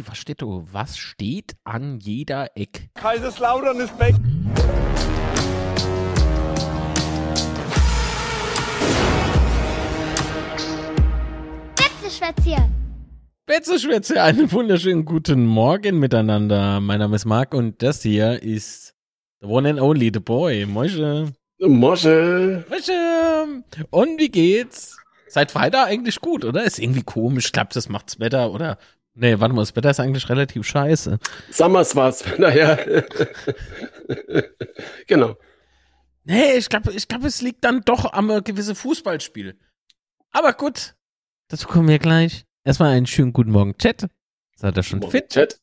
Wie, was steht da? Was steht an jeder Eck? Kaiserslautern ist weg. Betzeschwätzchen. Betzeschwätze, einen wunderschönen guten Morgen miteinander. Mein Name ist Marc und das hier ist the one and only, the boy. Mosche. Mosche. Mosche. Und wie geht's? Seit Freitag eigentlich gut, oder? Ist irgendwie komisch. Klappt das macht's Wetter, oder? Nee, warte mal, das Wetter ist eigentlich relativ scheiße. Summers war's, naja. genau. Nee, ich glaube, ich glaub, es liegt dann doch am äh, gewissen Fußballspiel. Aber gut, dazu kommen wir gleich. Erstmal einen schönen guten Morgen, Chat. Seid ihr schon Morgen, fit? Chat.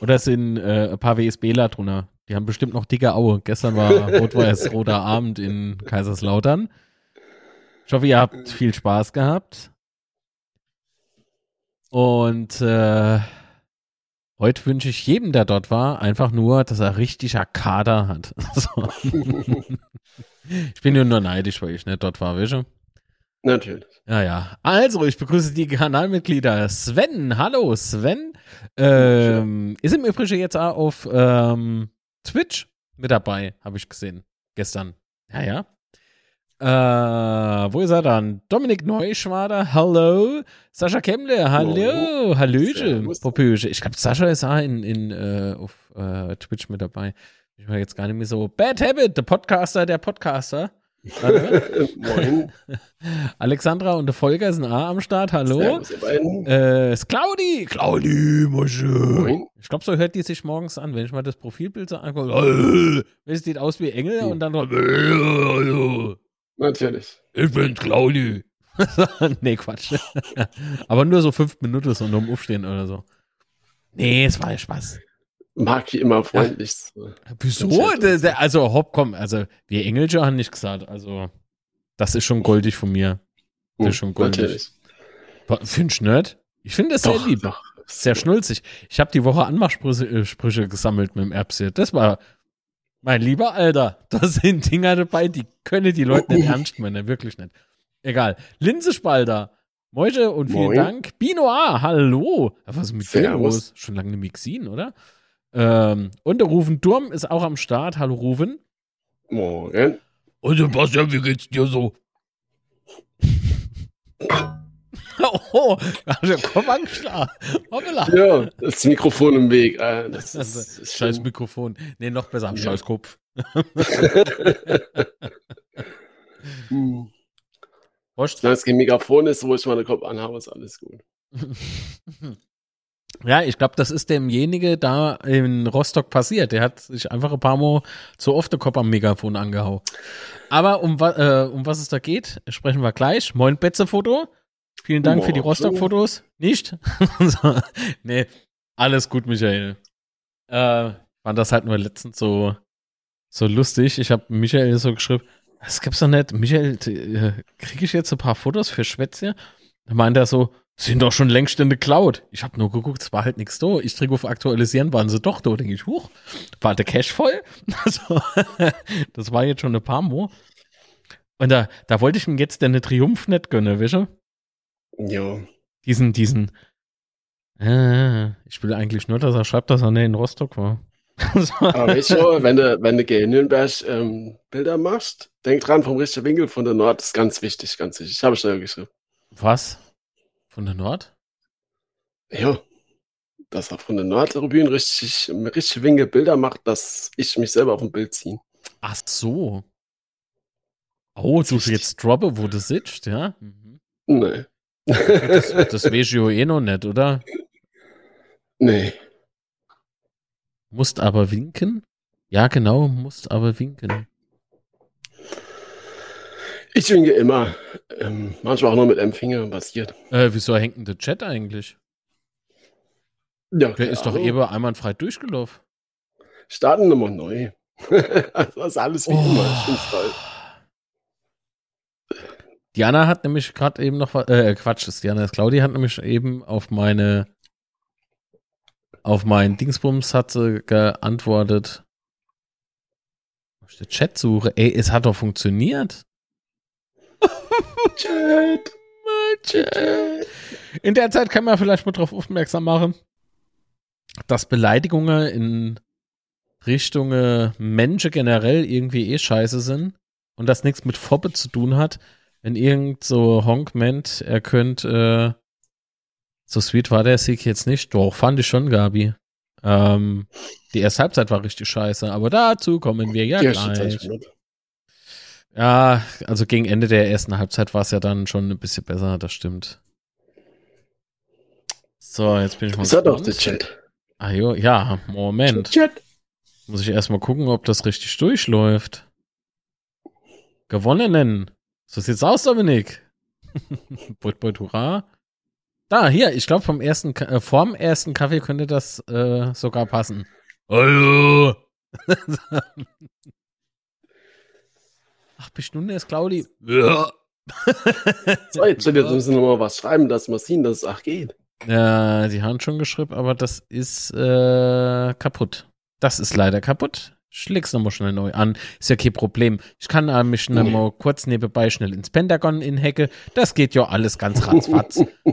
Oder sind äh, ein paar WSBler drunter? Die haben bestimmt noch dicke Aue. Gestern war rot-weiß roter Abend in Kaiserslautern. Ich hoffe, ihr habt viel Spaß gehabt. Und äh, heute wünsche ich jedem, der dort war, einfach nur, dass er richtiger Kader hat. So. ich bin ja nur neidisch, weil ich nicht dort war, weißt du? Natürlich. Ja, ja. Also, ich begrüße die Kanalmitglieder. Sven, hallo Sven. Ähm, ist im Übrigen jetzt auch auf ähm, Twitch mit dabei, habe ich gesehen. Gestern. Ja, ja. Äh, wo ist er dann? Dominik Neuschwader, hallo. Sascha Kemmler, hallo. Hallo. Hallöche. Popöche. Ich glaube, Sascha ist auch in, in, äh, auf äh, Twitch mit dabei. Ich war jetzt gar nicht mehr so. Bad Habit, der Podcaster, der Podcaster. Moin. Alexandra und der Volker sind auch am Start. Hallo. Äh, ist Claudi. Claudi. Moin. Ich glaube, so hört die sich morgens an, wenn ich mal das Profilbild so angucke. Äh, Es sieht aus wie Engel und dann noch. Natürlich. Ich bin Claudi. nee, Quatsch. Aber nur so fünf Minuten so nur um Aufstehen oder so. Nee, es war ja Spaß. Mag wie immer freundlich. Wieso? Ja, der- Also, hopp, komm. Also, wir Engelsche haben nicht gesagt. Also, das ist schon goldig von mir. Das ist schon goldig. Natürlich. Findest du nicht? Ich finde das sehr Doch, lieb. doch. Sehr schnulzig. Ich habe die Woche Anmachsprüche äh, gesammelt mit dem Erbse. Das war, mein lieber Alter, da sind Dinger dabei, die können die Leute nicht ernst meinen, wirklich nicht. Egal. Linsespalter. Moische und vielen Moin. Dank. Bino A, hallo. Was ist mit dir Servus. los? Schon lange eine Mixin, oder? Ähm, und der Rufen Durm ist auch am Start. Hallo Rufen. Morgen. Und Sebastian, wie geht's dir so? oh, hat der Kopf angeschlagen. Hoppala. Ja, das Mikrofon im Weg. äh, Das Also, ist, ist scheiß. Mikrofon. Nee, noch besser. Ja. Scheiß Kopf. Hm. Solange es kein Mikrofon ist, wo ich meine Kopf anhabe, ist alles gut. Ja, ich glaube, das ist demjenige da in Rostock passiert. Der hat sich einfach ein paar Mal zu oft den Kopf am Megafon angehauen. Aber um, äh, um was es da geht, sprechen wir gleich. Moin Betze-Foto. Vielen Dank für die. Rostock-Fotos. Nicht? so, nee, alles gut, Michael. Äh, fand das halt nur letztens so, so lustig. Ich habe Michael so geschrieben, das gibt's doch nicht. Michael, äh, kriege ich jetzt ein paar Fotos für Schwätze? Da meint er so, sind doch schon längst in der Cloud. Ich habe nur geguckt, es war halt nichts da. Ich drücke auf Aktualisieren, waren sie doch da. Denke ich, huch, war der Cache voll? Also, das war jetzt schon ein paar Mal. Und da, da wollte ich ihm jetzt den Triumph nicht gönnen, weißt Ja. Diesen, diesen, äh, ich will eigentlich nur, dass er schreibt, dass er nicht in Rostock war. Aber weißt du, wenn du, wenn du gegen Nürnberg ähm, Bilder machst, denk dran, vom richtigen Winkel von der Nord ist ganz wichtig, ganz wichtig. Ich habe schnell geschrieben. Was? Von der Nord? Ja. Dass er von der Nordtribüne richtig, richtig Winkel Bilder macht, dass ich mich selber auf dem Bild ziehe. Ach so. Oh, du jetzt droppe, wo du sitzt, ja? Mhm. Nee. Das, das ja eh noch nicht, oder? nee. Musst aber winken? Ja, genau, musst aber winken. Ich winke immer. Ähm, manchmal auch nur mit einem Finger passiert. Äh, wieso hängt denn der Chat eigentlich? Ja, Der ist doch eben einwandfrei durchgelaufen. Starten nochmal neu. das ist alles wie Oh. immer. Diana hat nämlich gerade eben noch, was- äh, Quatsch, ist Diana, das Claudia hat nämlich eben auf meine, auf meinen Dingsbums hat sie geantwortet. Ich den Chat suche. Ey, es hat doch funktioniert. Chat. Chat. In der Zeit kann man vielleicht mal drauf aufmerksam machen, dass Beleidigungen in Richtung Menschen generell irgendwie eh scheiße sind und das nichts mit Fobbe zu tun hat, wenn irgend so Honk meint, er könnte, äh, so sweet war der Sieg jetzt nicht. Doch, fand ich schon, Gabi. Ähm, die erste Halbzeit war richtig scheiße, aber dazu kommen wir ja gleich. Ja, also gegen Ende der ersten Halbzeit war es ja dann schon ein bisschen besser, das stimmt. So, jetzt bin ich mal. Ist doch der Chat. Ah, jo, ja, Moment. Chat. Muss ich erstmal gucken, ob das richtig durchläuft. Gewonnenen. So sieht's aus, Dominik. Beut, beut, hurra. Da, hier, ich glaube, vom ersten, äh, vorm ersten Kaffee könnte das äh, sogar passen. Hallo. Ach, Stunde ist Claudi. Ja. so, jetzt, jetzt müssen wir noch mal was schreiben, dass wir sehen, dass es auch geht. Ja, die haben schon geschrieben, aber das ist äh, kaputt. Das ist leider kaputt. Ich leg's nochmal schnell neu an. Ist ja kein Problem. Ich kann äh, mich schnell mal kurz nebenbei schnell ins Pentagon inhacke. Das geht ja alles ganz ratzfatz.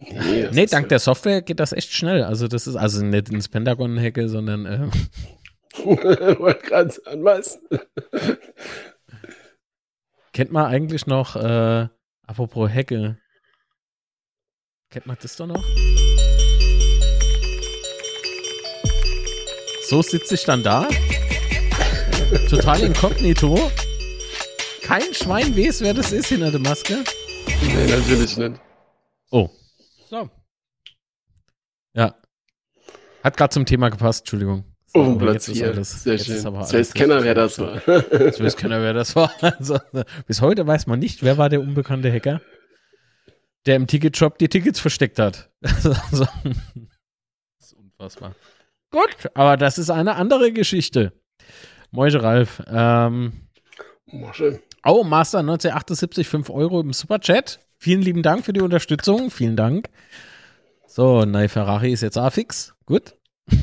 nee, nee dank der Software geht das echt schnell. Also das ist also nicht ins Pentagon hacke, sondern äh, Wollte gerade sagen, was? Kennt man eigentlich noch, äh, apropos Hacke, kennt man das doch noch? So sitze ich dann da, total inkognito. Kein Schwein weiß, wer das ist hinter der Maske. Nee, natürlich nicht. Oh. So. Ja. Hat gerade zum Thema gepasst, Entschuldigung. So, oh, Platz 4. Sehr jetzt schön. Jetzt weiß keiner, wer das war. Jetzt weiß keiner, wer das war. Also, bis heute weiß man nicht, wer war der unbekannte Hacker, der im Ticketshop die Tickets versteckt hat. Also, das ist unfassbar. Gut, aber das ist eine andere Geschichte. Moin, Ralf. Ähm, oh, Master 1978, 5 Euro im Superchat. Vielen lieben Dank für die Unterstützung. Vielen Dank. So, nein, Ferrari ist jetzt auch fix. Gut.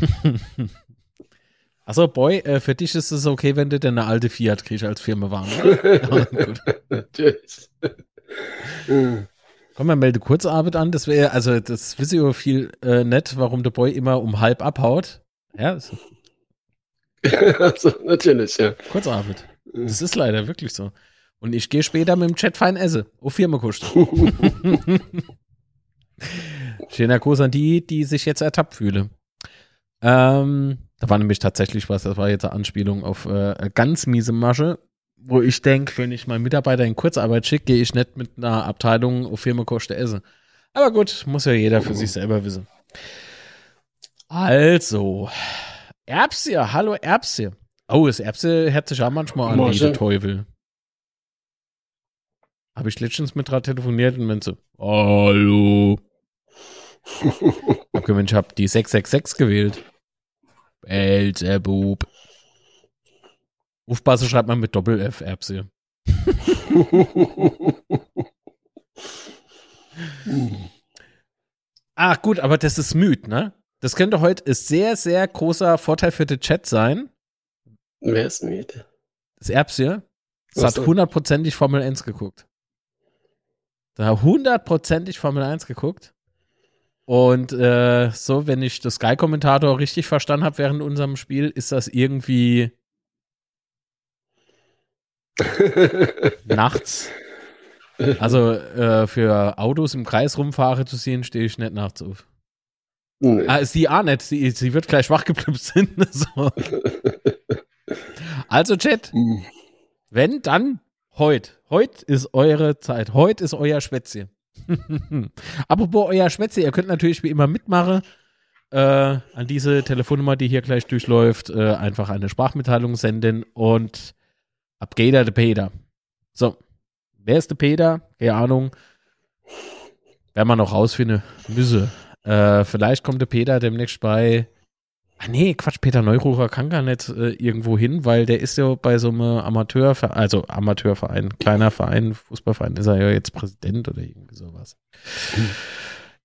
Achso, Boy, äh, für dich ist es okay, wenn du denn eine alte Fiat kriegst als Firmenwagen. Natürlich. Komm, mal melde Kurzarbeit an. Das wäre, also das wisse ich aber viel äh, nett, warum der Boy immer um halb abhaut. Ja, so. also, natürlich, ja. Kurzarbeit. Das ist leider wirklich so. Und ich gehe später mit dem Chat fein essen. Auf Firma kostet. Schöner Gruß an die, die sich jetzt ertappt fühlen. Ähm, da war nämlich tatsächlich was, das war jetzt eine Anspielung auf äh, ganz miese Masche, wo ich denke, wenn ich meinen Mitarbeiter in Kurzarbeit schicke, gehe ich nicht mit einer Abteilung auf Firma Koste essen. Aber gut, muss ja jeder für sich selber wissen. Also, Erbse, hallo Erbse. Oh, das Erbse hört sich auch manchmal an wie der Teufel. Habe ich letztens mit dran telefoniert und wenn so, hallo. okay, Mensch, ich habe die 666 gewählt. Belzebub. Aufpassen schreibt man mit Doppel-F, Erbse. Ach gut, aber das ist Müd, ne? Das könnte heute ein sehr, sehr großer Vorteil für den Chat sein. Wer ist Müd? Das Erbse. Das hat hundertprozentig Formel 1 geguckt. Da hat hundertprozentig Formel 1 geguckt. Und äh, so, wenn ich das Sky-Kommentator richtig verstanden habe während unserem Spiel, ist das irgendwie nachts. Also äh, für Autos im Kreis rumfahren zu sehen, stehe ich nicht nachts auf. Nee. Ah, sie auch nicht. Sie, sie wird gleich wachgeblübt sind. so. Also, Chat, mhm. wenn, dann heute. Heute ist eure Zeit. Heute ist euer Schwätzchen. Apropos euer Schwätze, ihr könnt natürlich wie immer mitmachen. Äh, an diese Telefonnummer, die hier gleich durchläuft, äh, einfach eine Sprachmitteilung senden und ab geht der Peter. So, wer ist der Peter? Keine Ahnung. Werden wir noch rausfinden müsse. Äh, vielleicht kommt der Peter demnächst bei Ah, nee, Quatsch, Peter Neururer kann gar nicht äh, irgendwo hin, weil der ist ja bei so einem Amateurverein, also Amateurverein, kleiner Verein, Fußballverein, ist er ja jetzt Präsident oder irgendwie sowas. Hm.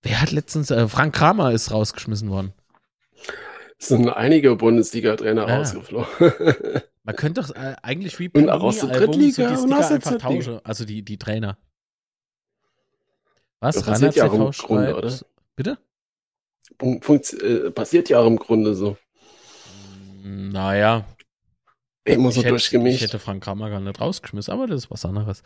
Wer hat letztens, äh, Frank Kramer ist rausgeschmissen worden. Es sind einige Bundesliga-Trainer ja. rausgeflogen. Man könnte doch äh, eigentlich wie und auch aus der Drittliga so die Sticker einfach tauschen, also die, die Trainer. Was? Das Rainer ja CV schreibt, Grunde, oder? Bitte? äh, passiert ja auch im Grunde so. Naja. Immer so ich, hätte, durchgemischt. ich hätte Frank Kramer gar nicht rausgeschmissen, aber das ist was anderes.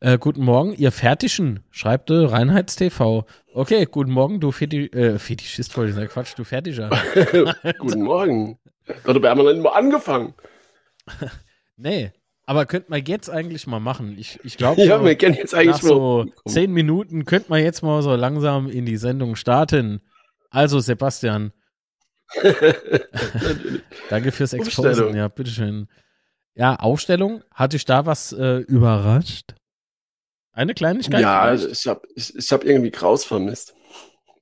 Äh, guten Morgen, ihr Fertischen, schreibt äh, Reinheitstv. Okay, guten Morgen, du Feti äh, Fetischist, wollte ich sagen, Quatsch, du Fertischer. guten Morgen. Wir haben noch nicht mal angefangen. nee, aber könnte man jetzt eigentlich mal machen. Ich, ich glaube, Ja, so, wir kennen jetzt eigentlich nach so zehn Minuten könnte man jetzt mal so langsam in die Sendung starten. Also, Sebastian, danke fürs Exposen. Ja, bitteschön. Ja, Aufstellung. Hat dich da was äh, überrascht? Eine Kleinigkeit? Ja, vielleicht? ich habe ich, ich hab irgendwie Kraus vermisst.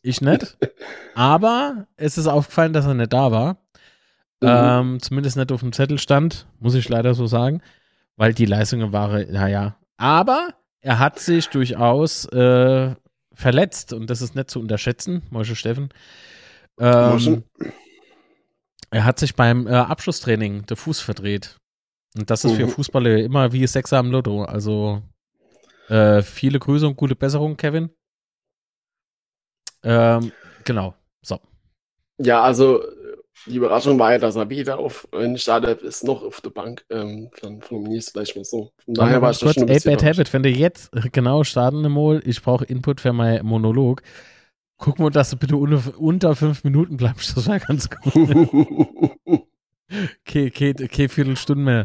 Ich nicht. Aber es ist aufgefallen, dass er nicht da war. Mhm. Ähm, zumindest nicht auf dem Zettel stand, muss ich leider so sagen, weil die Leistungen waren, naja. Aber er hat sich durchaus äh, verletzt und das ist nicht zu unterschätzen, Mosche Steffen. Ähm, er hat sich beim äh, Abschlusstraining den Fuß verdreht. Und das ist für Mhm. Fußballer immer wie Sechser am Lotto. Also äh, viele Grüße und gute Besserung, Kevin. Ähm, genau. So. Ja, also die Überraschung war ja, dass er weder auf nicht startet ist noch auf der Bank ähm, von, von Nils vielleicht mal so. Von daher war ich kurz, schon ein bisschen Bad. Habit, wenn du jetzt genau starten mal, ich brauche Input für mein Monolog. Guck mal, dass du bitte unter, unter fünf Minuten bleibst. Das wäre ganz gut. Okay, okay, okay, Viertelstunde mehr.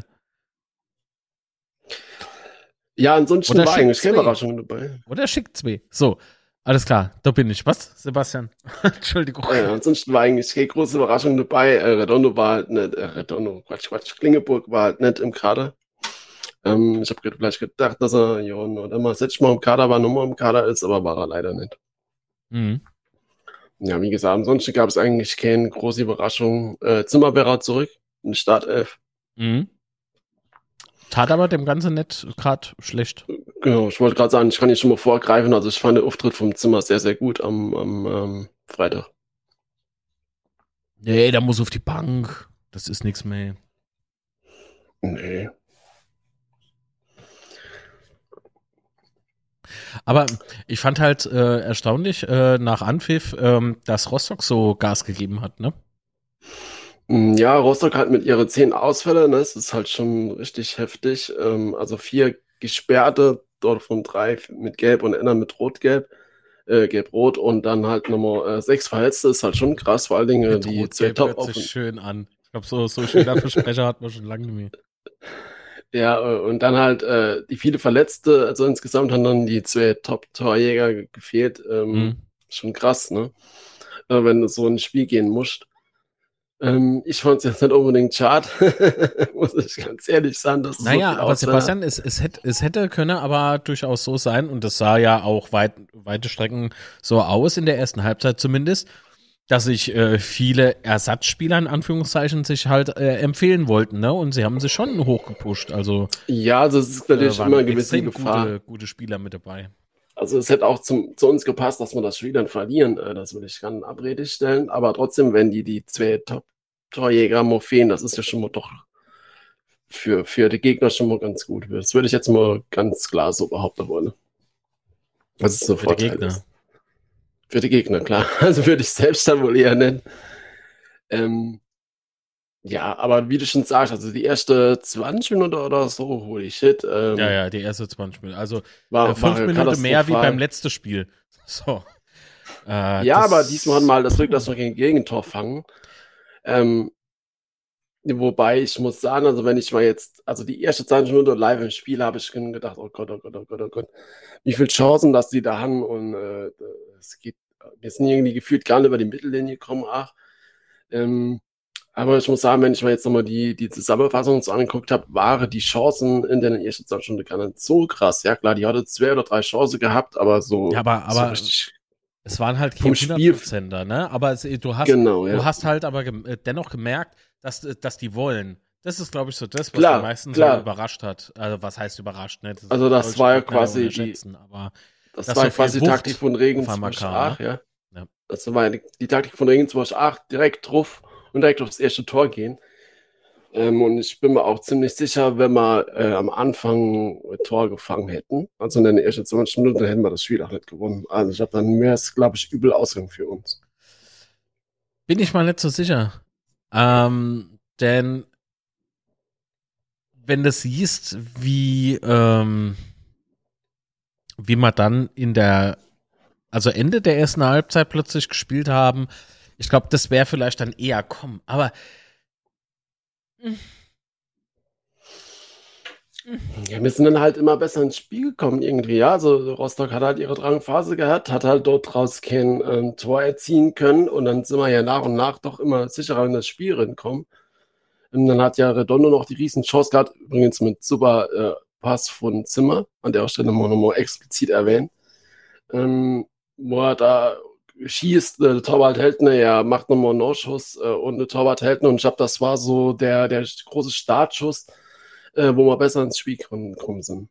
ja, ansonsten Oder war eigentlich keine. Überraschung dabei. Oder schickt zwei. So, alles klar, da bin ich. Was, Sebastian? Entschuldigung. Äh, ansonsten war eigentlich keine große Überraschung dabei. Äh, Redondo war halt nicht, äh, Redondo, Quatsch, Quatsch, Klingeburg war halt nicht im Kader. Ähm, ich habe vielleicht gedacht, dass er ja oder mal letzte Mal im Kader war, nochmal im Kader ist, aber war er leider nicht. Mhm. Ja, wie gesagt, ansonsten gab es eigentlich keine große Überraschung. Äh, Zimmerberer zurück in Startelf. Mhm. Tat aber dem Ganzen nicht gerade schlecht. Genau, ich wollte gerade sagen, ich kann hier schon mal vorgreifen. Also ich fand den Auftritt vom Zimmer sehr, sehr gut am, am ähm, Freitag. Nee, der muss auf die Bank. Das ist nichts mehr. Nee. Aber ich fand halt äh, erstaunlich äh, nach Anpfiff, ähm, dass Rostock so Gas gegeben hat, ne? Mm, Ja, Rostock hat mit ihren zehn Ausfälle, ne, das ist halt schon richtig heftig. Ähm, also vier gesperrte, dort von drei mit Gelb und einer mit Rot-Gelb, äh, Gelb-Rot und dann halt nochmal äh, sechs Verletzte, ist halt schon krass, vor allen Dingen äh, die Rot-Gelb zwei top hört sich schön an. Ich glaube, so, so schöner Versprecher hat man schon lange nicht mehr. Ja, äh, und dann halt äh, die viele Verletzte, also insgesamt haben dann die zwei Top-Torjäger ge- gefehlt. Ähm, Mhm. Schon krass, ne? Äh, wenn du so ein Spiel gehen musst. Ähm, ich fand es jetzt nicht unbedingt schade, muss ich ganz ehrlich sagen. Dass so Naja, viel aber Ausfälle Sebastian, es, es, hätte, es hätte können aber durchaus so sein, und das sah ja auch weit, weite Strecken so aus, in der ersten Halbzeit zumindest, dass sich äh, viele Ersatzspieler in Anführungszeichen sich halt äh, empfehlen wollten, ne? Und sie haben sich schon hochgepusht. Also Ja, also es ist natürlich äh, immer eine gewisse Gefahr. Gute, gute Spieler mit dabei. Also es hätte auch zum, zu uns gepasst, dass wir das Spiel dann verlieren. Äh, das würde ich gerne Abrede stellen. Aber trotzdem, wenn die die zwei Top-Torjäger mal fehlen, das ist ja schon mal doch für, für die Gegner schon mal ganz gut. Das würde ich jetzt mal ganz klar so behaupten wollen. Das ist so Für die Gegner. Ist. Für die Gegner, klar. Also würde ich selbst dann wohl eher nennen. Ähm, ja, aber wie du schon sagst, also die erste 20 Minuten oder so, holy shit, ähm, Ja, ja, die erste 20 Minuten. Also war, äh, fünf Minuten mehr wie beim letzten Spiel. So. Äh, Ja, aber diesmal hat mal das Glück, dass wir gegen Gegentor fangen. Ähm, wobei ich muss sagen, also wenn ich mal jetzt, also die erste 20 Minuten live im Spiel habe ich gedacht, oh Gott, oh Gott, oh Gott, oh Gott, wie viele Chancen, dass die da haben und äh, es geht, wir sind irgendwie gefühlt gar nicht über die Mittellinie gekommen, ach. Ähm, aber ich muss sagen, wenn ich mir jetzt nochmal die, die Zusammenfassung so angeguckt habe, waren die Chancen in der ersten 20 Minuten gar nicht so krass. Ja, klar, die hatte zwei oder drei Chancen gehabt, aber so, Ja, aber- so aber- richtig, Es waren halt keine Spiel- 100%er, ne? Aber es, du hast genau, ja. Du hast halt aber gem äh, dennoch gemerkt, dass, dass die wollen. Das ist, glaube ich, so das, was Klar, die meisten so überrascht hat. Also, was heißt überrascht? Ne? Also das soll ich war ja quasi die- Aber Das dass war quasi die Taktik von Regen auf einmal kam, Ach, ja. Ja. Das war die, die Taktik von Regen 8, direkt drauf und direkt aufs erste Tor gehen. Ähm, und ich bin mir auch ziemlich sicher, wenn wir äh, am Anfang ein Tor gefangen hätten, also in den ersten 20 Minuten, dann hätten wir das Spiel auch nicht gewonnen. Also ich habe dann es, glaube ich, übel ausgegangen für uns. Bin ich mal nicht so sicher. Ähm, denn wenn du siehst, wie, ähm, wie man dann in der, also Ende der ersten Halbzeit plötzlich gespielt haben, ich glaube, das wäre vielleicht dann eher kommen. Aber Ja, wir sind dann halt immer besser ins Spiel gekommen irgendwie, ja. Also Rostock hat halt ihre Drangphase gehabt, hat halt dort draus kein ähm, Tor erzielen können und dann sind wir ja nach und nach doch immer sicherer in das Spiel reinkommen. Und dann hat ja Redondo noch die riesen Chance gehabt, übrigens mit super äh, Pass von Zimmer, an der Stelle mal nochmal explizit erwähnen, ähm, wo er da schießt, äh, der Torwart hält ne, er macht nochmal einen No-Schuss äh, und der Torwart hält ne, und ich glaube, das war so der, der große Startschuss, äh, wo wir besser ins Spiel gekommen sind.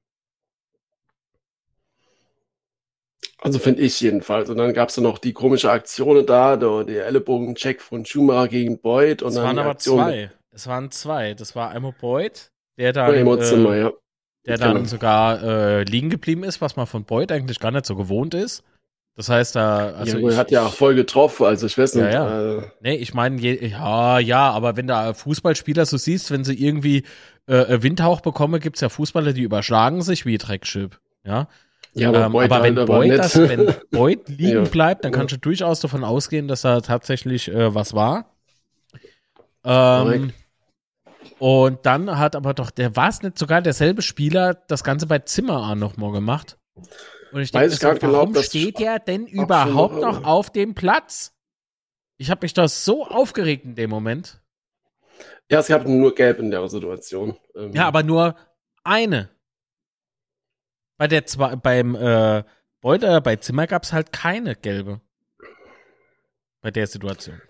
Also finde ich jedenfalls. Und dann gab es ja noch die komische Aktion da, der, der Ellenbogen-Check von Schumacher gegen Boyd. Und es dann waren aber Aktion zwei. Es waren zwei. Das war einmal Boyd, der dann, Bei Zimmer, äh, ja. Der dann Genau. sogar äh, liegen geblieben ist, was man von Boyd eigentlich gar nicht so gewohnt ist. Das heißt, da, also ja, er ich, hat ja voll getroffen, also ich weiß Ja, nicht. ja. Äh, Nee, ich meine, ja, ja, aber wenn da Fußballspieler so siehst, wenn sie irgendwie äh, Windhauch bekommen, gibt's ja Fußballer, die überschlagen sich wie Dreckschip. Ja. ja, ähm, Boyd aber wenn halt Boyd, das, wenn Boyd liegen Ja. bleibt, dann Ja. kannst du durchaus davon ausgehen, dass da tatsächlich äh, was war. Ähm. Und dann hat aber doch, der war es nicht sogar derselbe Spieler, das Ganze bei Zimmer an nochmal gemacht. Und ich denke, genau, warum das steht der denn überhaupt noch- noch auf dem Platz? Ich habe mich da so aufgeregt in dem Moment. ja, es gab nur Gelb in der Situation. Ähm, Ja, aber nur eine. Bei der zwei, beim äh, Beuter, bei Zimmer gab es halt keine gelbe. Bei der Situation.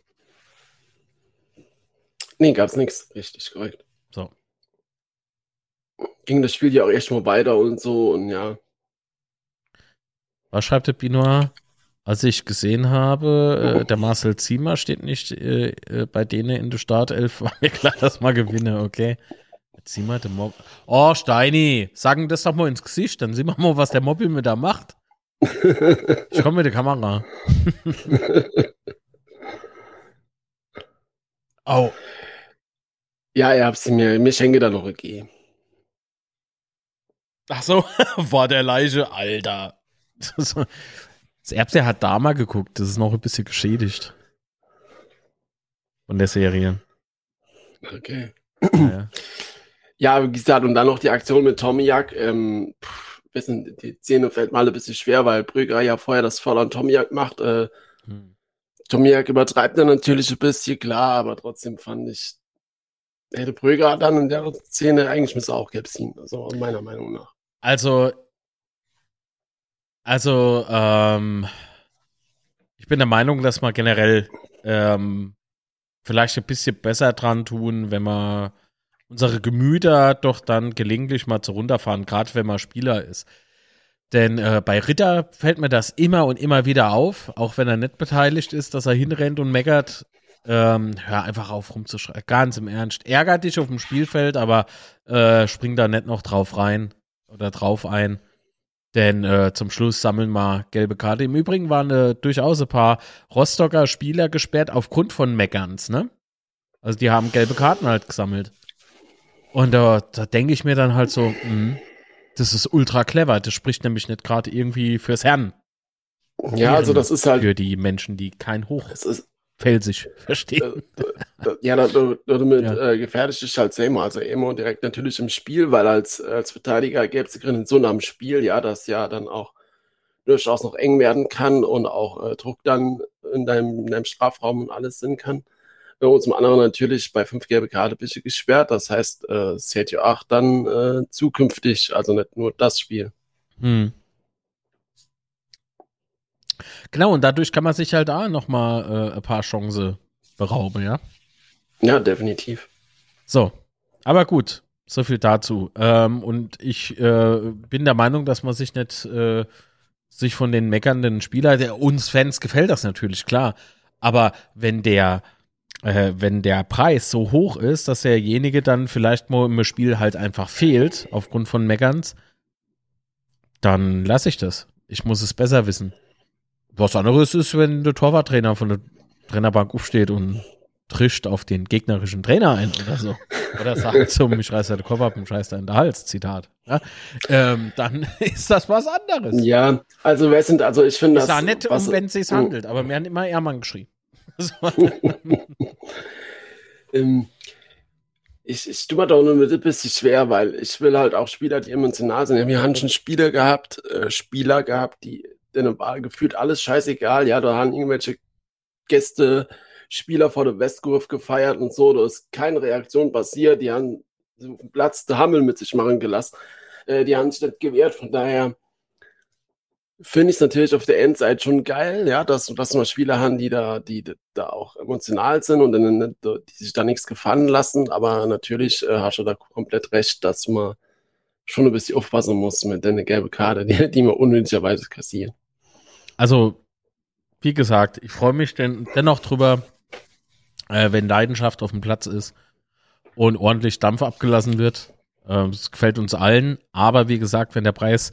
Nee, gab's nichts. Richtig, korrekt. So. Ging das Spiel ja auch echt mal weiter und so und ja. Was schreibt der Binoir? Als ich gesehen habe, äh, der Marcel Ziemer steht nicht äh, äh, bei denen in der Startelf, war mir klar, dass man gewinne, okay. Ziemer, der Mob. Oh, Steini, sagen das doch mal ins Gesicht, dann sehen wir mal, was der Mobil mit da macht. Ich komme mit der Kamera. Au. Ja, ihr habt sie mir, mir schenke da noch gegeben. Ach so, war der Leiche, Alter. Das, Erbse hat da mal geguckt, das ist noch ein bisschen geschädigt. Von der Serie. Okay. Ja, Ja, wie gesagt, und dann noch die Aktion mit Tomiak. Ähm, pff, wissen, die Szene fällt mal ein bisschen schwer, weil Brügger ja vorher das Foul an Tomiak macht. Äh, Hm. Tomiak übertreibt dann natürlich ein bisschen, klar, aber trotzdem fand ich, hätte Brügger dann in der Szene eigentlich müsste auch gelb ziehen. Also meiner Meinung nach. Also, also, ähm, ich bin der Meinung, dass man generell ähm, vielleicht ein bisschen besser dran tun, wenn man unsere Gemüter doch dann gelegentlich mal zu runterfahren, gerade wenn man Spieler ist. Denn äh, bei Ritter fällt mir das immer und immer wieder auf, auch wenn er nicht beteiligt ist, dass er hinrennt und meckert. Ähm, hör einfach auf rumzuschreien. Ganz im Ernst. Ärgert dich auf dem Spielfeld, aber äh, spring da nicht noch drauf rein oder drauf ein. Denn äh, zum Schluss sammeln wir gelbe Karte. Im Übrigen waren äh, durchaus ein paar Rostocker Spieler gesperrt aufgrund von Meckerns, ne? Also die haben gelbe Karten halt gesammelt. Und äh, da denke ich mir dann halt so, mh, das ist ultra clever. Das spricht nämlich nicht gerade irgendwie fürs Herrn. Ja, also das ist halt, Für die Menschen, die kein es ist, Hochfelsig verstehen. äh, ja, da- da- damit Ja. äh, gefährdet ist halt Seymour. Also Emo direkt natürlich im Spiel, weil als, als Verteidiger gäbe es in so einem Spiel, ja, das ja dann auch durchaus noch eng werden kann und auch äh, Druck dann in deinem, in deinem Strafraum und alles sein kann. Äh, Und zum anderen natürlich bei fünf gelbe Karte bist du gesperrt. Das heißt, äh, CTO 8 dann äh, zukünftig, also nicht nur das Spiel. Hm. Genau, und dadurch kann man sich halt auch noch mal äh, ein paar Chancen berauben, ja. Ja, definitiv. So, aber gut, so viel dazu. Ähm, und ich äh, bin der Meinung, dass man sich nicht äh, sich von den meckernden Spieler, der uns Fans gefällt das natürlich klar, aber wenn der äh, wenn der Preis so hoch ist, dass derjenige dann vielleicht mal im Spiel halt einfach fehlt aufgrund von Meckerns, dann lasse ich das. Ich muss es besser wissen. Was anderes ist, wenn der Torwarttrainer von der Trainerbank aufsteht und trischt auf den gegnerischen Trainer ein oder so. Oder sagt so, mich reißt der Kopf ab und in der Hals, Zitat. Ja, ähm, dann ist das was anderes. Ja, also wer sind, also ich finde das. Es sah nett, um, wenn es sich handelt, aber mir hat immer Ehrmann geschrien. ähm, ich, ich tue mir doch nur ein bisschen schwer, weil ich will halt auch Spieler, die emotional sind. Wir haben schon Spieler gehabt, äh, Spieler gehabt, die denen war gefühlt alles scheißegal. Ja, da haben irgendwelche Gäste, Spieler vor der Westkurve gefeiert und so. Da ist keine Reaktion passiert. Die haben Platz der Hammel mit sich machen gelassen. Äh, die haben sich nicht gewehrt. Von daher finde ich es natürlich auf der Endseite schon geil, ja, dass, dass wir Spieler haben, die da, die, da auch emotional sind und dann, die sich da nichts gefallen lassen. Aber natürlich äh, hast du da komplett recht, dass man schon ein bisschen aufpassen muss mit der gelbe Karte, die, die man unnötigerweise kassiert. Also, wie gesagt, ich freue mich denn, dennoch drüber, äh, wenn Leidenschaft auf dem Platz ist und ordentlich Dampf abgelassen wird. Ähm, es gefällt uns allen, aber wie gesagt, wenn der Preis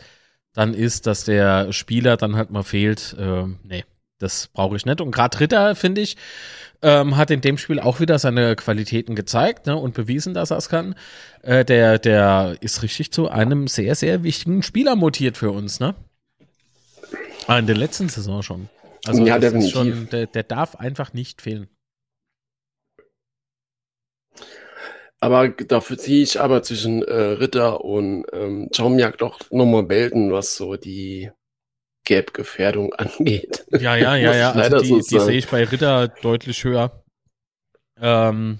dann ist, dass der Spieler dann halt mal fehlt, äh, nee, das brauche ich nicht. Und gerade Ritter, finde ich, ähm, hat in dem Spiel auch wieder seine Qualitäten gezeigt ne, und bewiesen, dass er es kann. Äh, der, der ist richtig zu einem sehr, sehr wichtigen Spieler mutiert für uns, ne? Ah, in der letzten Saison schon. Also ja, definitiv. Schon, der, der darf einfach nicht fehlen. Aber dafür ziehe ich aber zwischen äh, Ritter und ähm, Jaumiak doch nochmal Welten, was so die Gap-Gefährdung angeht. Ja, ja, ja, ja. Also die, so die sehe ich bei Ritter deutlich höher. Ähm,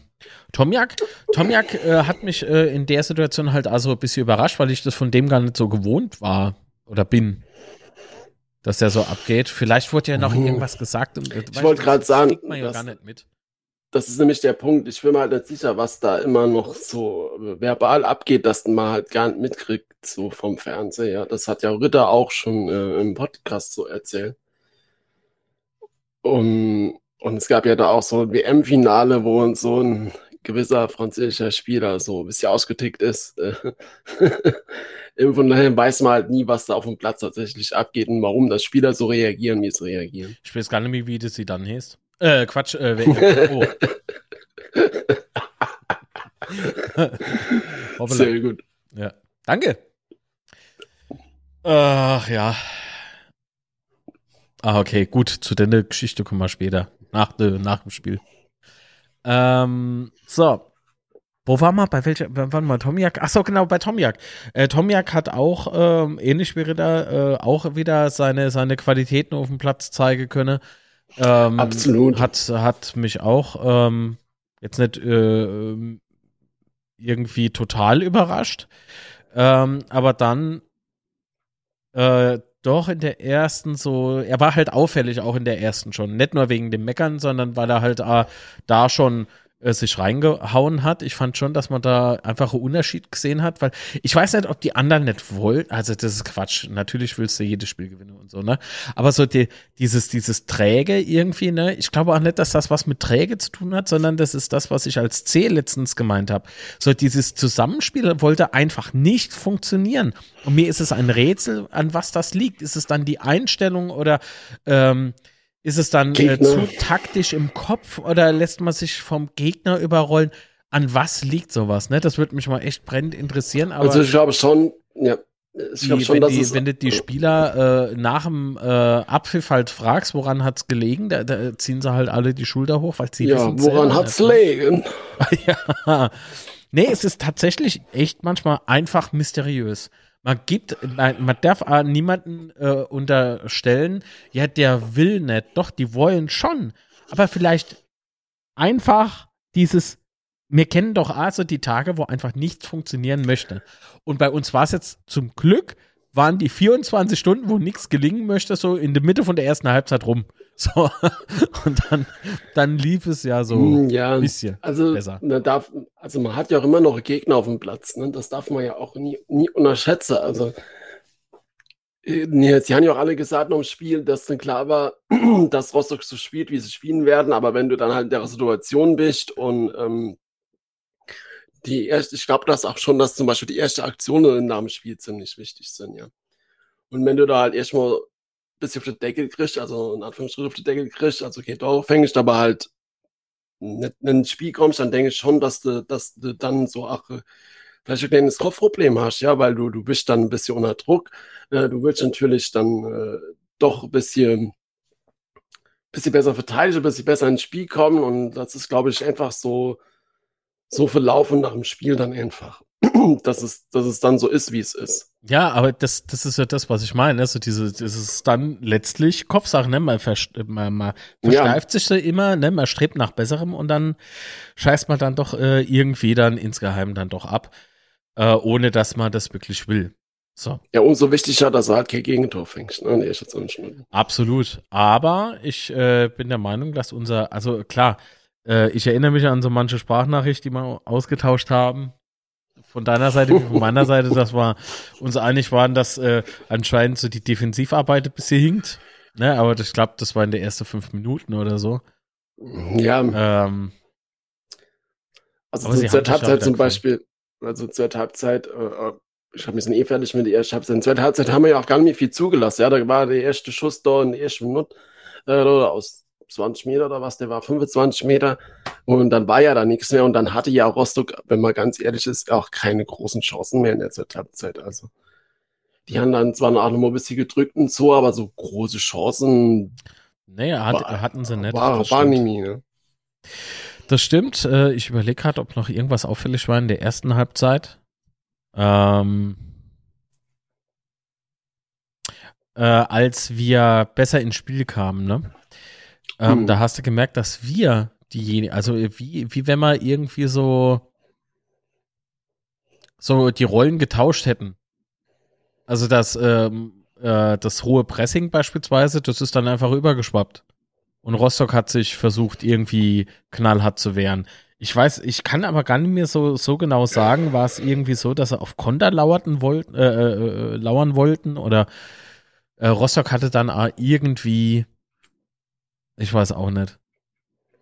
Tomjak, Tomjak äh, hat mich äh, in der Situation halt also ein bisschen überrascht, weil ich das von dem gar nicht so gewohnt war oder bin, dass der so abgeht. Vielleicht wurde ja noch uh. irgendwas gesagt. Und, ich wollte gerade sagen, man ja gar nicht mit das ist nämlich der Punkt. Ich bin mir halt nicht sicher, was da immer noch so verbal abgeht, dass man halt gar nicht mitkriegt, so vom Fernseher. Das hat ja Ritter auch schon äh, im Podcast so erzählt. Und, und es gab ja da auch so ein WM-Finale, wo so ein gewisser französischer Spieler so ein bisschen ausgetickt ist. Von daher weiß man halt nie, was da auf dem Platz tatsächlich abgeht und warum das Spieler so reagieren, wie sie reagieren. Ich weiß gar nicht mehr, wie das sie dann heißt. Äh, Quatsch, äh, oh. Sehr gut. Ja. Danke. Ach ja. Ah, okay, gut. Zu der Geschichte kommen wir später. Nach, nach dem Spiel. Ähm, so. Wo war mal? Bei welcher? Wann mal Tomiak? Ach so, genau, bei Tomiak. Äh, Tomiak hat auch, ähm, ähnlich wie Ritter, äh, auch wieder seine, seine Qualitäten auf dem Platz zeigen können. Ähm, Absolut. Hat, hat mich auch ähm, jetzt nicht äh, irgendwie total überrascht. Ähm, aber dann äh, doch in der ersten so, er war halt auffällig auch in der ersten schon. Nicht nur wegen dem Meckern, sondern weil er halt äh, da schon äh, sich reingehauen hat. Ich fand schon, dass man da einfach einen Unterschied gesehen hat, weil ich weiß nicht, ob die anderen nicht wollten. Also das ist Quatsch. Natürlich willst du jedes Spiel gewinnen und so, ne? Aber so die, dieses, dieses Träge irgendwie, ne? Ich glaube auch nicht, dass das was mit Träge zu tun hat, sondern das ist das, was ich als C letztens gemeint habe. So dieses Zusammenspiel wollte einfach nicht funktionieren. Und mir ist es ein Rätsel, an was das liegt. Ist es dann die Einstellung oder ähm, ist es dann äh, zu taktisch im Kopf oder lässt man sich vom Gegner überrollen? An was liegt sowas? Ne? Das würde mich mal echt brennend interessieren. also ich glaube schon, ja. Ich glaube schon, wenn, die, es wenn du die Spieler äh, nach dem äh, Abpfiff halt fragst, woran hat es gelegen, da, da, ziehen sie halt alle die Schulter hoch, weil sie Ja, woran hat es gelegen? ja. Nee, es ist tatsächlich echt manchmal einfach mysteriös. Man gibt, man darf niemanden äh, unterstellen, ja, der will nicht. Doch, die wollen schon. Aber vielleicht einfach dieses, wir kennen doch also die Tage, wo einfach nichts funktionieren möchte. Und bei uns war es jetzt zum Glück, waren die 24 Stunden, wo nichts gelingen möchte, so in der Mitte von der ersten Halbzeit rum. So, und dann, dann lief es ja so hm, ja, ein bisschen also, besser. Man darf, also man hat ja auch immer noch Gegner auf dem Platz. Ne? Das darf man ja auch nie, nie unterschätzen. Also äh, sie haben ja auch alle gesagt noch im Spiel, dass dann klar war, dass Rostock so spielt, wie sie spielen werden. Aber wenn du dann halt in der Situation bist und ähm, die erste, ich glaube das auch schon, dass zum Beispiel die erste Aktion in dem Spiel ziemlich wichtig sind, ja. Und wenn du da halt erstmal bisschen auf die Decke kriegt, also in Anführungsstrichen auf die Decke kriegt, also okay, Tore fängst, aber halt nicht in ein Spiel kommst, dann denke ich schon, dass du, dass du dann so ach, vielleicht ein kleines Kopfproblem hast, ja, weil du, du bist dann ein bisschen unter Druck. Äh, du willst natürlich dann äh, doch ein bisschen, bisschen besser verteidigen, ein bisschen besser ins Spiel kommen und das ist, glaube ich, einfach so, so verlaufen nach dem Spiel dann einfach. dass es, dass es dann so ist, wie es ist. Ja, aber das, das ist ja das, was ich meine. Also diese, das ist dann letztlich Kopfsache, ne? Man, vers man, man versteift ja. sich so immer, ne? Man strebt nach Besserem und dann scheißt man dann doch äh, irgendwie dann insgeheim dann doch ab, äh, ohne dass man das wirklich will. So. Ja, umso wichtiger, dass er halt kein Gegentor fängt, ne? Nee, ich jetzt Absolut. Aber ich äh, bin der Meinung, dass unser, also klar, äh, ich erinnere mich an so manche Sprachnachricht, die wir ausgetauscht haben von deiner Seite wie von meiner Seite, dass wir uns einig waren, dass äh, anscheinend so die Defensivarbeit ein bisschen hinkt. Ne, aber ich glaube, das war in der ersten fünf Minuten oder so. Ja. Ähm, also zur zweiten Halbzeit zum Beispiel, also zur Halbzeit, äh, äh ich habe mich eh fertig mit der ersten Halbzeit. In der zweiten Halbzeit haben wir ja auch gar nicht mehr viel zugelassen. Ja, da war der erste Schuss da in der ersten Minute äh, aus 20 Meter oder was, der war 25 Meter. Und dann war ja da nichts mehr. Und dann hatte ja Rostock, wenn man ganz ehrlich ist, auch keine großen Chancen mehr in der Halbzeit. Also, die haben dann zwar noch mal ein bisschen gedrückt und so, aber so große Chancen. Naja, hat, war, hatten sie nicht. War, war nie, ne? Das stimmt. Äh, ich überlege gerade, ob noch irgendwas auffällig war in der ersten Halbzeit. Ähm, äh, als wir besser ins Spiel kamen, ne? Ähm, hm. Da hast du gemerkt, dass wir diejenigen, also wie, wie wenn wir irgendwie so, so die Rollen getauscht hätten. Also das, ähm, äh, das hohe Pressing beispielsweise, das ist dann einfach übergeschwappt. Und Rostock hat sich versucht, irgendwie knallhart zu wehren. Ich weiß, ich kann aber gar nicht mehr so, so genau sagen, war es irgendwie so, dass sie auf Konter lauerten wollten, äh, äh, äh, lauern wollten oder äh, Rostock hatte dann irgendwie ich weiß auch nicht.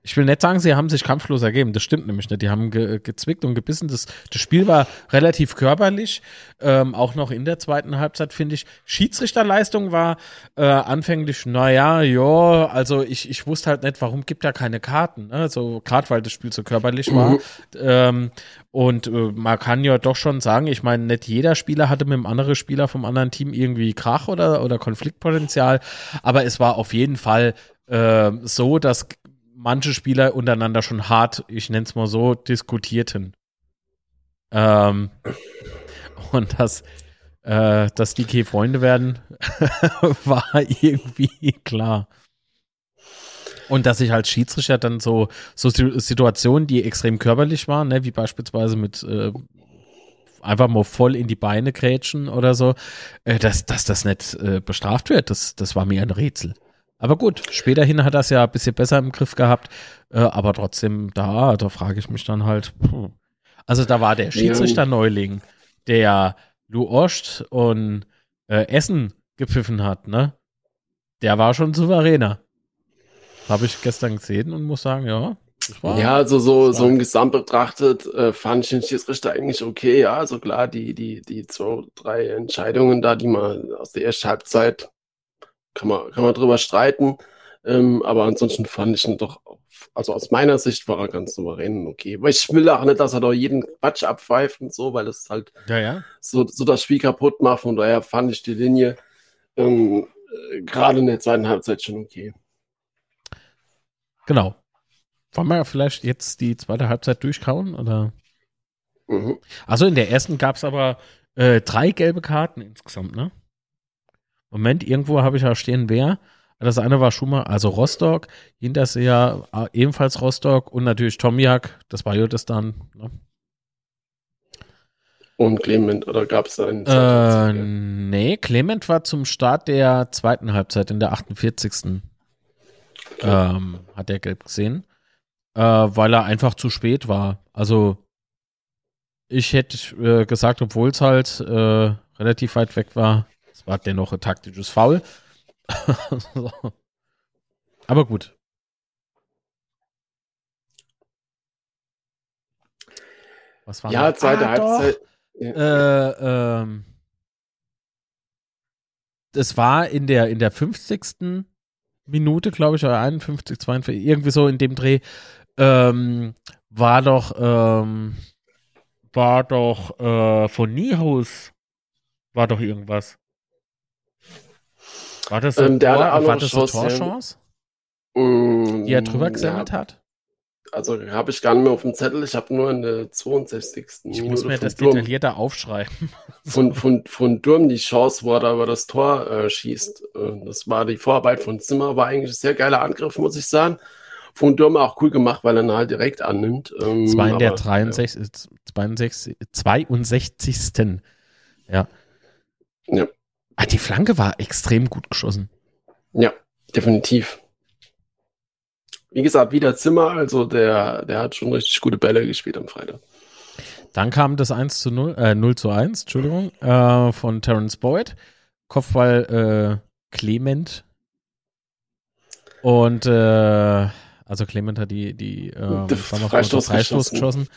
Ich will nicht sagen, sie haben sich kampflos ergeben. Das stimmt nämlich nicht. Die haben ge gezwickt und gebissen. Das, das Spiel war relativ körperlich. Ähm, auch noch in der zweiten Halbzeit, finde ich. Schiedsrichterleistung war äh, anfänglich, naja, ja, also ich, ich wusste halt nicht, warum gibt er keine Karten. Ne? So, gerade weil das Spiel so körperlich war. Mhm. Ähm, und äh, man kann ja doch schon sagen, ich meine, nicht jeder Spieler hatte mit einem anderen Spieler vom anderen Team irgendwie Krach oder, oder Konfliktpotenzial. Aber es war auf jeden Fall äh, so, dass manche Spieler untereinander schon hart, ich nenne es mal so, diskutierten. Ähm, und dass, äh, dass die keine Freunde werden, war irgendwie klar. Und dass ich als Schiedsrichter dann so, so Situationen, die extrem körperlich waren, ne, wie beispielsweise mit äh, einfach mal voll in die Beine grätschen oder so, äh, dass, dass das nicht äh, bestraft wird, das, das war mir ein Rätsel. Aber gut, späterhin hat er es ja ein bisschen besser im Griff gehabt. Äh, aber trotzdem, da, da frage ich mich dann halt. Puh. Also da war der Schiedsrichter-Neuling, der Lou Ost und äh, Essen gepfiffen hat, ne? Der war schon souveräner. Habe ich gestern gesehen und muss sagen, ja. ja, also so, so im Gesamt betrachtet äh, fand ich den Schiedsrichter eigentlich okay. Ja, also klar, die, die, die zwei, drei Entscheidungen da, die man aus der ersten Halbzeit kann man, kann man drüber streiten. Ähm, aber ansonsten fand ich ihn doch, also aus meiner Sicht war er ganz souverän okay. Weil ich will auch nicht, dass er doch jeden Quatsch abpfeift und so, weil das halt ja, ja. So, so das Spiel kaputt macht. Und daher fand ich die Linie ähm, äh, gerade in der zweiten Halbzeit schon okay. Genau. Wollen wir vielleicht jetzt die zweite Halbzeit durchkauen? Oder? Mhm. Also in der ersten gab es aber äh, drei gelbe Karten insgesamt, ne? Moment, irgendwo habe ich ja stehen, wer. Das eine war Schumacher, also Rostock, Hinterseher äh, ebenfalls Rostock und natürlich Tomiak, das war das dann. Ne? Und Clement, oder gab es einen? Äh, nee, Clement war zum Start der zweiten Halbzeit in der 48. Ähm, hat er gelb gesehen, äh, weil er einfach zu spät war. Also ich hätte äh, gesagt, obwohl es halt äh, relativ weit weg war, war dennoch ein taktisches Foul. so. Aber gut. Was war Ja, das? zweite ah, Halbzeit. Äh, ähm, es war in der, in der 50. Minute, glaube ich, oder 51, 42, irgendwie so in dem Dreh, ähm, war doch, ähm, war doch äh, von Niehaus, war doch irgendwas. War das Ähm, der Tor, hatte auch war noch das eine Chance, ja. Torchance, Mm, die er drüber ja, gesendet hat? Also habe ich gar nicht mehr auf dem Zettel. Ich habe nur in der 62. Ich Minute muss mir das Durm, detaillierter aufschreiben. von, von, von Durm die Chance, wo er da über das Tor äh, schießt. Äh, das war die Vorarbeit von Zimmer, war eigentlich ein sehr geiler Angriff, muss ich sagen. Von Durm auch cool gemacht, weil er ihn halt direkt annimmt. Ähm, Das war in der aber, 63, 62, 62. Ja. Ja. Ah, die Flanke war extrem gut geschossen. Ja, definitiv. Wie gesagt, wieder Zimmer, also der, der hat schon richtig gute Bälle gespielt am Freitag. Dann kam das 1 zu 0, äh, 0 zu 1, Entschuldigung, äh, von Terence Boyd. Kopfball äh, Clement. Und äh, also Clement hat die, die ähm, Freistoß Freistoß geschossen.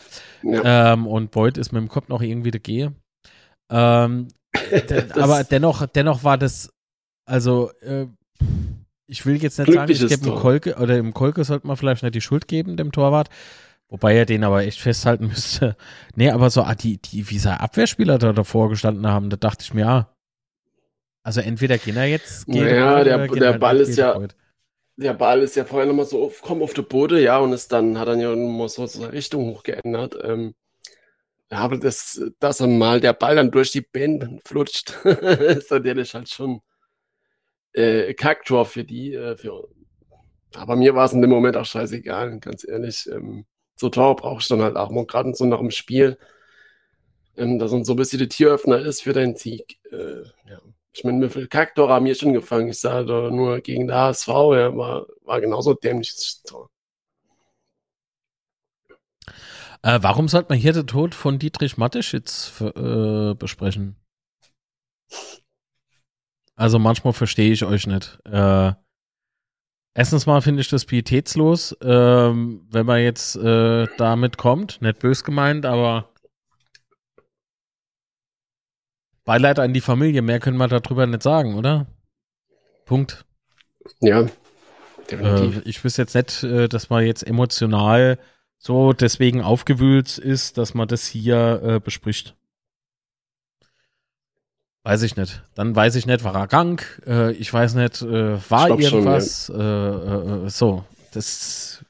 Ja. Ähm, und Boyd ist mit dem Kopf noch irgendwie der G. Ähm, de- Das- aber dennoch, dennoch war das, also äh, ich will jetzt nicht sagen, ich gebe dem. Kolke, oder im Kolke sollte man vielleicht nicht die Schuld geben, dem Torwart. Wobei er den aber echt festhalten müsste. Nee, aber so, ah, die, die, wie sei Abwehrspieler da davor gestanden haben, da dachte ich mir, ja. Also entweder gehen er jetzt, geht Naja, der- geht der Ball ist ja- Boyd. Der Ball ist ja vorher nochmal so aufgekommen auf der Boden, ja, und ist dann, hat dann ja immer so seine Richtung hochgeändert. Ähm, ja, aber das, dass mal der Ball dann durch die Beine flutscht, ist natürlich halt schon äh, Kacktor für die. Äh, für, aber mir war es in dem Moment auch scheißegal, ganz ehrlich. Ähm, so Tor brauche ich dann halt auch mal, gerade so nach dem Spiel, ähm, dass uns so ein bisschen der Türöffner ist für deinen Sieg. Äh, ja. Ich meine, wie viel Kacktore haben mir schon gefangen? Ich sage doch nur gegen der HSV, ja, war, war genauso dämliches Tor. Äh, warum sollte man hier den Tod von Dietrich Mateschitz äh, besprechen? Also manchmal verstehe ich euch nicht. Äh, erstens mal finde ich das pietätslos, ähm, wenn man jetzt äh, damit kommt. Nicht bös gemeint, aber Beileid an die Familie. Mehr können wir darüber nicht sagen, oder? Punkt. Ja, Äh, ich wüsste jetzt nicht, äh, dass man jetzt emotional so deswegen aufgewühlt ist, dass man das hier äh, bespricht. Weiß ich nicht. Dann weiß ich nicht, war er krank? Äh, ich weiß nicht, äh, war Ich glaub schon, irgendwas? äh, äh, äh, so, das.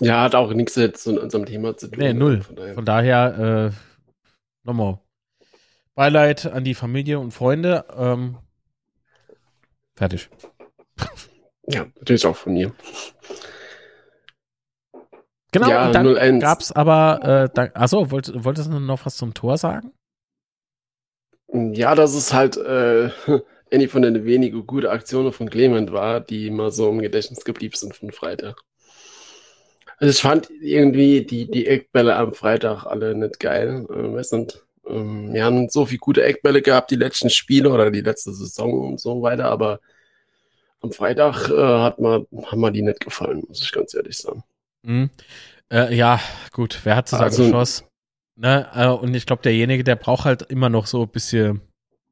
ja, hat auch nichts jetzt mit unserem Thema zu tun. Nee, null. Von daher. Von daher, äh, nochmal. Beileid an die Familie und Freunde. Ähm, fertig. Ja, natürlich auch von mir. Genau, Ja, und dann 0-1. gab's aber, äh, da, achso, wollt, wolltest du noch was zum Tor sagen? Ja, dass es halt äh, eine von den wenigen guten Aktionen von Clement war, die immer so im Gedächtnis geblieben sind von Freitag. Also ich fand irgendwie die, die Eckbälle am Freitag alle nicht geil. Äh, weiß nicht, ähm, wir haben so viele gute Eckbälle gehabt, die letzten Spiele oder die letzte Saison und so weiter, aber am Freitag äh, hat man, haben mir die nicht gefallen, muss ich ganz ehrlich sagen. Mhm. Äh, ja, gut, wer hat zusammen Also- geschossen? Ne? Äh, und ich glaube, derjenige, der braucht halt immer noch so ein bisschen,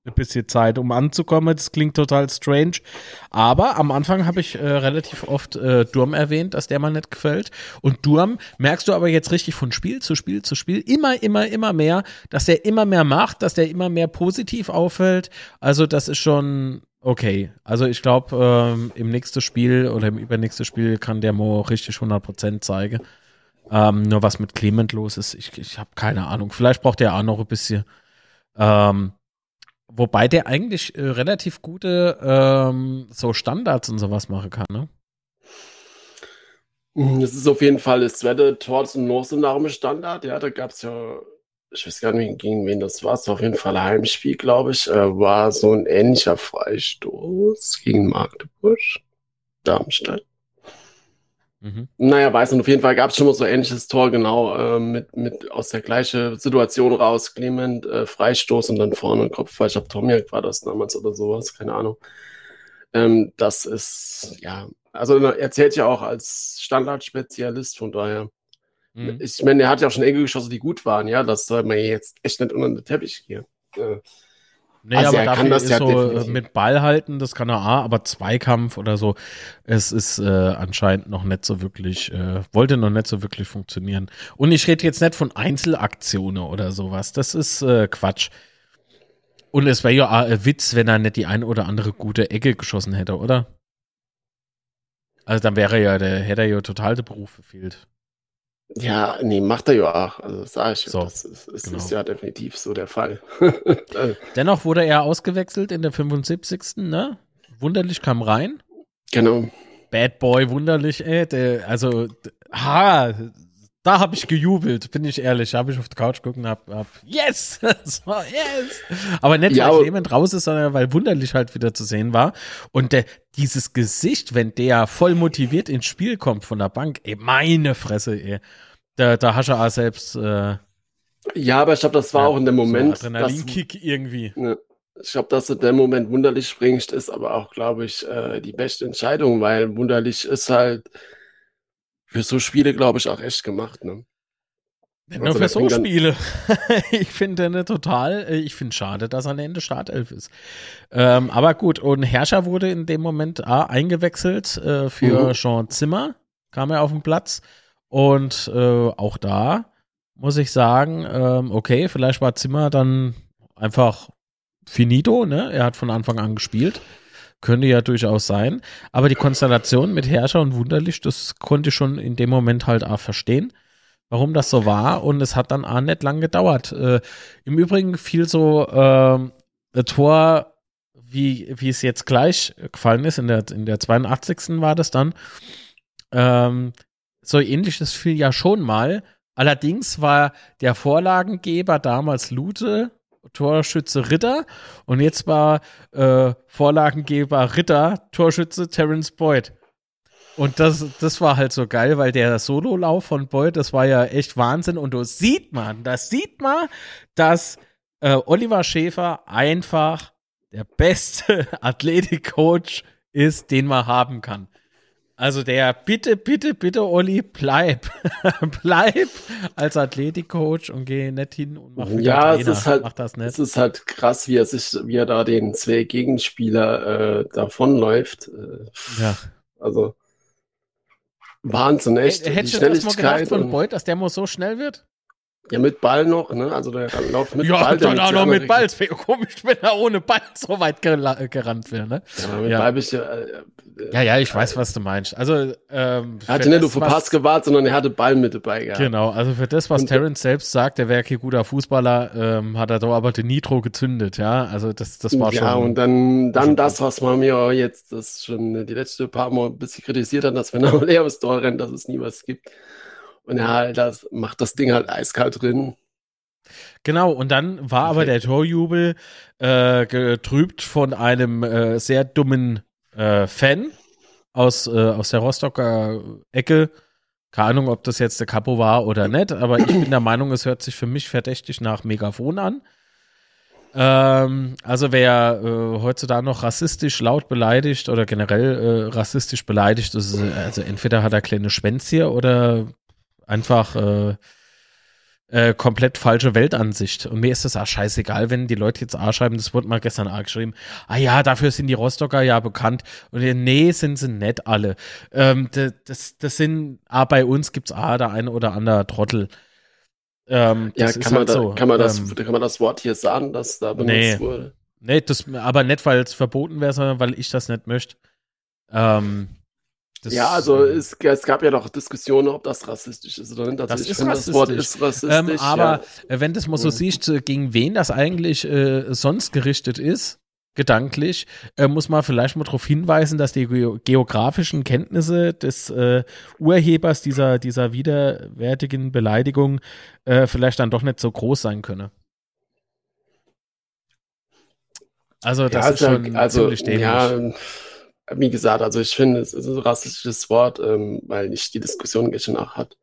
ein bisschen Zeit, um anzukommen. Das klingt total strange. Aber am Anfang habe ich äh, relativ oft äh, Durm erwähnt, dass der mal nicht gefällt. Und Durm merkst du aber jetzt richtig von Spiel zu Spiel zu Spiel immer, immer, immer mehr, dass der immer mehr macht, dass der immer mehr positiv auffällt. Also das ist schon okay. Also ich glaube, ähm, im nächsten Spiel oder im übernächsten Spiel kann der Mo richtig 100% zeigen. Ähm, nur was mit Clement los ist, ich, ich habe keine Ahnung. Vielleicht braucht er auch noch ein bisschen. Ähm, wobei der eigentlich äh, relativ gute ähm, so Standards und sowas machen kann, ne? Das ist auf jeden Fall das zweite Tor zum dem Standard. Ja, da gab es ja, ich weiß gar nicht, gegen wen das war. Es war auf jeden Fall Heimspiel, glaube ich. Äh, war so ein ähnlicher Freistoß gegen Magdeburg, Darmstadt. Mhm. Naja, weiß nicht, auf jeden Fall gab es schon mal so ein ähnliches Tor, genau, äh, mit, mit aus der gleichen Situation raus. Clement, äh, Freistoß und dann vorne Kopfball. Ich glaube, Tomiak war das damals oder sowas, keine Ahnung. Ähm, das ist, ja, also er zählt ja auch als Standardspezialist, von daher. Mhm. Ich meine, er hat ja auch schon Ecke geschossen, die gut waren, ja. Das soll man jetzt echt nicht unter den Teppich gehen. Äh, Nee, also aber dafür ist ja so äh, definitiv. mit Ball halten, das kann er A, aber Zweikampf oder so, es ist äh, anscheinend noch nicht so wirklich, äh, wollte noch nicht so wirklich funktionieren. Und ich rede jetzt nicht von Einzelaktionen oder sowas, das ist äh, Quatsch. Und es wäre ja ein Witz, wenn er nicht die eine oder andere gute Ecke geschossen hätte, oder? Also dann wäre ja, der hätte er ja total der Beruf verfehlt. Ja, nee, macht er ja auch. Also sage ich, so, das ist, ist, genau. ist, ja definitiv so der Fall. Dennoch wurde er ausgewechselt in der 75. Ne? Wunderlich kam rein. Genau. Bad Boy, wunderlich, ey. Der, also, ha, da habe ich gejubelt, bin ich ehrlich. Habe ich auf der Couch gucken, hab, hab yes, yes. Aber nicht, ja, weil jemand raus ist, sondern weil wunderlich halt wieder zu sehen war. Und der, dieses Gesicht, wenn der voll motiviert ins Spiel kommt von der Bank, ey, meine Fresse, ey. Da, da hast du auch selbst. Äh, ja, aber ich glaube, das war ja, auch in dem Moment. So Adrenalinkick irgendwie. Ne, ich glaube, dass du in dem Moment wunderlich springst, ist aber auch, glaube ich, äh, die beste Entscheidung, weil wunderlich ist halt für so Spiele, glaube ich, auch echt gemacht. Ne? Nicht nur für so Spiele. ich finde ne total, äh, ich finde schade, dass er am Ende Startelf ist. Ähm, aber gut, und Herrscher wurde in dem Moment A, eingewechselt äh, für mhm. Jean Zimmer, kam er auf den Platz. Und äh, auch da muss ich sagen, ähm, okay, vielleicht war Zimmer dann einfach finito, ne? Er hat von Anfang an gespielt. Könnte ja durchaus sein. Aber die Konstellation mit Herrscher und Wunderlich, das konnte ich schon in dem Moment halt auch verstehen, warum das so war. Und es hat dann auch nicht lang gedauert. Äh, Im Übrigen fiel so äh, Tor, wie, wie es jetzt gleich gefallen ist, in der, in der 82. war das dann. Ähm, so ähnliches fiel ja schon mal. Allerdings war der Vorlagengeber damals Lute Torschütze Ritter und jetzt war äh, Vorlagengeber Ritter Torschütze Terence Boyd. Und das, das war halt so geil, weil der Sololauf von Boyd, das war ja echt Wahnsinn. Und da sieht man, das sieht man, dass äh, Oliver Schäfer einfach der beste Athletikcoach ist, den man haben kann. Also der, bitte, bitte, bitte, Olli, bleib. bleib als Athletikcoach und geh nicht hin und mach wieder Ja, Trainer. es ist halt, mach das nicht. es ist halt krass, wie er sich, wie er da den zwei Gegenspieler äh, davonläuft. Äh, ja. Also Wahnsinn, echt. Hättest du das mal gedacht von Beuth, dass der mal so schnell wird? Ja, mit Ball noch, ne? Also der läuft mit ja, Ball. Ja, dann auch noch mit Ball. Es wäre komisch, wenn er ohne Ball so weit gerannt wäre, ne? Ja, mit ja. Ball bist du, äh, äh, ja, ja, ich weiß, was du meinst. Also, ähm, er hatte nicht nur für Pass gewartet, sondern er hatte Ball mit dabei gehabt. Genau, also für das, was Und, Terence selbst sagt, der wäre kein guter Fußballer, ähm, hat er doch aber den Nitro gezündet, ja? Also das, das war ja, schon. Ja, und dann, dann das, was man mir jetzt das schon die letzten paar Mal ein bisschen kritisiert hat, dass wenn er leer ins Tor rennt, dass es nie was gibt. Und er halt das, macht das Ding halt eiskalt drin. Genau, und dann war aber der Torjubel äh, getrübt von einem äh, sehr dummen äh, Fan aus, äh, aus der Rostocker Ecke. Keine Ahnung, ob das jetzt der Capo war oder nicht, aber ich bin der Meinung, es hört sich für mich verdächtig nach Megafon an. Ähm, also wer äh, heutzutage noch rassistisch laut beleidigt oder generell äh, rassistisch beleidigt, ist, also entweder hat er kleine Schwänze oder einfach äh, äh, komplett falsche Weltansicht. Und mir ist das auch scheißegal, wenn die Leute jetzt A schreiben, das wurde mal gestern A geschrieben, ah ja, dafür sind die Rostocker ja bekannt. Und ja, nee, sind sie nicht alle. Ähm, das, das sind, ah, bei uns gibt es A, der eine oder andere Trottel. Ähm, ja, kann man, halt da, so. kann, man das, ähm, kann man das Wort hier sagen, dass da benutzt nee, wurde? Nee, das, aber nicht, weil es verboten wäre, sondern weil ich das nicht möchte. Ähm, das, ja, also es, es, gab ja doch Diskussionen, ob das rassistisch ist oder nicht. Also das, ist finde, das Wort ist rassistisch. Ähm, aber ja. wenn das mal so mhm. siehst, äh, gegen wen das eigentlich äh, sonst gerichtet ist, gedanklich, äh, muss man vielleicht mal darauf hinweisen, dass die geografischen Kenntnisse des äh, Urhebers dieser, dieser widerwärtigen Beleidigung äh, vielleicht dann doch nicht so groß sein können. Also das ja, ist schon also, ziemlich dämlich. Ja, wie gesagt, also ich finde, es ist ein rassistisches Wort, ähm, weil nicht die Diskussion gestern auch hat.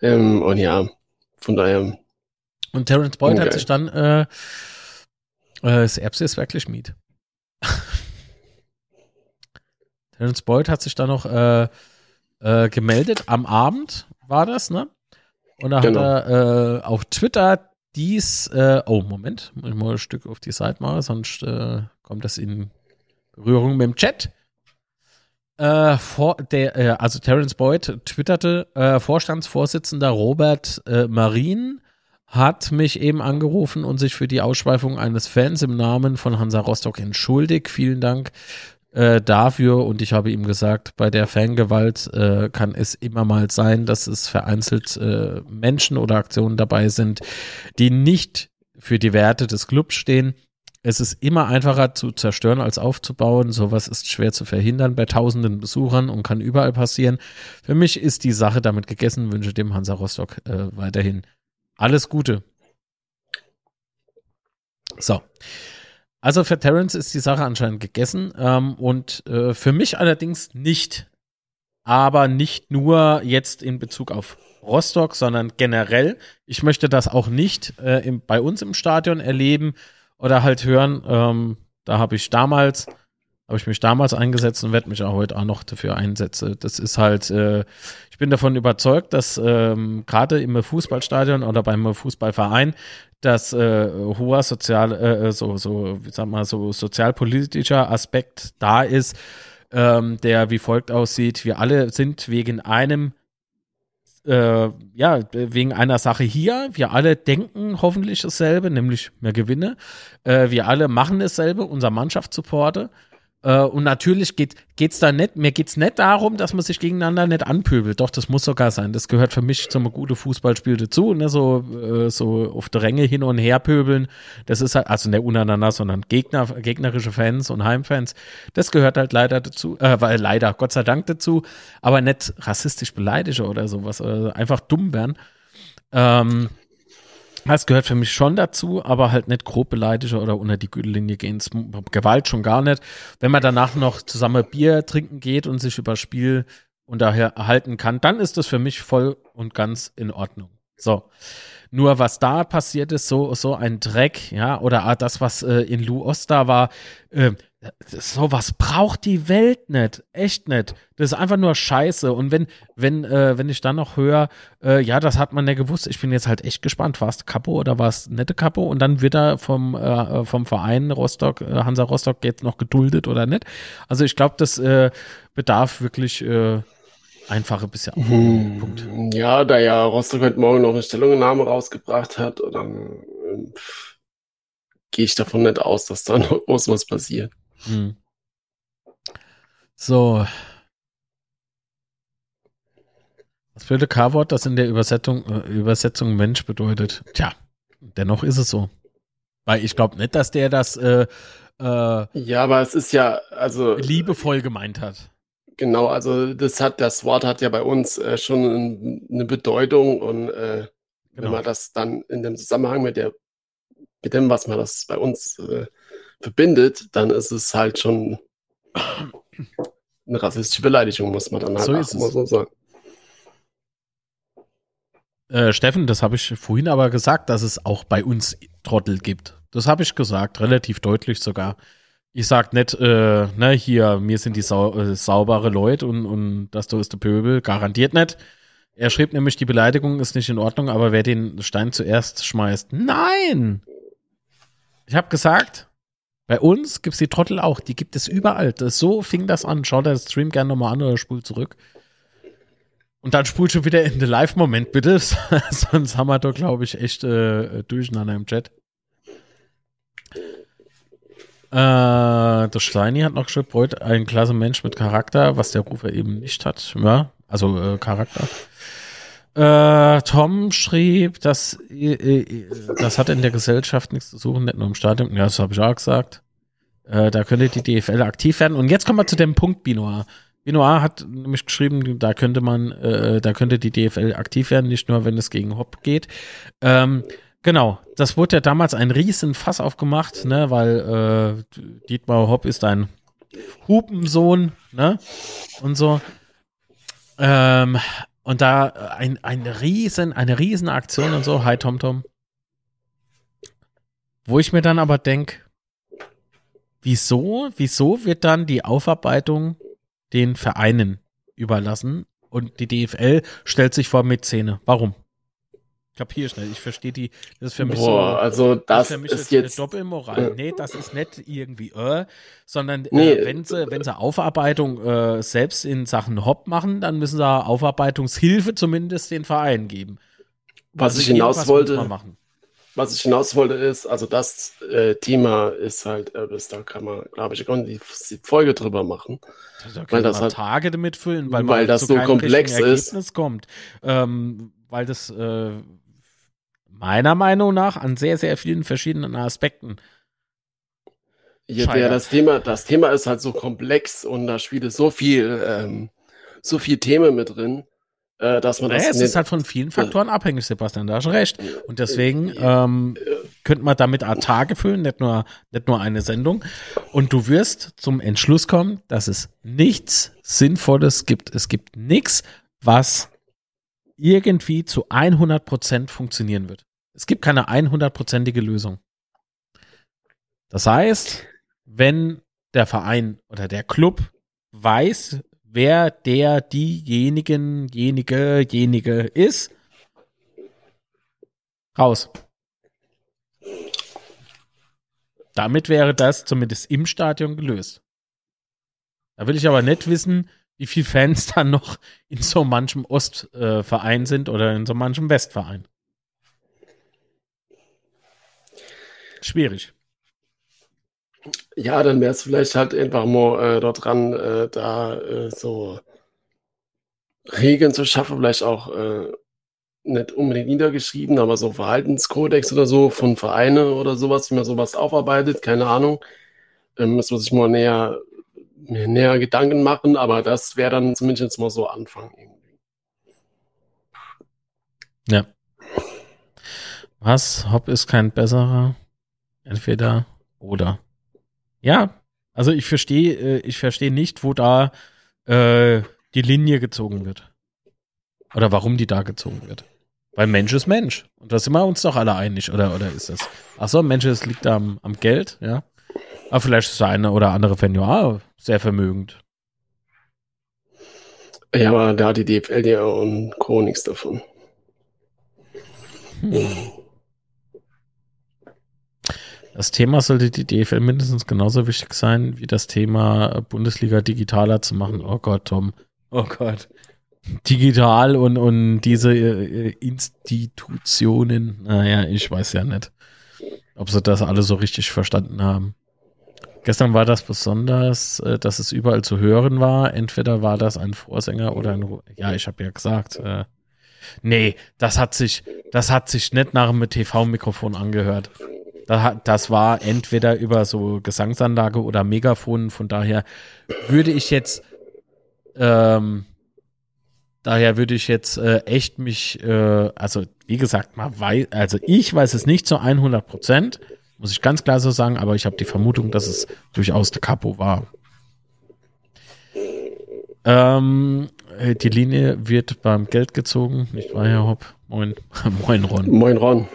Ähm, und ja, von daher. Und Terence Boyd hat sich dann, äh, äh, das Erbse ist wirklich Miet. Terence Boyd hat sich dann noch äh, äh, gemeldet, am Abend war das, ne? Und da genau. hat er äh, auf Twitter dies, äh, oh, Moment, muss ich mal ein Stück auf die Seite machen, sonst kommt das in Berührung mit dem Chat. Äh, vor der, äh, also Terence Boyd twitterte, äh, Vorstandsvorsitzender Robert äh, Marin hat mich eben angerufen und sich für die Ausschweifung eines Fans im Namen von Hansa Rostock entschuldigt. Vielen Dank äh, dafür und ich habe ihm gesagt, bei der Fangewalt äh, kann es immer mal sein, dass es vereinzelt Menschen oder Aktionen dabei sind, die nicht für die Werte des Clubs stehen. Es ist immer einfacher zu zerstören als aufzubauen. Sowas ist schwer zu verhindern bei tausenden Besuchern und kann überall passieren. Für mich ist die Sache damit gegessen. Wünsche dem Hansa Rostock äh, weiterhin alles Gute. So. Also für Terence ist die Sache anscheinend gegessen ähm, und äh, für mich allerdings nicht. Aber nicht nur jetzt in Bezug auf Rostock, sondern generell. Ich möchte das auch nicht äh, im, bei uns im Stadion erleben oder halt hören. Ähm, da habe ich damals, habe ich mich damals eingesetzt und werde mich auch heute auch noch dafür einsetzen. Das ist halt, äh, ich bin davon überzeugt, dass ähm, gerade im Fußballstadion oder beim Fußballverein dass äh, hoher sozial, äh, so, so, wie sag mal, so sozialpolitischer Aspekt da ist, ähm, der wie folgt aussieht. Wir alle sind wegen einem äh, ja, wegen einer Sache hier. Wir alle denken hoffentlich dasselbe, nämlich mehr Gewinne. Äh, wir alle machen dasselbe, unser Mannschaftssupporte. Äh, und natürlich geht es da nicht, mir geht es nicht darum, dass man sich gegeneinander nicht anpöbelt. Doch, das muss sogar sein. Das gehört für mich zum guten Fußballspiel dazu. Ne? So, äh, so auf der Ränge hin und her pöbeln. Das ist halt, also nicht untereinander, sondern Gegner, gegnerische Fans und Heimfans. Das gehört halt leider dazu, äh, weil leider, Gott sei Dank dazu, aber nicht rassistisch beleidige oder sowas. Äh, einfach dumm werden. Ähm, das gehört für mich schon dazu, aber halt nicht grob beleidigen oder unter die Gürtellinie gehen. Gewalt schon gar nicht. Wenn man danach noch zusammen Bier trinken geht und sich über Spiel unterhalten kann, dann ist das für mich voll und ganz in Ordnung. So. Nur was da passiert ist, so, so ein Dreck, ja, oder das, was äh, in Lou Oster war, äh, sowas braucht die Welt nicht. Echt nicht. Das ist einfach nur Scheiße. Und wenn, wenn, äh, wenn ich dann noch höre, äh, ja, das hat man ja gewusst, ich bin jetzt halt echt gespannt, war es Kapo oder war es nette Kapo? Und dann wird er vom, äh, vom Verein Rostock, äh, Hansa Rostock jetzt noch geduldet oder nicht. Also ich glaube, das äh, bedarf wirklich äh, einfache bisher. Hm, Punkt. Ja, da ja Rostock heute Morgen noch eine Stellungnahme rausgebracht hat, dann gehe ich davon nicht aus, dass da noch groß was passiert. Hm. So. Das blöde K-Wort, das in der Übersetzung, äh, Übersetzung Mensch bedeutet. Tja, dennoch ist es so. Weil ich glaube nicht, dass der das äh, äh, ja, aber es ist ja also liebevoll gemeint hat. Genau, also das hat das Wort hat ja bei uns äh, schon eine Bedeutung und äh, genau. wenn man das dann in dem Zusammenhang mit der mit dem, was man das bei uns äh, verbindet, dann ist es halt schon eine rassistische Beleidigung, muss man dann halt so, ist mal so sagen. Äh, Steffen, das habe ich vorhin aber gesagt, dass es auch bei uns Trottel gibt. Das habe ich gesagt, relativ deutlich sogar. Ich sag nicht, äh, ne, hier, mir sind die sau äh, saubere Leute und, und das da ist der Pöbel, garantiert nicht. Er schrieb nämlich, die Beleidigung ist nicht in Ordnung, aber wer den Stein zuerst schmeißt. Nein! Ich habe gesagt, bei uns gibt es die Trottel auch. Die gibt es überall. Das, so fing das an. Schau dir das Stream gerne nochmal an oder spul zurück. Und dann spult schon wieder in den Live-Moment, bitte. Sonst haben wir doch, glaube ich, echt äh, Durcheinander im Chat. Äh, der Steini hat noch geschrieben, Bräut, ein klasse Mensch mit Charakter, was der Rufer eben nicht hat. Ja, also äh, Charakter. Äh, Tom schrieb, dass äh, äh, das hat in der Gesellschaft nichts zu suchen, nicht nur im Stadion. Ja, das habe ich auch gesagt. Äh, da könnte die DFL aktiv werden. Und jetzt kommen wir zu dem Punkt, Binoir. Binoir hat nämlich geschrieben, da könnte man, äh, da könnte die DFL aktiv werden, nicht nur, wenn es gegen Hopp geht. Ähm, genau, das wurde ja damals ein riesen Fass aufgemacht, ne, weil äh, Dietmar Hopp ist ein Hupensohn, ne, und so. Ähm, und da äh, ein, ein riesen, eine riesen Aktion und so, hi TomTom. Wo ich mir dann aber denke, wieso, wieso wird dann die Aufarbeitung den Vereinen überlassen und die DFL stellt sich vor Mäzene? Warum? Kapier ich nicht. Ich verstehe die, das ist für mich Boah, so. also das, für mich ist eine jetzt. Doppelmoral. äh, Nee, das ist nicht irgendwie, äh, sondern Nee. äh, wenn, sie, wenn sie Aufarbeitung äh, selbst in Sachen Hop machen, dann müssen sie Aufarbeitungshilfe zumindest den Verein geben. Was Also ich hinaus wollte, was ich hinaus wollte, ist, also das äh, Thema ist halt, äh, das, da kann man, glaube ich, die, die Folge drüber machen. Da weil das halt- Tage damit füllen, weil, weil man das so komplex ist. Ergebnis kommt. Ähm, weil das äh, meiner Meinung nach an sehr, sehr vielen verschiedenen Aspekten. Ja, der, das, Thema, das Thema ist halt so komplex und da spielt es so viel, ähm, so viel Themen mit drin, äh, dass man Naja, das es ist halt von vielen Faktoren abhängig, Sebastian, da hast du recht. Und deswegen ähm, könnte man damit auch Tage füllen, nicht nur, nicht nur eine Sendung. Und du wirst zum Entschluss kommen, dass es nichts Sinnvolles gibt. Es gibt nichts, was irgendwie zu 100% funktionieren wird. Es gibt keine 100%ige Lösung. Das heißt, wenn der Verein oder der Club weiß, wer der, diejenigen, jenige, jenige ist, raus. Damit wäre das zumindest im Stadion gelöst. Da will ich aber nicht wissen, wie viele Fans dann noch in so manchem Ostverein äh, sind oder in so manchem Westverein. Schwierig. Ja, dann wäre es vielleicht halt einfach mal äh, dort dran, äh, da äh, so Regeln zu schaffen, vielleicht auch äh, nicht unbedingt niedergeschrieben, aber so Verhaltenskodex oder so von Vereinen oder sowas, wie man sowas aufarbeitet, keine Ahnung. Ähm, müssen wir sich mal näher, mir näher Gedanken machen, aber das wäre dann zumindest mal so Anfang irgendwie. Ja. Was? Hopp ist kein besserer. Entweder oder. Ja, also ich verstehe, äh, ich verstehe nicht, wo da äh, die Linie gezogen wird. Oder warum die da gezogen wird. Weil Mensch ist Mensch. Und da sind wir uns doch alle einig, oder, oder ist das? Achso, Mensch, es liegt am, am Geld, ja. Aber vielleicht ist der eine oder andere Fan ja sehr vermögend. Ja, aber da hat die DFL ja und Co. nichts davon. Hm. Das Thema sollte die DFL mindestens genauso wichtig sein, wie das Thema Bundesliga digitaler zu machen. Oh Gott, Tom. Oh Gott. Digital und, und diese äh, Institutionen. Naja, ich weiß ja nicht, ob sie das alle so richtig verstanden haben. Gestern war das besonders, äh, dass es überall zu hören war. Entweder war das ein Vorsänger oder ein. Ja, ich habe ja gesagt. Äh, nee, das hat sich, das hat sich nicht nach einem TV-Mikrofon angehört. Das war entweder über so Gesangsanlage oder Megafon. Von daher würde ich jetzt, ähm, daher würde ich jetzt äh, echt mich, äh, also wie gesagt, mal weiß, also ich weiß es nicht zu 100 Prozent, muss ich ganz klar so sagen, aber ich habe die Vermutung, dass es durchaus der Capo war. Ähm, die Linie wird beim Geld gezogen, nicht wahr, Herr Hopp? Moin, moin Ron. Moin Ron.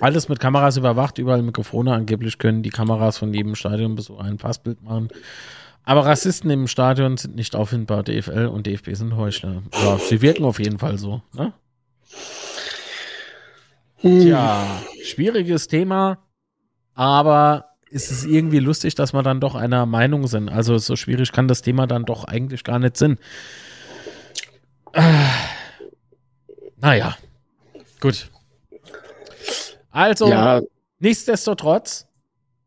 Alles mit Kameras überwacht, überall Mikrofone. Angeblich können die Kameras von jedem Stadionbesuch ein Passbild machen. Aber Rassisten im Stadion sind nicht auffindbar. DFL und DFB sind Heuchler. Ja, sie wirken auf jeden Fall so. Ne? Tja, schwieriges Thema, aber ist es irgendwie lustig, dass wir dann doch einer Meinung sind. Also so schwierig kann das Thema dann doch eigentlich gar nicht sein. Äh, naja, gut. Also, Ja, nichtsdestotrotz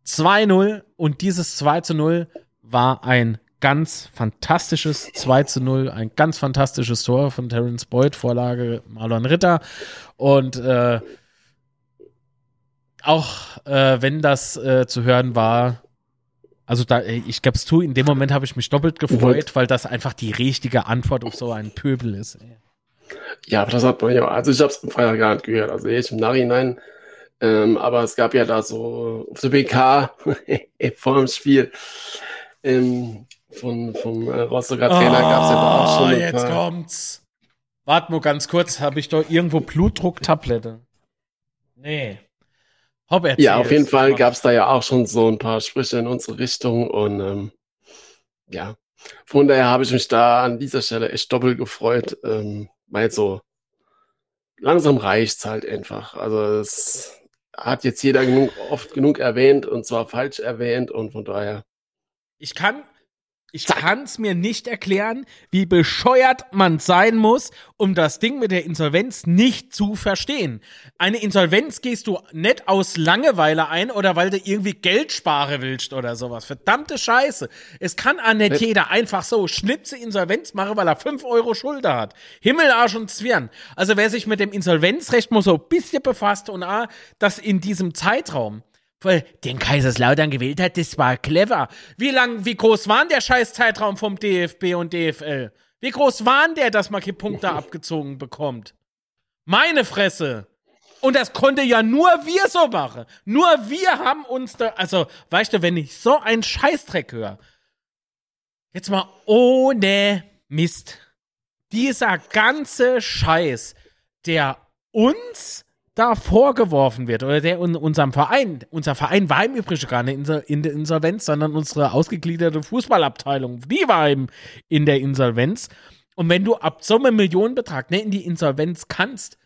2-0 und dieses 2-0 war ein ganz fantastisches 2-0, ein ganz fantastisches Tor von Terence Boyd, Vorlage Marlon Ritter. Und äh, auch äh, wenn das äh, zu hören war, also da, ich gebe es zu, in dem Moment habe ich mich doppelt gefreut, weil das einfach die richtige Antwort auf so einen Pöbel ist. ja, aber das hat man ja, also ich habe es am Freitag gar nicht gehört, also ich im Nachhinein, ähm, aber es gab ja da so auf der BK vor dem Spiel ähm, von, vom äh, Rostocker Trainer gab es ja da auch schon. Oh, jetzt paar- kommt's. Warte mal ganz kurz, habe ich doch irgendwo Blutdrucktablette? Nee. Hopp, erzähl Ja, auf jeden es. Fall gab es da ja auch schon so ein paar Sprüche in unsere Richtung und ähm, ja, von daher habe ich mich da an dieser Stelle echt doppelt gefreut, ähm, weil so, langsam reicht's halt einfach. Also es hat jetzt jeder genug, oft genug erwähnt und zwar falsch erwähnt und von daher. Ich kann, ich kann es mir nicht erklären, wie bescheuert man sein muss, um das Ding mit der Insolvenz nicht zu verstehen. Eine Insolvenz gehst du nicht aus Langeweile ein oder weil du irgendwie Geld sparen willst oder sowas. Verdammte Scheiße. Es kann auch nicht jeder einfach so Schnipse Insolvenz machen, weil er 5 Euro Schulter hat. Himmel, Arsch und Zwirn. Also wer sich mit dem Insolvenzrecht mal so ein bisschen befasst und ah, das in diesem Zeitraum den Kaiserslautern gewählt hat, das war clever. Wie lang, wie groß war der Scheißzeitraum vom DFB und DFL? Wie groß waren der, dass man Punkte abgezogen bekommt? Meine Fresse. Und das konnte ja nur wir so machen. Nur wir haben uns da, also, weißt du, wenn ich so einen Scheißdreck höre, jetzt mal ohne Mist. Dieser ganze Scheiß, der uns da vorgeworfen wird oder der in unserem Verein, unser Verein war im Übrigen gar nicht in der Insolvenz, sondern unsere ausgegliederte Fußballabteilung, die war eben in der Insolvenz. Und wenn du ab so einem Millionenbetrag ne, in die Insolvenz kannst,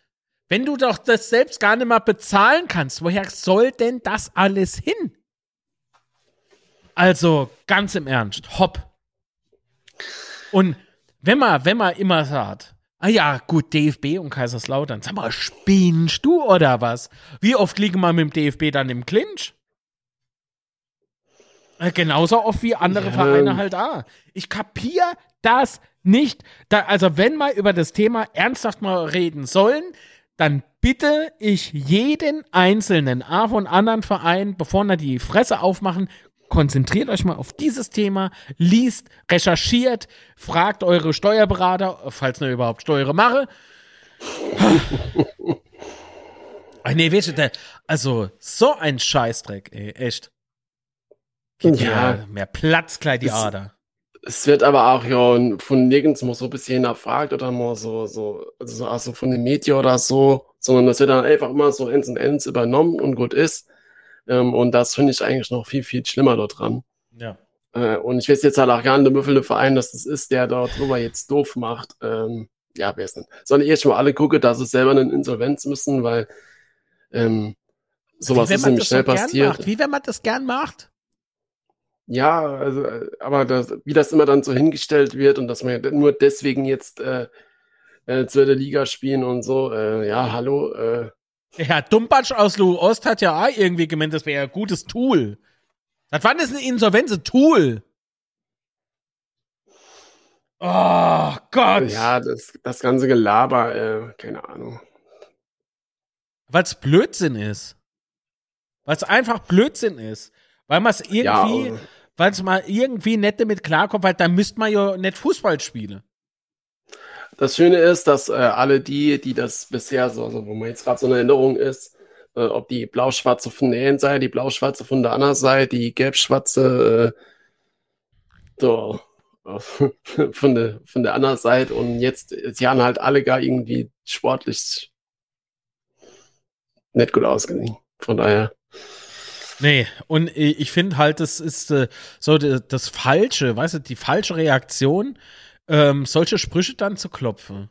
wenn du doch das selbst gar nicht mal bezahlen kannst, woher soll denn das alles hin? Also, ganz im Ernst, hopp. Und wenn man, wenn man immer sagt, Ah ja, gut, DFB und Kaiserslautern. Sag mal, spinnst du oder was? Wie oft liegen wir mit dem DFB dann im Clinch? Äh, genauso oft wie andere ja. Vereine halt auch. Ich kapier das nicht. Da, also, wenn wir über das Thema ernsthaft mal reden sollen, dann bitte ich jeden einzelnen A von anderen Vereinen, bevor wir die Fresse aufmachen, konzentriert euch mal auf dieses Thema, liest, recherchiert, fragt eure Steuerberater, falls ihr überhaupt Steuere mache. Ach nee, weißt du, also so ein Scheißdreck, ey, echt. Geht ja, mehr, mehr Platz gleich die es, Ader. Es wird aber auch ja von nirgends mal so ein bisschen erfragt oder mal so, so, also, also von den Medien oder so, sondern das wird dann einfach immer so ends und ends übernommen und gut ist. Ähm, und das finde ich eigentlich noch viel, viel schlimmer dort dran. Ja. Äh, und ich weiß jetzt halt auch gar nicht, wie viele Verein das ist, der dort drüber jetzt doof macht. Ähm, ja, wer ist denn? Soll ich erst mal alle gucken, dass sie selber in Insolvenz müssen, weil ähm, sowas ist nämlich schnell so passiert. Wie wenn man das gern macht? Ja, also, aber das, wie das immer dann so hingestellt wird und dass man nur deswegen jetzt äh, äh, zweite Liga spielen und so, äh, ja, hallo, äh, ja, Dumpatsch aus Lu Ost hat ja auch irgendwie gemeint, das wäre ein gutes Tool. Das war das eine Insolvenz, Tool. Oh Gott. Ja, das, das ganze Gelaber, äh, keine Ahnung. Weil es Blödsinn ist. Weil es einfach Blödsinn ist. Weil man es irgendwie, ja, weil es mal irgendwie nicht damit klarkommt, weil da müsste man ja nicht Fußball spielen. Das Schöne ist, dass äh, alle die, die das bisher so, also wo man jetzt gerade so eine Erinnerung ist, äh, ob die blau-schwarze von der einen Seite, die blau-schwarze von der anderen Seite, die gelb-schwarze äh, von, der, von der anderen Seite und jetzt, sie haben halt alle gar irgendwie sportlich nicht gut ausgesehen. Von daher. Nee, und ich finde halt, das ist äh, so das Falsche, weißt du, die falsche Reaktion ähm, solche Sprüche dann zu klopfen.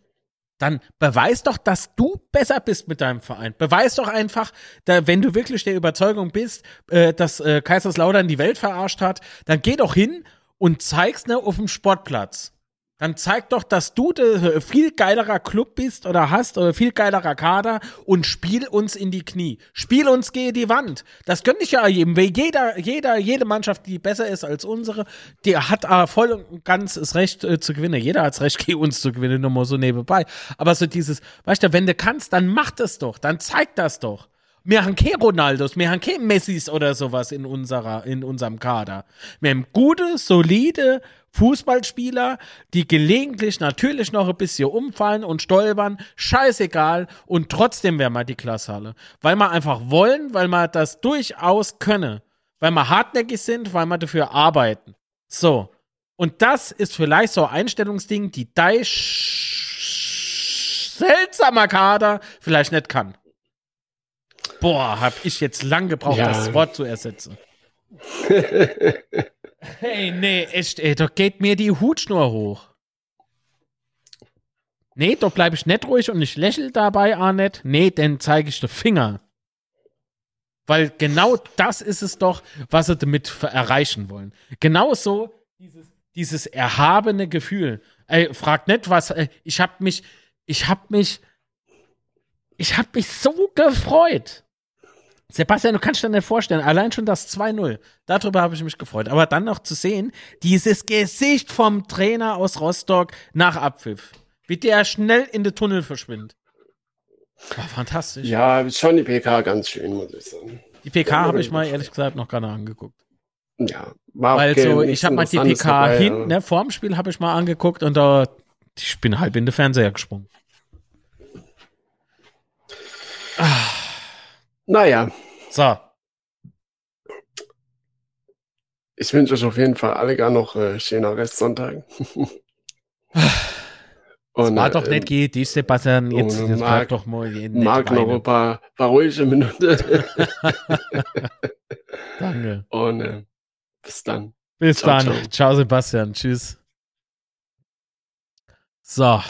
Dann beweis doch, dass du besser bist mit deinem Verein. Beweis doch einfach, da, wenn du wirklich der Überzeugung bist, äh, dass äh, Kaiserslautern die Welt verarscht hat, dann geh doch hin und zeig's ne auf dem Sportplatz dann zeig doch, dass du viel geilerer Club bist oder hast oder viel geilerer Kader und spiel uns in die Knie. Spiel uns gegen die Wand. Das könnte ich ja jedem, jeder, jeder, jede Mannschaft, die besser ist als unsere, die hat äh, voll und ganz das Recht äh, zu gewinnen. Jeder hat das Recht, gegen uns zu gewinnen, nur mal so nebenbei. Aber so dieses, weißt du, wenn du kannst, dann mach das doch, dann zeig das doch. Wir haben keine Ronaldos, wir haben keine Messis oder sowas in, unserer, in unserem Kader. Wir haben gute, solide Fußballspieler, die gelegentlich natürlich noch ein bisschen umfallen und stolpern, scheißegal, und trotzdem wären wir die Klasshalle. Weil wir einfach wollen, weil wir das durchaus können. Weil wir hartnäckig sind, weil wir dafür arbeiten. So. Und das ist vielleicht so ein Einstellungsding, die dein seltsamer Kader vielleicht nicht kann. Boah, hab ich jetzt lang gebraucht, ja. das Wort zu ersetzen. hey, nee, echt, ey, doch geht mir die Hutschnur hoch. Nee, da bleibe ich nicht ruhig und ich lächle dabei auch nicht. Nee, dann zeige ich den Finger. Weil genau das ist es doch, was sie damit erreichen wollen. Genauso dieses, dieses erhabene Gefühl. Ey, fragt nicht, was. Äh, ich hab mich, ich hab mich, ich hab mich so gefreut. Sebastian, du kannst dir nicht vorstellen, allein schon das 2-0, darüber habe ich mich gefreut. Aber dann noch zu sehen, dieses Gesicht vom Trainer aus Rostock nach Abpfiff, wie der schnell in den Tunnel verschwindet. War fantastisch. Ja, schon die PK ganz schön, muss ich sagen. Die PK habe ich mal ehrlich gesagt noch gar nicht angeguckt. Ja, war Weil okay, so, ich habe mal die PK dabei, hinten, aber- ne, vorm Spiel habe ich mal angeguckt und da, ich bin halb in den Fernseher gesprungen. Naja, So, ich wünsche euch auf jeden Fall alle gar noch äh, schöner Restsonntag. Und, war äh, doch nicht geht, die Sebastian, jetzt, bleib doch mal nicht Marc noch ein paar, paar ruhige Minuten. Danke. Und äh, bis dann. Bis Ciao, dann. ciao. Ciao, Sebastian. Tschüss. So.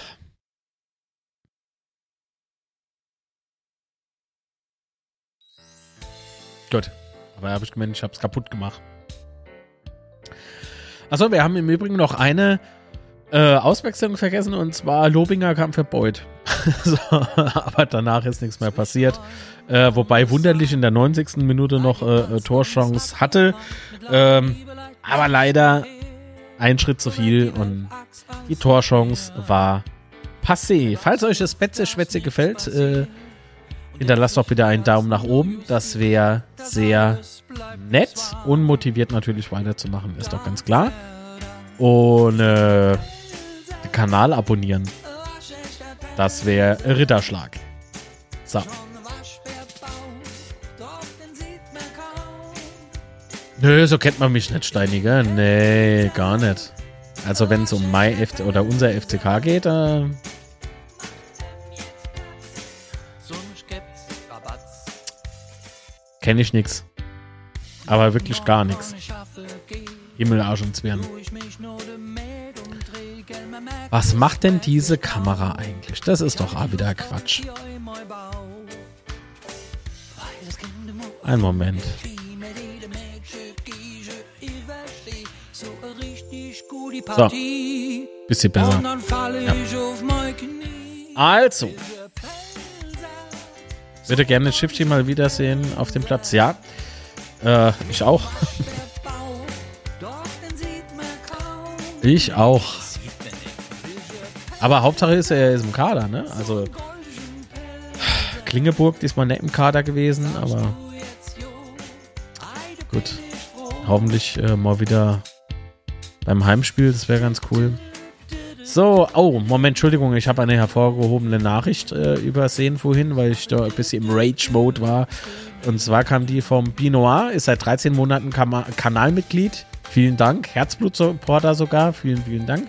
Gut. Aber habe ich gemeint, ich habe es kaputt gemacht. Achso, wir haben im Übrigen noch eine äh, Auswechslung vergessen und zwar Lobinger kam für Beuth. so, aber danach ist nichts mehr passiert. Äh, wobei wunderlich in der 90. Minute noch äh, äh, Torchance hatte. Ähm, aber leider ein Schritt zu viel und die Torchance war passé. Falls euch das Betze-Schwätze gefällt, äh, hinterlasst doch bitte einen Daumen nach oben. Das wäre sehr nett und motiviert natürlich weiterzumachen, ist doch ganz klar. Und äh, Kanal abonnieren. Das wäre Ritterschlag. So. Nö, so kennt man mich nicht, Steiniger. Nee, gar nicht. Also wenn es um mein F oder unser FCK geht, äh, kenne ich nix. Aber wirklich gar nichts. Himmel, Arsch und Zwirn. Was macht denn diese Kamera eigentlich? Das ist doch auch wieder Quatsch. Ein Moment. So. Bisschen besser. Also. Würde gerne Shifty mal wiedersehen auf dem Platz. Ja. Äh, ich auch. Ich auch. Aber Hauptsache ist, er ist im Kader, ne? Also. Klingeburg diesmal nicht im Kader gewesen, aber. Gut. Hoffentlich äh, mal wieder beim Heimspiel, das wäre ganz cool. So, oh, Moment, Entschuldigung, ich habe eine hervorgehobene Nachricht äh, übersehen vorhin, weil ich da ein bisschen im Rage-Mode war. Und zwar kam die vom Binoir, ist seit 13 Monaten Kam Kanalmitglied. Vielen Dank. Herzblut-Supporter sogar. Vielen, vielen Dank.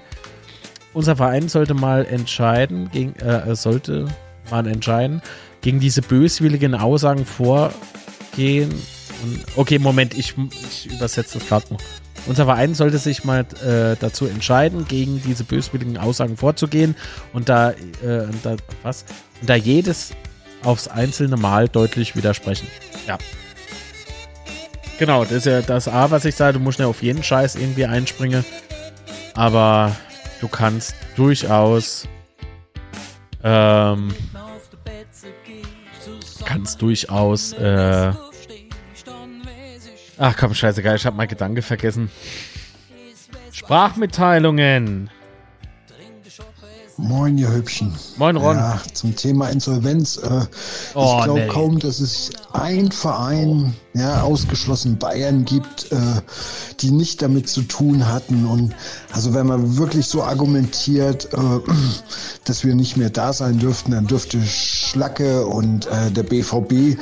Unser Verein sollte mal entscheiden, gegen, äh, sollte mal entscheiden, gegen diese böswilligen Aussagen vorgehen. Und, okay, Moment, ich, ich übersetze das gerade noch. Unser Verein sollte sich mal äh, dazu entscheiden, gegen diese böswilligen Aussagen vorzugehen und da, äh, und da was? Und da jedes aufs einzelne Mal deutlich widersprechen. Ja. Genau, das ist ja das A, was ich sage. Du musst ja auf jeden Scheiß irgendwie einspringen. Aber du kannst durchaus ähm, kannst durchaus äh, Ach komm, scheißegal, ich habe meinen Gedanke vergessen. Sprachmitteilungen. Moin, ihr Hübschen. Moin, Ron. Ja, zum Thema Insolvenz. Äh, Oh, ich glaube nee. kaum, dass es ein Verein, ja, ausgeschlossen Bayern gibt, äh, die nicht damit zu tun hatten. Und also wenn man wirklich so argumentiert, äh, dass wir nicht mehr da sein dürften, dann dürfte Schlacke und äh, der BVB,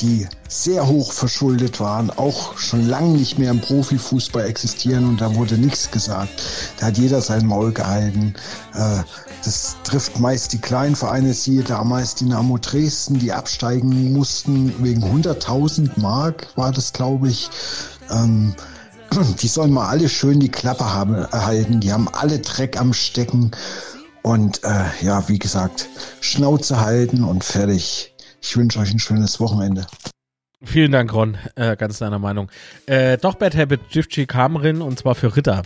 die sehr hoch verschuldet waren, auch schon lange nicht mehr im Profifußball existieren und da wurde nichts gesagt. Da hat jeder sein Maul gehalten. Äh, das trifft meist die kleinen Vereine, siehe damals Dynamo Dresden, die absteigen mussten wegen 100.000 Mark, war das, glaube ich. Ähm, die sollen mal alle schön die Klappe haben, erhalten. Die haben alle Dreck am Stecken. Und äh, ja, wie gesagt, Schnauze halten und fertig. Ich wünsche euch ein schönes Wochenende. Vielen Dank, Ron. Äh, ganz deiner Meinung. Äh, doch Bad Habit Jifchi Kamerin und zwar für Ritter.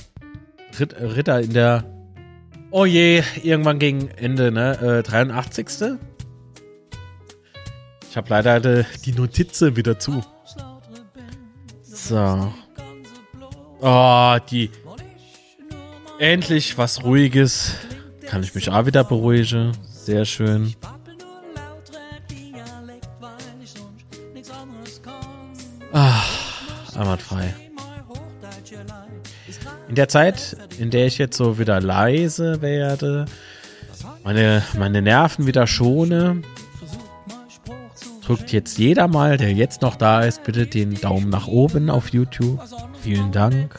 Ritt, Ritter in der. Oh je, irgendwann gegen Ende, ne? Äh, 83. Ich habe leider die Notize wieder zu. So. Oh, die. Endlich was Ruhiges. Kann ich mich auch wieder beruhigen. Sehr schön. Ah, einwandfrei. In der Zeit, in der ich jetzt so wieder leise werde, meine, meine Nerven wieder schone, drückt jetzt jeder mal, der jetzt noch da ist, bitte den Daumen nach oben auf YouTube. Vielen Dank.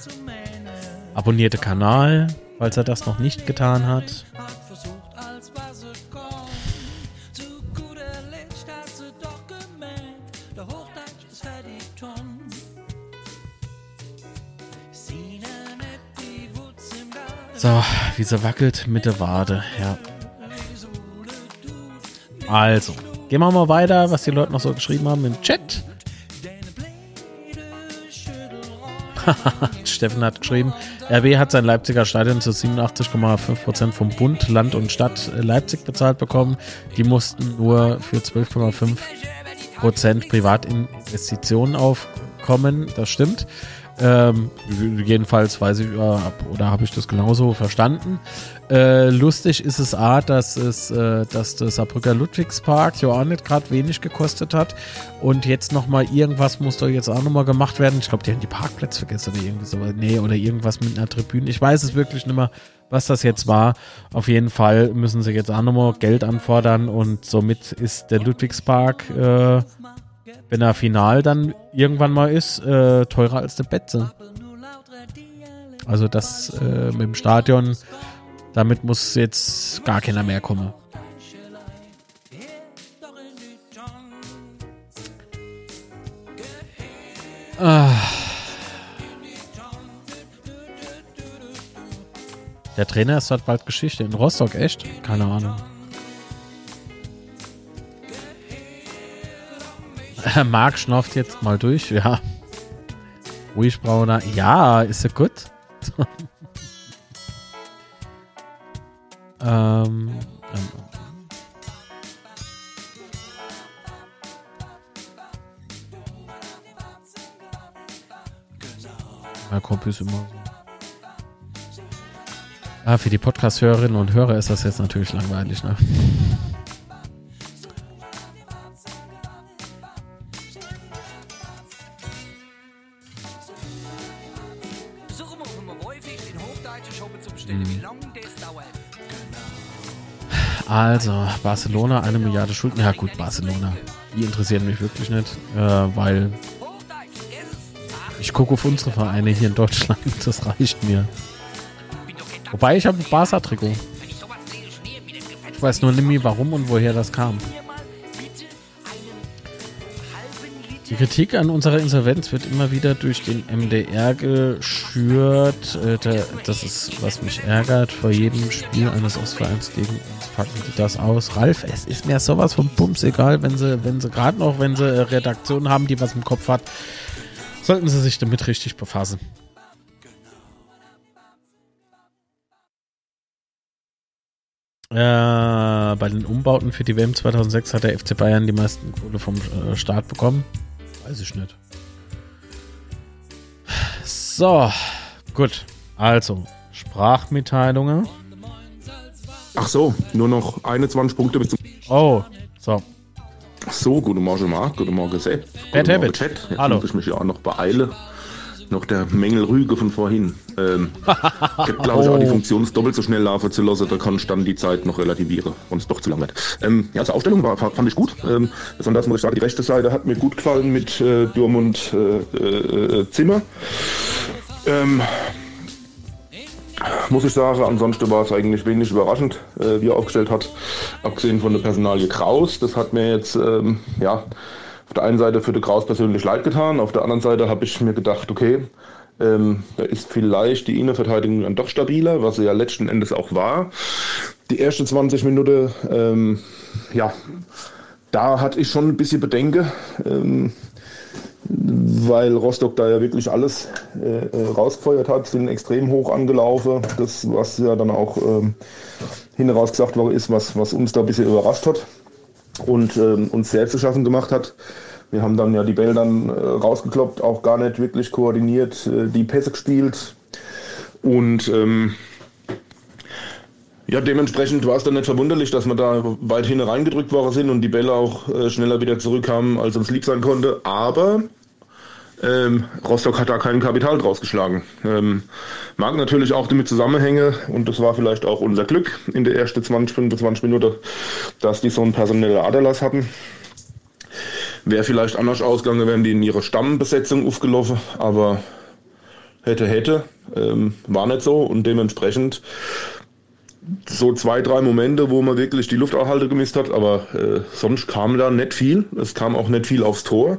Abonniert den Kanal, falls er das noch nicht getan hat. So, wie sie wackelt mit der Wade, ja. Also, gehen wir mal weiter, was die Leute noch so geschrieben haben im Chat. Steffen hat geschrieben, RW hat sein Leipziger Stadion zu 87,5% vom Bund, Land und Stadt Leipzig bezahlt bekommen. Die mussten nur für 12,5% Privatinvestitionen aufkommen. Das stimmt. Ähm, jedenfalls weiß ich, oder habe ich das genauso verstanden. Äh, lustig ist es A, dass es, äh, dass der Saarbrücker Ludwigspark ja auch nicht gerade wenig gekostet hat. Und jetzt nochmal irgendwas muss doch jetzt auch nochmal gemacht werden. Ich glaube, die haben die Parkplätze vergessen oder irgendwie so. Nee, oder irgendwas mit einer Tribüne. Ich weiß es wirklich nicht mehr, was das jetzt war. Auf jeden Fall müssen sie jetzt auch nochmal Geld anfordern und somit ist der Ludwigspark äh, wenn er final dann irgendwann mal ist, äh, teurer als der Betze. Also das äh, mit dem Stadion, damit muss jetzt gar keiner mehr kommen. Ah. Der Trainer ist dort bald Geschichte. In Rostock, echt? Keine Ahnung. Marc schnauft jetzt mal durch, ja. Ruhig, Brauner. Ja, ist ja gut. ähm, ähm. Mein Kumpel ist immer so. Ah, für die Podcast-Hörerinnen und Hörer ist das jetzt natürlich langweilig, ne? Also, Barcelona, eine Milliarde Schulden. Ja gut, Barcelona. Die interessieren mich wirklich nicht, äh, weil ich gucke auf unsere Vereine hier in Deutschland. Das reicht mir. Wobei, ich habe ein Barca-Trikot. Ich weiß nur nicht mehr, warum und woher das kam. Die Kritik an unserer Insolvenz wird immer wieder durch den MDR geschürt. Äh, das ist, was mich ärgert. Vor jedem Spiel eines Ostvereins gegen packen die das aus. Ralf, es ist mir sowas von Bums egal, wenn sie, wenn sie gerade noch, wenn sie Redaktion haben, die was im Kopf hat, sollten sie sich damit richtig befassen. Äh, bei den Umbauten für die WM 2006 hat der FC Bayern die meisten Kohle vom äh, Staat bekommen. Weiß ich nicht. So, gut. Also, Sprachmitteilungen. Ach so, nur noch 21 Punkte bis zum. Oh, so. So, guten Morgen, Marc. Guten Morgen, Sepp. Bad Guten Morgen. Chat. Jetzt Hallo. muss ich mich ja auch noch beeilen. Noch der Mängel Rüge von vorhin. Ähm, ich hätte, glaube ich, auch die Oh. Funktion, es doppelt so schnell laufen zu lassen. Da kann ich dann die Zeit noch relativieren, wenn es doch zu lang wird. Ähm, ja, zur Aufstellung war, fand ich gut. Ähm, besonders muss ich sagen, die rechte Seite hat mir gut gefallen mit äh, Durm und äh, äh, Zimmer. Ähm, muss ich sagen, ansonsten war es eigentlich wenig überraschend, äh, wie er aufgestellt hat. Abgesehen von der Personalie Kraus. Das hat mir jetzt, ähm, ja, auf der einen Seite für den Kraus persönlich leid getan, auf der anderen Seite habe ich mir gedacht, okay, ähm, da ist vielleicht die Innenverteidigung dann doch stabiler, was sie ja letzten Endes auch war. die erste 20 Minuten, ähm, ja, da hatte ich schon ein bisschen Bedenken, ähm, weil Rostock da ja wirklich alles äh, äh, rausgefeuert hat, sind extrem hoch angelaufen. Das, was ja dann auch ähm, hinaus gesagt worden ist, was, was uns da ein bisschen überrascht hat und ähm, uns sehr zu schaffen gemacht hat. Wir haben dann ja die Bälle dann äh, rausgekloppt, auch gar nicht wirklich koordiniert, äh, die Pässe gespielt. Und ähm, ja, dementsprechend war es dann nicht verwunderlich, dass wir da weit hin reingedrückt worden sind und die Bälle auch äh, schneller wieder zurückkamen, als uns lieb sein konnte. Aber ähm, Rostock hat da kein Kapital draus geschlagen. Ähm, mag natürlich auch damit zusammenhängen und das war vielleicht auch unser Glück in der ersten 20, 25 Minuten, dass die so einen personellen Aderlass hatten. Wäre vielleicht anders ausgegangen, wären die in ihrer Stammbesetzung aufgelaufen, aber hätte, hätte, ähm, war nicht so und dementsprechend so zwei, drei Momente, wo man wirklich die Luftaushalte gemisst hat, aber äh, sonst kam da nicht viel. Es kam auch nicht viel aufs Tor.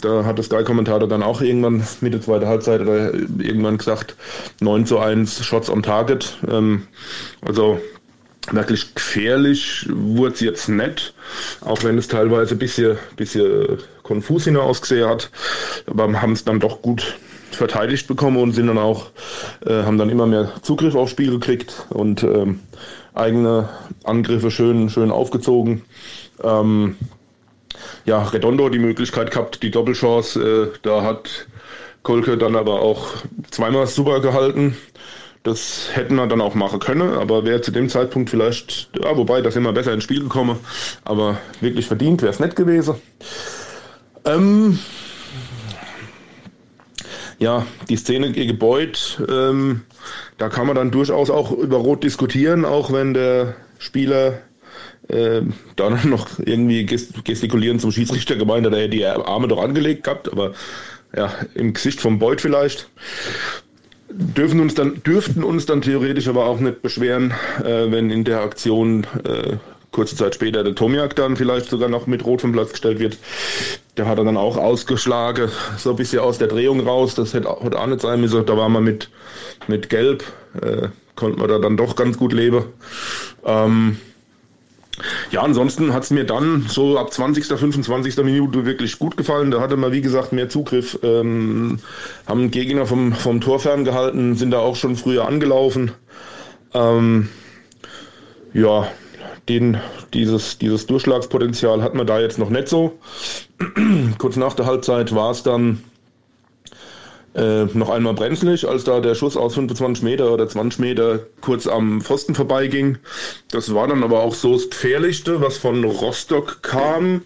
Da hat der Sky-Kommentator dann auch irgendwann Mitte zweiter Halbzeit oder irgendwann gesagt, 9 zu 1 Shots on Target. Ähm, also wirklich gefährlich wurde es jetzt nicht, auch wenn es teilweise ein bisschen, bisschen konfus hinausgesehen hat. Aber haben es dann doch gut verteidigt bekommen und sind dann auch, äh, haben dann immer mehr Zugriff aufs Spiel gekriegt und ähm, eigene Angriffe schön, schön aufgezogen. Ähm, ja, Redondo die Möglichkeit gehabt, die Doppelchance, äh, da hat Kolke dann aber auch zweimal super gehalten. Das hätten wir dann auch machen können, aber wäre zu dem Zeitpunkt vielleicht, ja, wobei, das immer besser ins Spiel gekommen, aber wirklich verdient wäre es nicht gewesen. Ähm, ja, die Szene gegen Beuth, ähm, da kann man dann durchaus auch über Rot diskutieren, auch wenn der Spieler äh, dann noch irgendwie gestikulieren zum Schiedsrichter gemeint hat, er hätte die Arme doch angelegt gehabt, aber ja, im Gesicht vom Beuth vielleicht. Dürfen uns dann, dürften uns dann theoretisch aber auch nicht beschweren, äh, wenn in der Aktion äh, kurze Zeit später der Tomiak dann vielleicht sogar noch mit Rot vom Platz gestellt wird. Der hat er dann auch ausgeschlagen, so ein bisschen aus der Drehung raus. Das hätte, hätte auch nicht sein müssen. Da war man mit, mit Gelb, äh, konnte man da dann doch ganz gut leben. Ähm, ja, ansonsten hat es mir dann so ab 20., 25. Minute wirklich gut gefallen. Da hatte man, wie gesagt, mehr Zugriff, ähm, haben Gegner vom, vom Tor ferngehalten, sind da auch schon früher angelaufen. Ähm, ja, den, dieses, dieses Durchschlagspotenzial hat man da jetzt noch nicht so. Kurz nach der Halbzeit war es dann äh, noch einmal brenzlig, als da der Schuss aus 25 Meter oder 20 Meter kurz am Pfosten vorbeiging. Das war dann aber auch so das Gefährlichste, was von Rostock kam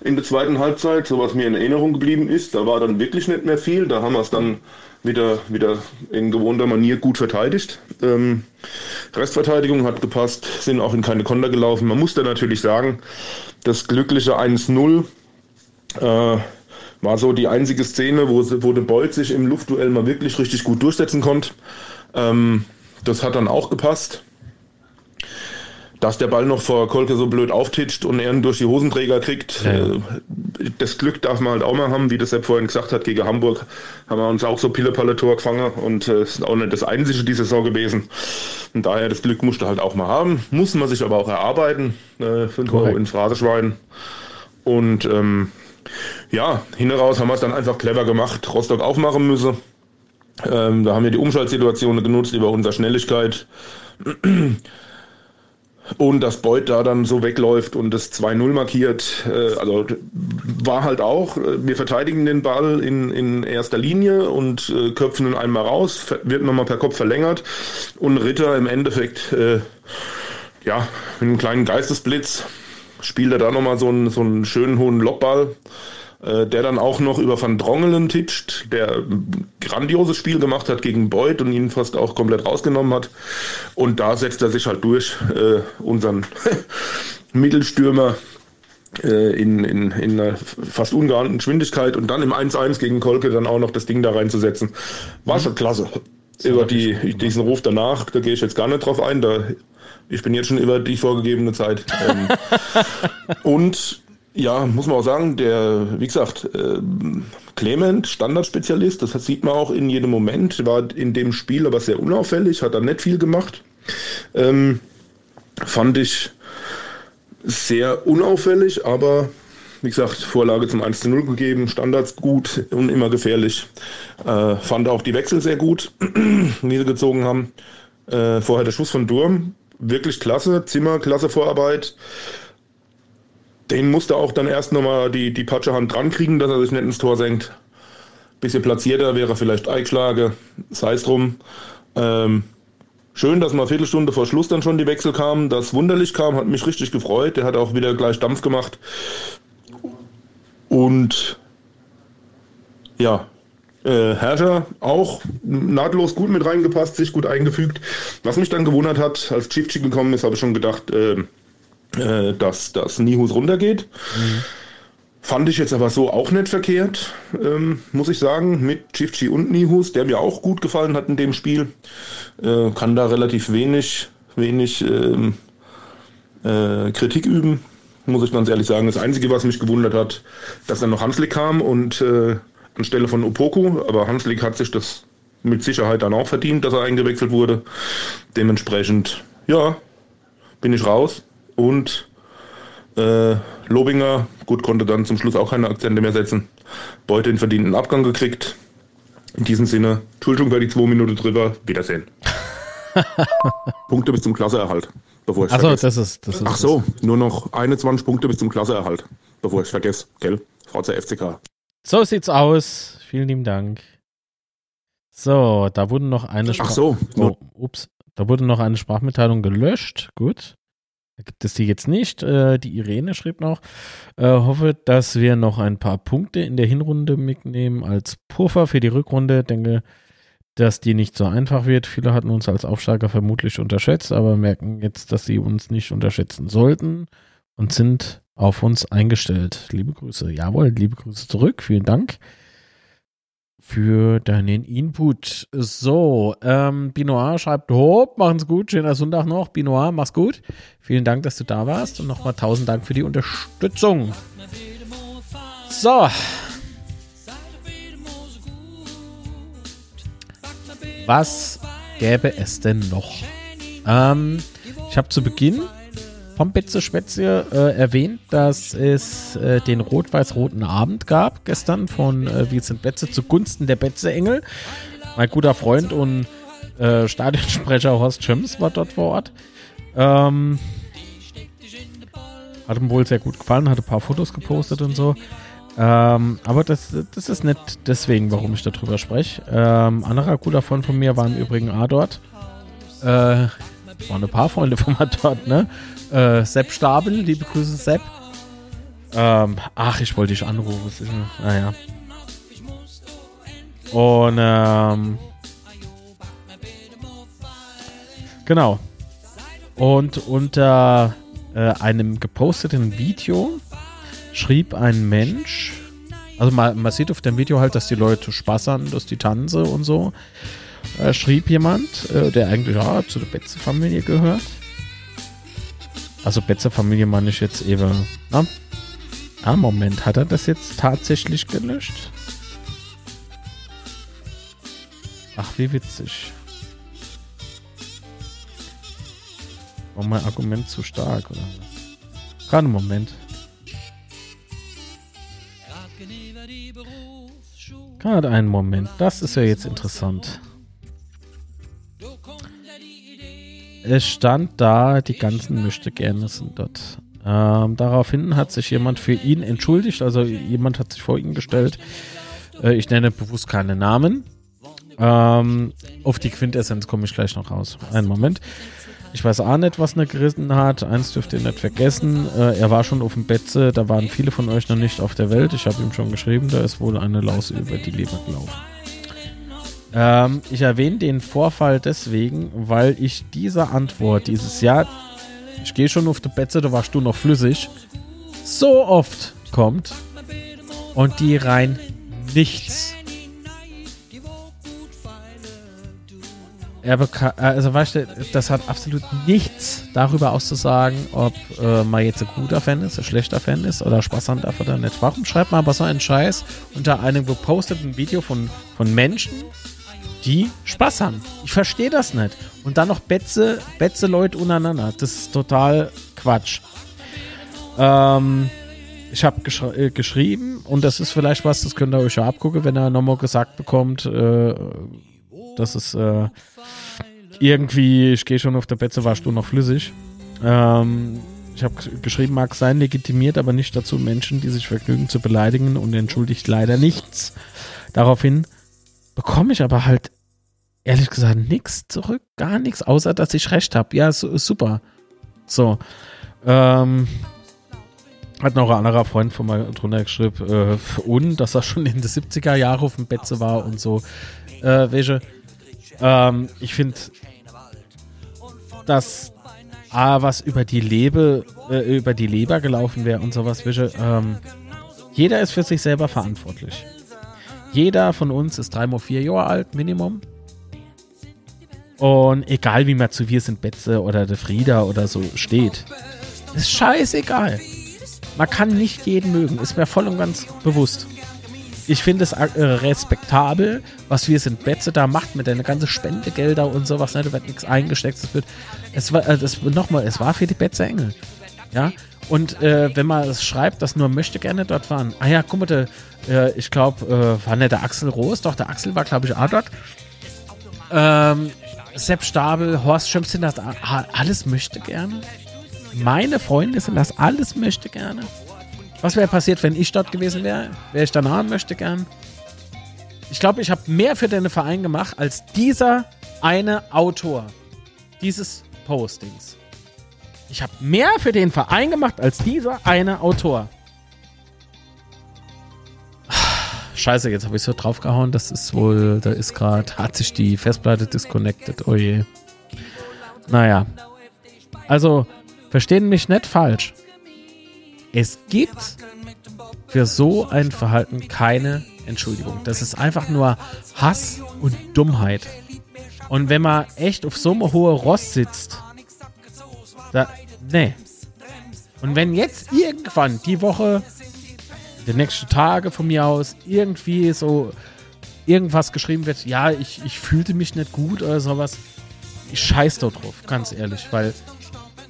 in der zweiten Halbzeit, so was mir in Erinnerung geblieben ist. Da war dann wirklich nicht mehr viel. Da haben wir es dann wieder, wieder in gewohnter Manier gut verteidigt. Ähm, Restverteidigung hat gepasst, sind auch in keine Konter gelaufen. Man muss da natürlich sagen, das glückliche 1-0 äh, war so die einzige Szene, wo, wo der Bolt sich im Luftduell mal wirklich richtig gut durchsetzen konnte. Ähm, das hat dann auch gepasst dass der Ball noch vor Kolke so blöd auftitscht und er ihn durch die Hosenträger kriegt. Ja. Äh, das Glück darf man halt auch mal haben, wie das Sepp vorhin gesagt hat, gegen Hamburg haben wir uns auch so Pille-Palle-Tor gefangen und äh, ist auch nicht das einzige diese Saison gewesen. Und daher das Glück musste halt auch mal haben, muss man sich aber auch erarbeiten, äh, ein Tor ins Phraseschwein. Und ähm, ja, hinaus haben wir es dann einfach clever gemacht, Rostock aufmachen müssen. Ähm, da haben wir die Umschaltsituation genutzt über unsere Schnelligkeit und dass Beuth da dann so wegläuft und das 2-0 markiert, äh, also war halt auch, äh, wir verteidigen den Ball in, in erster Linie und äh, köpfen ihn einmal raus, wird nochmal per Kopf verlängert und Ritter im Endeffekt, äh, ja, mit einem kleinen Geistesblitz spielt er da nochmal so einen, so einen schönen hohen Lobball der dann auch noch über Van Drongelen titscht, der ein grandioses Spiel gemacht hat gegen Beuth und ihn fast auch komplett rausgenommen hat. Und da setzt er sich halt durch, äh, unseren Mittelstürmer äh, in, in, in einer fast ungeahnten Geschwindigkeit und dann im 1-1 gegen Kolke dann auch noch das Ding da reinzusetzen. War schon klasse. Über die, diesen Ruf danach, da gehe ich jetzt gar nicht drauf ein, da ich bin jetzt schon über die vorgegebene Zeit. Ähm, und ja, muss man auch sagen, der, wie gesagt, äh, Clement, Standardspezialist, das sieht man auch in jedem Moment, war in dem Spiel aber sehr unauffällig, hat da nicht viel gemacht. Ähm, fand ich sehr unauffällig, aber wie gesagt, Vorlage zum 1 zu 0 gegeben, Standards gut und immer gefährlich. Äh, fand auch die Wechsel sehr gut, die sie gezogen haben. Äh, vorher der Schuss von Durm, wirklich klasse. Zimmer, klasse Vorarbeit. Den musste auch dann erst nochmal die, die Patschehand dran kriegen, dass er sich nicht ins Tor senkt. Bisschen platzierter wäre vielleicht Eichschlage, sei es drum. Ähm, schön, dass mal eine Viertelstunde vor Schluss dann schon die Wechsel kamen. Das Wunderlich kam, hat mich richtig gefreut. Der hat auch wieder gleich Dampf gemacht. Und ja, äh, Herrscher auch nahtlos gut mit reingepasst, sich gut eingefügt. Was mich dann gewundert hat, als Chifchi gekommen ist, habe ich schon gedacht, äh, äh, dass das Nihus runtergeht. Mhm. Fand ich jetzt aber so auch nicht verkehrt, ähm, muss ich sagen, mit Chifchi und Nihus, der mir auch gut gefallen hat in dem Spiel. Äh, kann da relativ wenig, wenig ähm, äh, Kritik üben, muss ich ganz ehrlich sagen. Das Einzige, was mich gewundert hat, dass dann noch Hanslik kam und äh, anstelle von Opoku, aber Hanslik hat sich das mit Sicherheit dann auch verdient, dass er eingewechselt wurde. Dementsprechend, ja, bin ich raus und äh, Lobinger, gut, konnte dann zum Schluss auch keine Akzente mehr setzen. Beute den verdienten Abgang gekriegt. In diesem Sinne, Entschuldigung für die zwei Minuten drüber. Wiedersehen. Punkte bis zum Klasseerhalt. Bevor ich Achso, das ist, das ist. Ach so, nur noch 21 Punkte bis zum Klasseerhalt. Bevor ich vergesse, gell? VC FCK. So sieht's aus. Vielen lieben Dank. So, da wurde noch eine Sprach Ach so. Oh, ups. Da wurde noch eine Sprachmitteilung gelöscht. Gut. Gibt es die jetzt nicht. Äh, die Irene schrieb noch, äh, hoffe, dass wir noch ein paar Punkte in der Hinrunde mitnehmen als Puffer für die Rückrunde. Denke, dass die nicht so einfach wird. Viele hatten uns als Aufsteiger vermutlich unterschätzt, aber merken jetzt, dass sie uns nicht unterschätzen sollten und sind auf uns eingestellt. Liebe Grüße. Jawohl, liebe Grüße zurück. Vielen Dank für deinen Input. So, ähm, Binoir schreibt, hopp, machen's gut, schöner Sonntag noch. Binoir, mach's gut. Vielen Dank, dass du da warst und nochmal tausend Dank für die Unterstützung. So. Was gäbe es denn noch? Ähm, ich habe zu Beginn vom Betze Spätzle äh, erwähnt, dass es äh, den rot-weiß-roten Abend gab gestern von äh, Vincent Betze zugunsten der Betze-Engel. Mein guter Freund und äh, Stadionsprecher Horst Schöms war dort vor Ort. Ähm, hat ihm wohl sehr gut gefallen, hat ein paar Fotos gepostet und so. Ähm, aber das, das ist nicht deswegen, warum ich darüber spreche. Ähm, anderer guter Freund von mir war im Übrigen A dort. Äh, waren ein paar Freunde von mir dort, ne? Äh, Sepp Stabel, liebe Grüße, Sepp. Ähm, ach, ich wollte dich anrufen. Naja. Und, ähm, genau. Und unter äh, einem geposteten Video schrieb ein Mensch, also man, man sieht auf dem Video halt, dass die Leute Spaß haben, dass die Tanze und so, äh, schrieb jemand, äh, der eigentlich ja, zu der Betze-Familie gehört. Also Betze-Familie meine ich jetzt eben. Na? Ah, Moment, hat er das jetzt tatsächlich gelöscht? Ach, wie witzig. War mein Argument zu stark, oder? Gerade einen Moment. Gerade einen Moment. Das ist ja jetzt interessant. Es stand da, die ganzen möchte gerne sind dort. Ähm, daraufhin hat sich jemand für ihn entschuldigt, also jemand hat sich vor ihn gestellt. Äh, ich nenne bewusst keine Namen. Ähm, auf die Quintessenz komme ich gleich noch raus. Einen Moment. Ich weiß auch nicht, was er gerissen hat. Eins dürft ihr nicht vergessen. Äh, er war schon auf dem Betze. Da waren viele von euch noch nicht auf der Welt. Ich habe ihm schon geschrieben, da ist wohl eine Laus über die Leber gelaufen. Ähm, ich erwähne den Vorfall deswegen, weil ich diese Antwort dieses Jahr, ich gehe schon auf die Betze, da warst du noch flüssig, so oft kommt und die rein nichts er bekam, also weißt du, das hat absolut nichts darüber auszusagen, ob äh, man jetzt ein guter Fan ist, ein schlechter Fan ist oder Spaß haben darf oder nicht. Warum schreibt man aber so einen Scheiß unter einem geposteten Video von, von Menschen, die Spaß haben. Ich verstehe das nicht. Und dann noch Betze, Betze Leute untereinander. Das ist total Quatsch. Ähm, ich habe äh, geschrieben und das ist vielleicht was, das könnt ihr euch ja abgucken, wenn er nochmal gesagt bekommt, äh, dass es äh, irgendwie, ich gehe schon auf der Betze, warst du noch flüssig. Ähm, ich habe geschrieben, mag sein, legitimiert, aber nicht dazu, Menschen, die sich vergnügen, zu beleidigen und entschuldigt leider nichts. Daraufhin bekomme ich aber halt ehrlich gesagt nichts zurück, gar nichts, außer dass ich recht habe. Ja, so, super. So. Ähm, hat noch ein anderer Freund von mir drunter geschrieben, äh, und dass er schon in den 70er Jahren auf dem Betze war und so. Äh, welche? Ähm, ich finde, dass A, was über die Lebe, äh, über die Leber gelaufen wäre und sowas, welche, ähm, jeder ist für sich selber verantwortlich. Jeder von uns ist dreimal vier Jahre alt, Minimum. Und egal wie man zu Wir sind Betze oder der Frieda oder so steht, ist scheißegal. Man kann nicht jeden mögen, ist mir voll und ganz bewusst. Ich finde es äh, respektabel, was wir sind Betze da macht mit den ganzen Spendegelder und sowas. Ne? Da wird nichts eingesteckt. Es wird, es war, äh, das, nochmal, es war für die Betze Engel. Ja. Und äh, wenn man es schreibt, dass nur möchte gerne dort waren. Ah ja, guck mal, der, äh, ich glaube, äh, war nicht der Axel Roos? Doch, der Axel war, glaube ich, auch dort. Ähm, Sepp Stabel, Horst Schöms sind das alles möchte gerne. Meine Freunde sind das alles möchte gerne. Was wäre passiert, wenn ich dort gewesen wäre? Wäre ich danach möchte gern? Ich glaube, ich habe mehr für den Verein gemacht als dieser eine Autor dieses Postings. Ich habe mehr für den Verein gemacht als dieser eine Autor. Scheiße, jetzt habe ich so draufgehauen. Das ist wohl, da ist gerade, hat sich die Festplatte disconnected. Oh je. Naja. Also, verstehen mich nicht falsch. Es gibt für so ein Verhalten keine Entschuldigung. Das ist einfach nur Hass und Dummheit. Und wenn man echt auf so einem hohen Ross sitzt, da, nee. Und wenn jetzt irgendwann die Woche, die nächsten Tage von mir aus, irgendwie so irgendwas geschrieben wird, ja, ich, ich fühlte mich nicht gut oder sowas, ich scheiß da drauf, ganz ehrlich, weil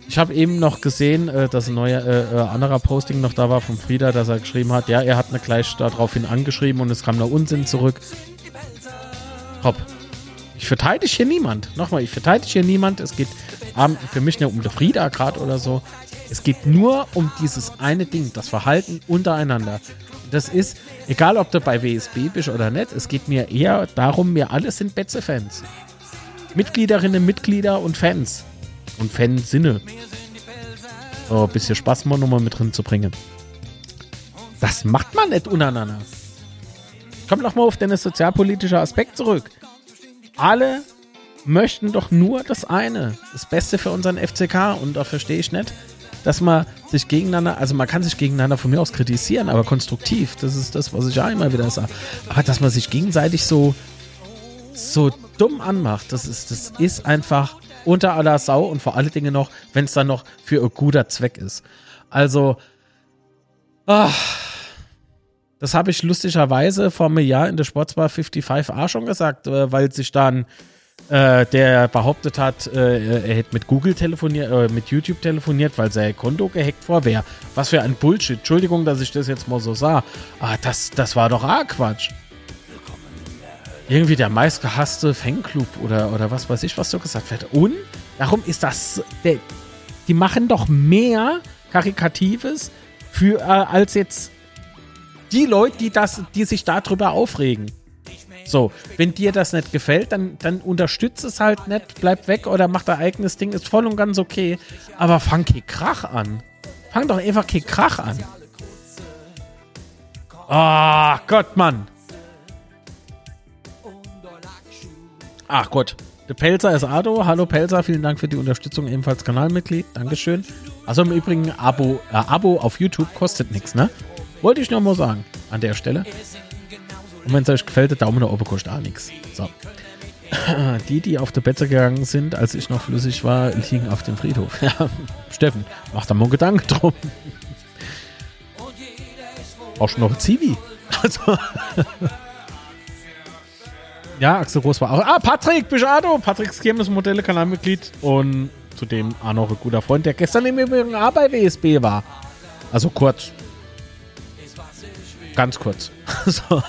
ich habe eben noch gesehen, äh, dass ein neuer äh, äh, anderer Posting noch da war von Frieda, dass er geschrieben hat, ja, er hat mir gleich daraufhin angeschrieben und es kam noch Unsinn zurück. Hopp. Ich verteidige hier niemand. Nochmal, ich verteidige hier niemand. Es geht für mich nicht um der Frieda gerade oder so. Es geht nur um dieses eine Ding, das Verhalten untereinander. Das ist, egal ob du bei WSB bist oder nicht, es geht mir eher darum, wir alle sind Betze-Fans. Mitgliederinnen, Mitglieder und Fans und Fan-Sinne. So ein bisschen Spaß mal nochmal mit drin zu bringen. Das macht man nicht untereinander. Komm noch mal auf den sozialpolitischen Aspekt zurück. Alle möchten doch nur das eine, das Beste für unseren FCK und da verstehe ich nicht, dass man sich gegeneinander, also man kann sich gegeneinander von mir aus kritisieren, aber konstruktiv, das ist das, was ich ja immer wieder sage. Aber dass man sich gegenseitig so so dumm anmacht, das ist das ist einfach unter aller Sau und vor allen Dingen noch, wenn es dann noch für ein guter Zweck ist. Also, ach, das habe ich lustigerweise vor einem Jahr in der Sportsbar 55a schon gesagt, äh, weil sich dann äh, der behauptet hat, äh, er hätte mit Google telefoniert, äh, mit YouTube telefoniert, weil sein Konto gehackt vor wäre. Was für ein Bullshit. Entschuldigung, dass ich das jetzt mal so sah. Ah, das, das war doch auch Quatsch irgendwie der meistgehasste Fanclub oder, oder was weiß ich, was so gesagt wird. Und darum ist das, der, die machen doch mehr Karikatives für, äh, als jetzt die Leute, die, das, die sich darüber aufregen. So, wenn dir das nicht gefällt, dann, dann unterstützt es halt nicht, bleib weg oder mach dein eigenes Ding, ist voll und ganz okay. Aber fang kein Krach an. Fang doch einfach kein Krach an. Ah, oh, Gott, Mann. Ach Gott. Der Pelzer ist Ado. Hallo Pelzer, vielen Dank für die Unterstützung, ebenfalls Kanalmitglied. Dankeschön. Also im Übrigen, Abo, äh, Abo auf YouTube kostet nichts, ne? Wollte ich nur mal sagen, an der Stelle. Und wenn es euch gefällt, der Daumen nach oben kostet auch nichts. So. Die, die auf der Betze gegangen sind, als ich noch flüssig war, liegen auf dem Friedhof. Steffen, mach da mal Gedanken drum. Auch schon noch Zivi. Also. Ja, Axel Groß war auch. Ah, Patrick Bischado, Patricks Kirmes-Modelle, Kanalmitglied und zudem auch noch ein guter Freund, der gestern im Übrigen auch bei WSB war. Also kurz. Ganz kurz. so.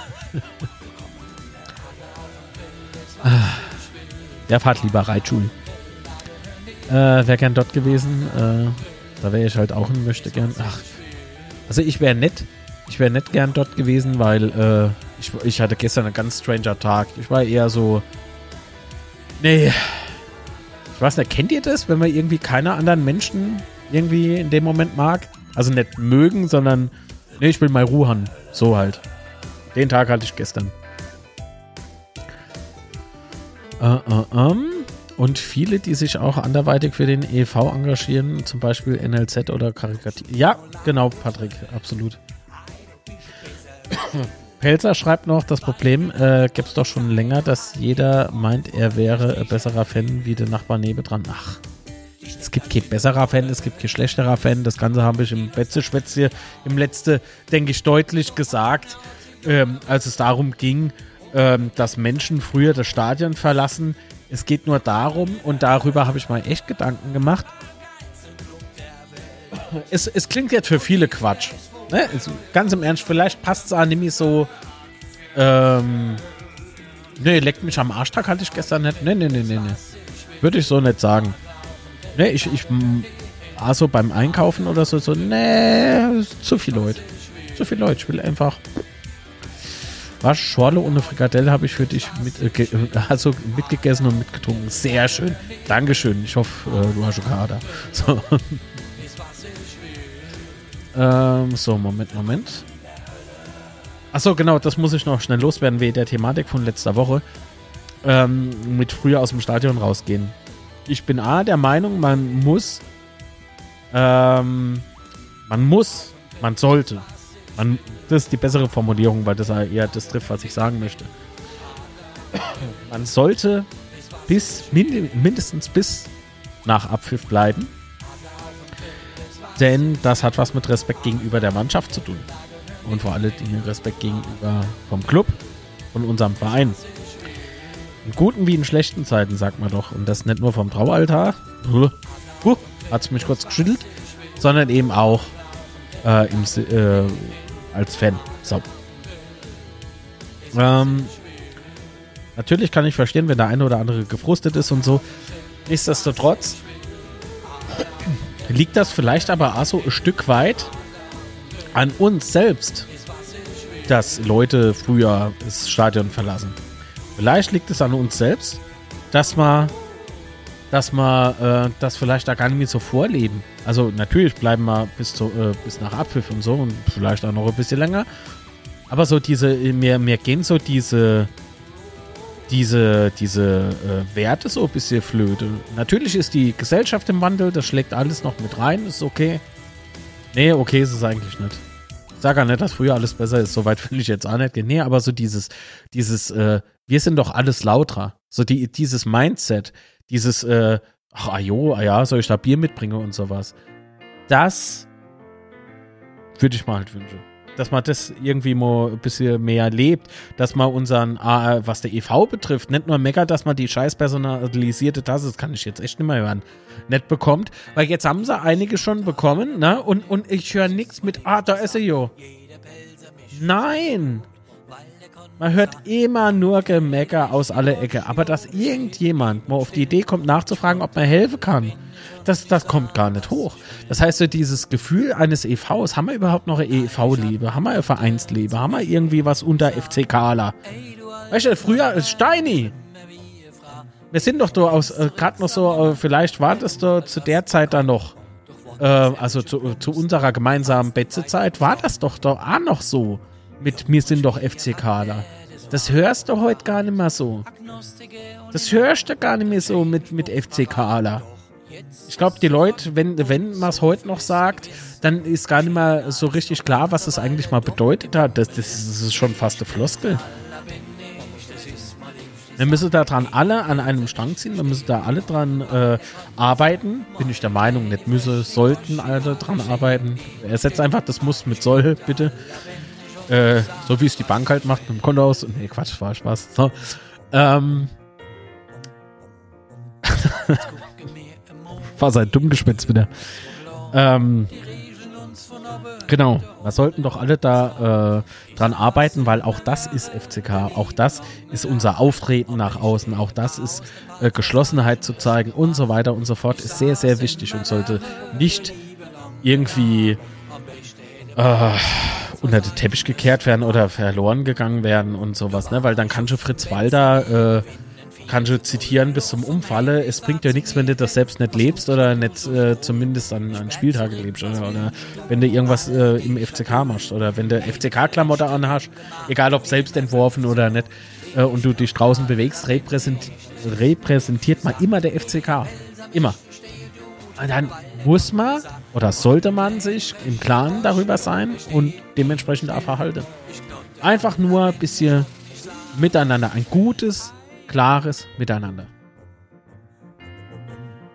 Ah. Der fahrt lieber Reitschul. Äh, wäre gern dort gewesen. Äh, da wäre ich halt auch ein möchte gern. Ach, also ich wäre nett. Ich wäre nett gern dort gewesen, weil äh, ich, ich hatte gestern einen ganz stranger Tag. Ich war eher so. Nee. Ich weiß nicht, kennt ihr das, wenn man irgendwie keine anderen Menschen irgendwie in dem Moment mag? Also nicht mögen, sondern. Nee, ich mal Ruhe haben. So halt. Den Tag hatte ich gestern. Äh, äh, ähm. Und viele, die sich auch anderweitig für den EV engagieren, zum Beispiel NLZ oder Karikativ. Ja, genau, Patrick, absolut. Pelzer schreibt noch, das Problem äh, gibt es doch schon länger, dass jeder meint, er wäre besserer Fan wie der Nachbar nebendran. Ach, es gibt kein besserer Fan, es gibt kein schlechterer Fan. Das Ganze habe ich im Betze-Schwätze im letzten, denke ich, deutlich gesagt, ähm, als es darum ging, ähm, dass Menschen früher das Stadion verlassen. Es geht nur darum, und darüber habe ich mal echt Gedanken gemacht. Es, es klingt jetzt für viele Quatsch. Ne? Es, ganz im Ernst, vielleicht passt es nämlich so. Ähm, ne, leckt mich am Arschtag hatte ich gestern nicht. Ne, ne, ne, ne, ne. Würde ich so nicht sagen. Ne, ich, ich, also beim Einkaufen oder so, so, ne, zu viel Leute. Zu viel Leute. Ich will einfach. Was? Schorle ohne Frikadelle habe ich für dich mit, äh, ge- also mitgegessen und mitgetrunken. Sehr schön. Dankeschön. Ich hoffe, äh, du hast Schokolade. So. ähm, so, Moment, Moment. Achso, genau, das muss ich noch schnell loswerden, wegen der Thematik von letzter Woche. Ähm, mit früher aus dem Stadion rausgehen. Ich bin A der Meinung, man muss, ähm, man muss, man sollte, man, das ist die bessere Formulierung, weil das eher das trifft, was ich sagen möchte. Man sollte bis mind mindestens bis nach Abpfiff bleiben. Denn das hat was mit Respekt gegenüber der Mannschaft zu tun. Und vor Dingen Respekt gegenüber vom Club und unserem Verein. In guten wie in schlechten Zeiten, sagt man doch. Und das nicht nur vom Traualtar. Huh, hat es mich kurz geschüttelt. Sondern eben auch äh, im, äh, als Fan. So. Ähm, natürlich kann ich verstehen, wenn der eine oder andere gefrustet ist und so. Nichtsdestotrotz liegt das vielleicht aber auch so ein Stück weit an uns selbst, dass Leute früher das Stadion verlassen. Vielleicht liegt es an uns selbst, dass man, dass man äh, das vielleicht da gar nicht mehr so vorleben. Also natürlich bleiben wir bis, zu, äh, bis nach Abpfiff und so und vielleicht auch noch ein bisschen länger. Aber so diese, mir, mir gehen so diese, diese, diese äh, Werte so ein bisschen flöte. Natürlich ist die Gesellschaft im Wandel, das schlägt alles noch mit rein, ist okay. Nee, okay ist es eigentlich nicht. Sage ja nicht, dass früher alles besser ist, soweit will ich jetzt auch nicht gehen. Nee, aber so dieses, dieses, äh, wir sind doch alles lauter. So die, dieses Mindset, dieses, äh, ach, ah, jo, ah ja, soll ich da Bier mitbringen und sowas. Das würde ich mal halt wünschen. Dass man das irgendwie mal ein bisschen mehr lebt, dass man unseren, was der EV betrifft, nicht nur meckert, dass man die scheiß personalisierte Tasse, das kann ich jetzt echt nicht mehr hören, nicht bekommt, weil jetzt haben sie einige schon bekommen, ne? Und, und ich höre nichts mit, ah, da ist er jo. Nein! Man hört immer nur Gemecker aus aller Ecke. Aber dass irgendjemand mal auf die Idee kommt, nachzufragen, ob man helfen kann, das, das kommt gar nicht hoch. Das heißt, so dieses Gefühl eines EVs, haben wir überhaupt noch eine EV-Liebe? Haben wir eine Vereinsliebe? Haben wir irgendwie was unter FCKler? Weißt du, früher ist Steini. Wir sind doch da aus, äh, gerade noch so, äh, vielleicht war das da zu der Zeit da noch, äh, also zu, zu unserer gemeinsamen Betze-Zeit, war das doch da auch noch so mit wir sind doch FCKler. Das hörst du heute gar nicht mehr so. Das hörst du gar nicht mehr so mit, mit FCKler. Ich glaube, die Leute, wenn, wenn man es heute noch sagt, dann ist gar nicht mehr so richtig klar, was es eigentlich mal bedeutet hat. Das, das ist schon fast eine Floskel. Wir müssen da dran alle an einem Strang ziehen, wir müssen da alle dran äh, arbeiten. Bin ich der Meinung, nicht müsse, sollten alle dran arbeiten. Ersetzt einfach das Muss mit soll, bitte. Äh, so wie es die Bank halt macht mit dem Konto aus. Nee, Quatsch, war Spaß. So. Ähm. War sein Dummgespitz wieder. Ähm. Genau, wir sollten doch alle da äh, dran arbeiten, weil auch das ist FCK, auch das ist unser Auftreten nach außen, auch das ist äh, Geschlossenheit zu zeigen und so weiter und so fort, ist sehr, sehr wichtig und sollte nicht irgendwie äh, unter den Teppich gekehrt werden oder verloren gegangen werden und sowas, ne? Weil dann kann schon Fritz Walder äh, kann schon zitieren bis zum Umfalle. Es bringt ja nichts, wenn du das selbst nicht lebst oder nicht äh, zumindest an, an Spieltage lebst oder, oder wenn du irgendwas äh, im FCK machst oder wenn du FCK-Klamotte anhast, egal ob selbst entworfen oder nicht, äh, und du dich draußen bewegst, repräsent, repräsentiert man immer der FCK. Immer. Und dann muss man oder sollte man sich im Klaren darüber sein und dementsprechend auch verhalten. Einfach nur ein bisschen miteinander. Ein gutes, klares Miteinander.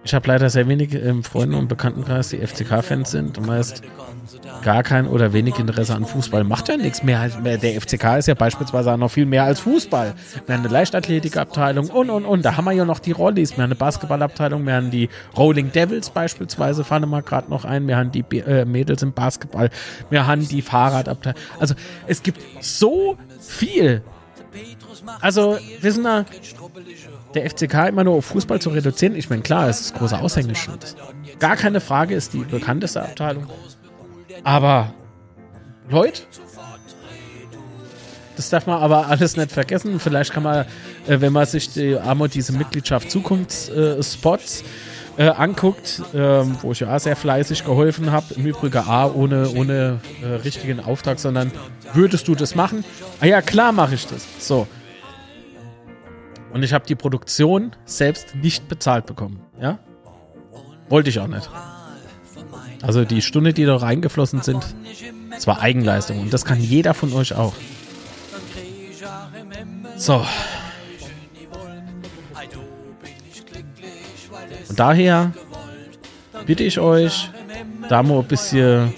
Ich habe leider sehr wenige im Freunde- und Bekanntenkreis, die FCK-Fans sind. Meist gar kein oder wenig Interesse an Fußball. Macht ja nichts mehr. Der FCK ist ja beispielsweise auch noch viel mehr als Fußball. Wir haben eine Leichtathletikabteilung und, und, und. Da haben wir ja noch die Rollis. Wir haben eine Basketballabteilung. Wir haben die Rolling Devils beispielsweise, fahren wir mal gerade noch ein. Wir haben die äh, Mädels im Basketball. Wir haben die Fahrradabteilung. Also es gibt so viel. Also, wissen wir, der FCK immer nur auf Fußball zu reduzieren, ich meine, klar, es ist großer Aushängeschild. Gar keine Frage, ist die bekannteste Abteilung. Aber, Leute, das darf man aber alles nicht vergessen. Vielleicht kann man, äh, wenn man sich die, einmal diese Mitgliedschaft Zukunftsspots äh, anguckt, ähm, wo ich ja sehr fleißig geholfen habe, im Übrigen A ohne, ohne äh, richtigen Auftrag, sondern würdest du das machen? Ah ja, klar mache ich das. So. Und ich habe die Produktion selbst nicht bezahlt bekommen. Ja? Wollte ich auch nicht. Also die Stunde, die da reingeflossen sind, das war Eigenleistung. Und das kann jeder von euch auch. So. Und daher bitte ich euch, da mal ein bisschen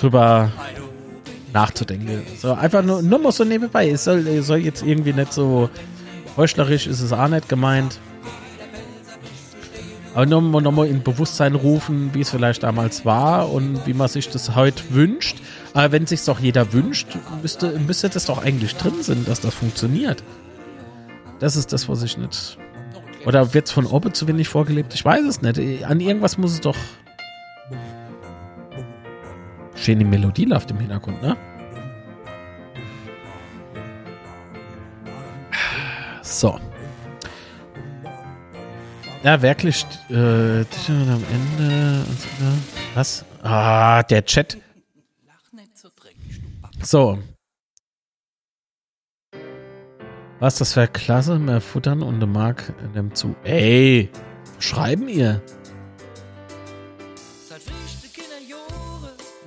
drüber nachzudenken. So einfach nur, nur mal so nebenbei. Es soll, es soll jetzt irgendwie nicht so heuchlerisch ist es auch nicht gemeint. Aber nochmal noch mal in Bewusstsein rufen, wie es vielleicht damals war und wie man sich das heute wünscht. Aber wenn sich doch jeder wünscht, müsste, müsste das doch eigentlich drin sein, dass das funktioniert. Das ist das, was ich nicht. Oder wird es von oben zu wenig vorgelebt? Ich weiß es nicht. An irgendwas muss es doch. Schöne Melodie läuft im Hintergrund, ne? So. Ja, wirklich. Äh, am Ende. Was? Ah, der Chat. So. Was, das wäre klasse, mehr futtern und der Mark nimmt zu. Ey, schreiben ihr?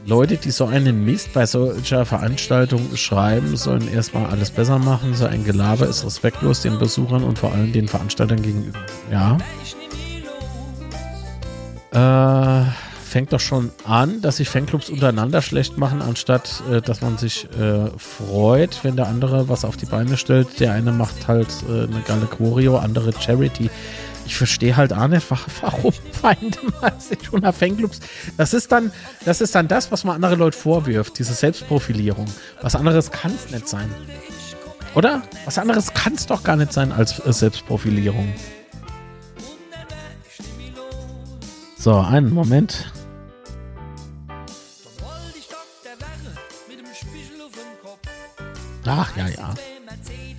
Leute, die so einen Mist bei solcher Veranstaltung schreiben, sollen erstmal alles besser machen. So ein Gelaber ist respektlos den Besuchern und vor allem den Veranstaltern gegenüber. Ja. Äh, fängt doch schon an, dass sich Fanclubs untereinander schlecht machen, anstatt äh, dass man sich äh, freut, wenn der andere was auf die Beine stellt. Der eine macht halt äh, eine geile Choreo, andere Charity ich verstehe halt auch nicht, warum Feinde man sich unter Fanclubs. Das ist dann, das ist dann das, was man andere Leute vorwirft, diese Selbstprofilierung. Was anderes kann es nicht sein. Oder? Was anderes kann es doch gar nicht sein als äh, Selbstprofilierung. So, einen Moment. Ach, ja, ja.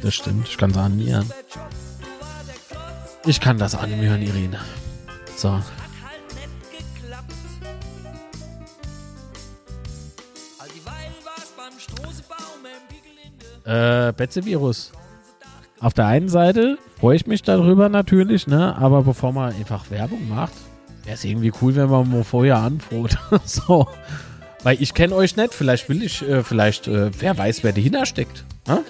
Das stimmt. Ich kann es animieren. Ich kann das animieren, Irene. So. Äh, Betze-Virus. Auf der einen Seite freue ich mich darüber natürlich, ne? Aber bevor man einfach Werbung macht, wäre es irgendwie cool, wenn man mal vorher anfroht. so. Weil ich kenne euch nicht, vielleicht will ich, äh, vielleicht, äh, wer weiß, wer dahinter steckt. Ne?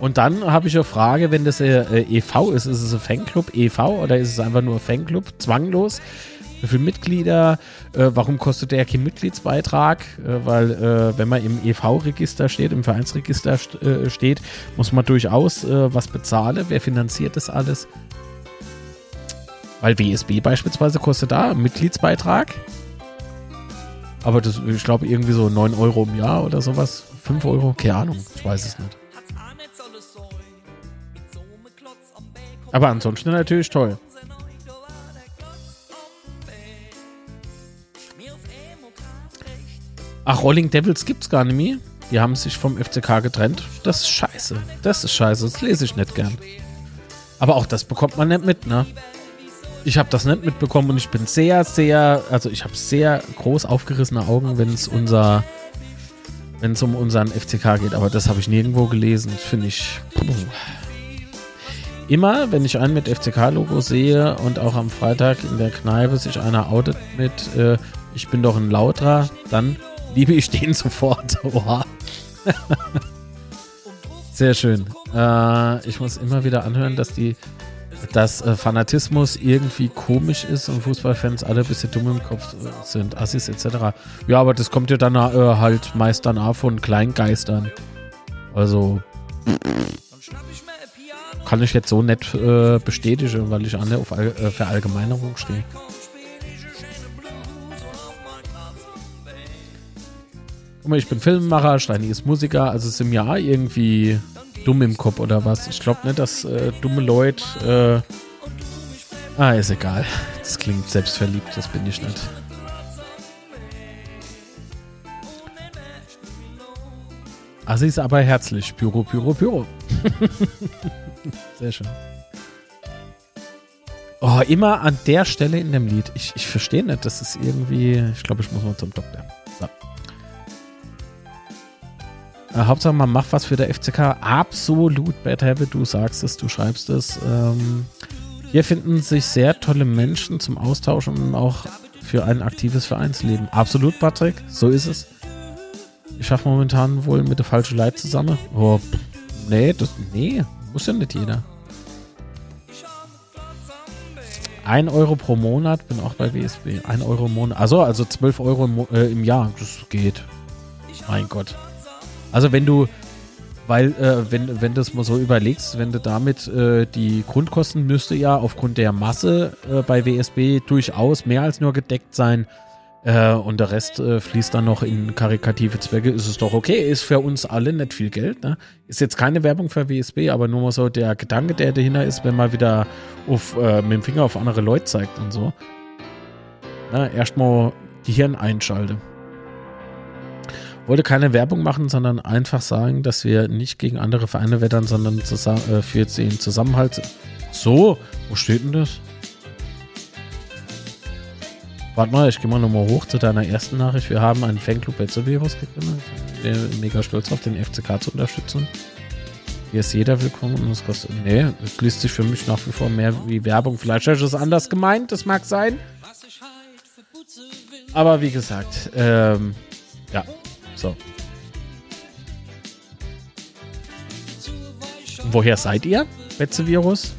Und dann habe ich eine Frage, wenn das äh, e.V. ist, ist es ein Fanclub e.V. oder ist es einfach nur Fanclub, zwanglos? wie viele Mitglieder, äh, warum kostet der keinen Mitgliedsbeitrag? Äh, weil äh, wenn man im EV-Register steht, im Vereinsregister st äh, steht, muss man durchaus äh, was bezahlen. Wer finanziert das alles? Weil WSB beispielsweise kostet da einen Mitgliedsbeitrag. Aber das, ich glaube, irgendwie so 9 Euro im Jahr oder sowas. 5 Euro, keine Ahnung, ich weiß es nicht. Aber ansonsten natürlich toll. Ach, Rolling Devils gibt's gar nicht mehr. Die haben sich vom FCK getrennt. Das ist scheiße. Das ist scheiße. Das lese ich nicht gern. Aber auch das bekommt man nicht mit, ne? Ich habe das nicht mitbekommen und ich bin sehr, sehr, also ich habe sehr groß aufgerissene Augen, wenn es unser, wenn es um unseren FCK geht. Aber das habe ich nirgendwo gelesen. Finde ich. Puh. Immer, wenn ich einen mit FCK-Logo sehe und auch am Freitag in der Kneipe sich einer outet mit, äh, ich bin doch ein Lauter, dann liebe ich den sofort. Sehr schön. Äh, ich muss immer wieder anhören, dass die dass äh, Fanatismus irgendwie komisch ist und Fußballfans alle ein bisschen dumm im Kopf äh, sind, Assis etc. Ja, aber das kommt ja dann äh, halt meist dann auch von Kleingeistern. Also kann ich jetzt so nicht äh, bestätigen, weil ich an auf All äh, Verallgemeinerung stehe. Guck mal, ich bin Filmemacher, Steini ist Musiker, also sind ja irgendwie dumm im Kopf oder was. Ich glaube nicht, dass äh, dumme Leute. Äh ah, ist egal. Das klingt selbstverliebt, das bin ich nicht. Assi ist aber herzlich. Pyro, Pyro, Pyro. Sehr schön. Oh, immer an der Stelle in dem Lied. Ich, ich verstehe nicht, das ist irgendwie. Ich glaube, ich muss mal zum Doktor. So. Äh, Hauptsache, man macht was für der FCK. Absolut, Bad Habit. Du sagst es, du schreibst es. Ähm, hier finden sich sehr tolle Menschen zum Austausch und auch für ein aktives Vereinsleben. Absolut, Patrick. So ist es. Ich schaffe momentan wohl mit der falschen Leid zusammen. Oh, nee, das, nee, muss ja nicht jeder. 1 Euro pro Monat, bin auch bei WSB. 1 Euro im Monat. Also, also 12 Euro im, äh, im Jahr. Das geht. Mein Gott. Also wenn du, weil, äh, wenn, wenn du es mal so überlegst, wenn du damit äh, die Grundkosten müsste ja aufgrund der Masse äh, bei WSB durchaus mehr als nur gedeckt sein. Äh, und der Rest äh, fließt dann noch in karikative Zwecke, ist es doch okay, ist für uns alle nicht viel Geld. Ne? Ist jetzt keine Werbung für WSB, aber nur mal so der Gedanke, der dahinter ist, wenn man wieder auf, äh, mit dem Finger auf andere Leute zeigt und so. Erstmal Gehirn einschalte. Wollte keine Werbung machen, sondern einfach sagen, dass wir nicht gegen andere Vereine wettern, sondern zusammen, äh, für den Zusammenhalt. So, wo steht denn das? Warte mal, ich gehe mal nochmal hoch zu deiner ersten Nachricht. Wir haben einen Fanclub Betzevirus gegründet. Wir sind mega stolz auf den FCK zu unterstützen. Hier ist jeder willkommen und es kostet. Nee, es liest sich für mich nach wie vor mehr wie Werbung. Vielleicht ist es anders gemeint, das mag sein. Aber wie gesagt, ähm, ja, so. Woher seid ihr, Betzevirus?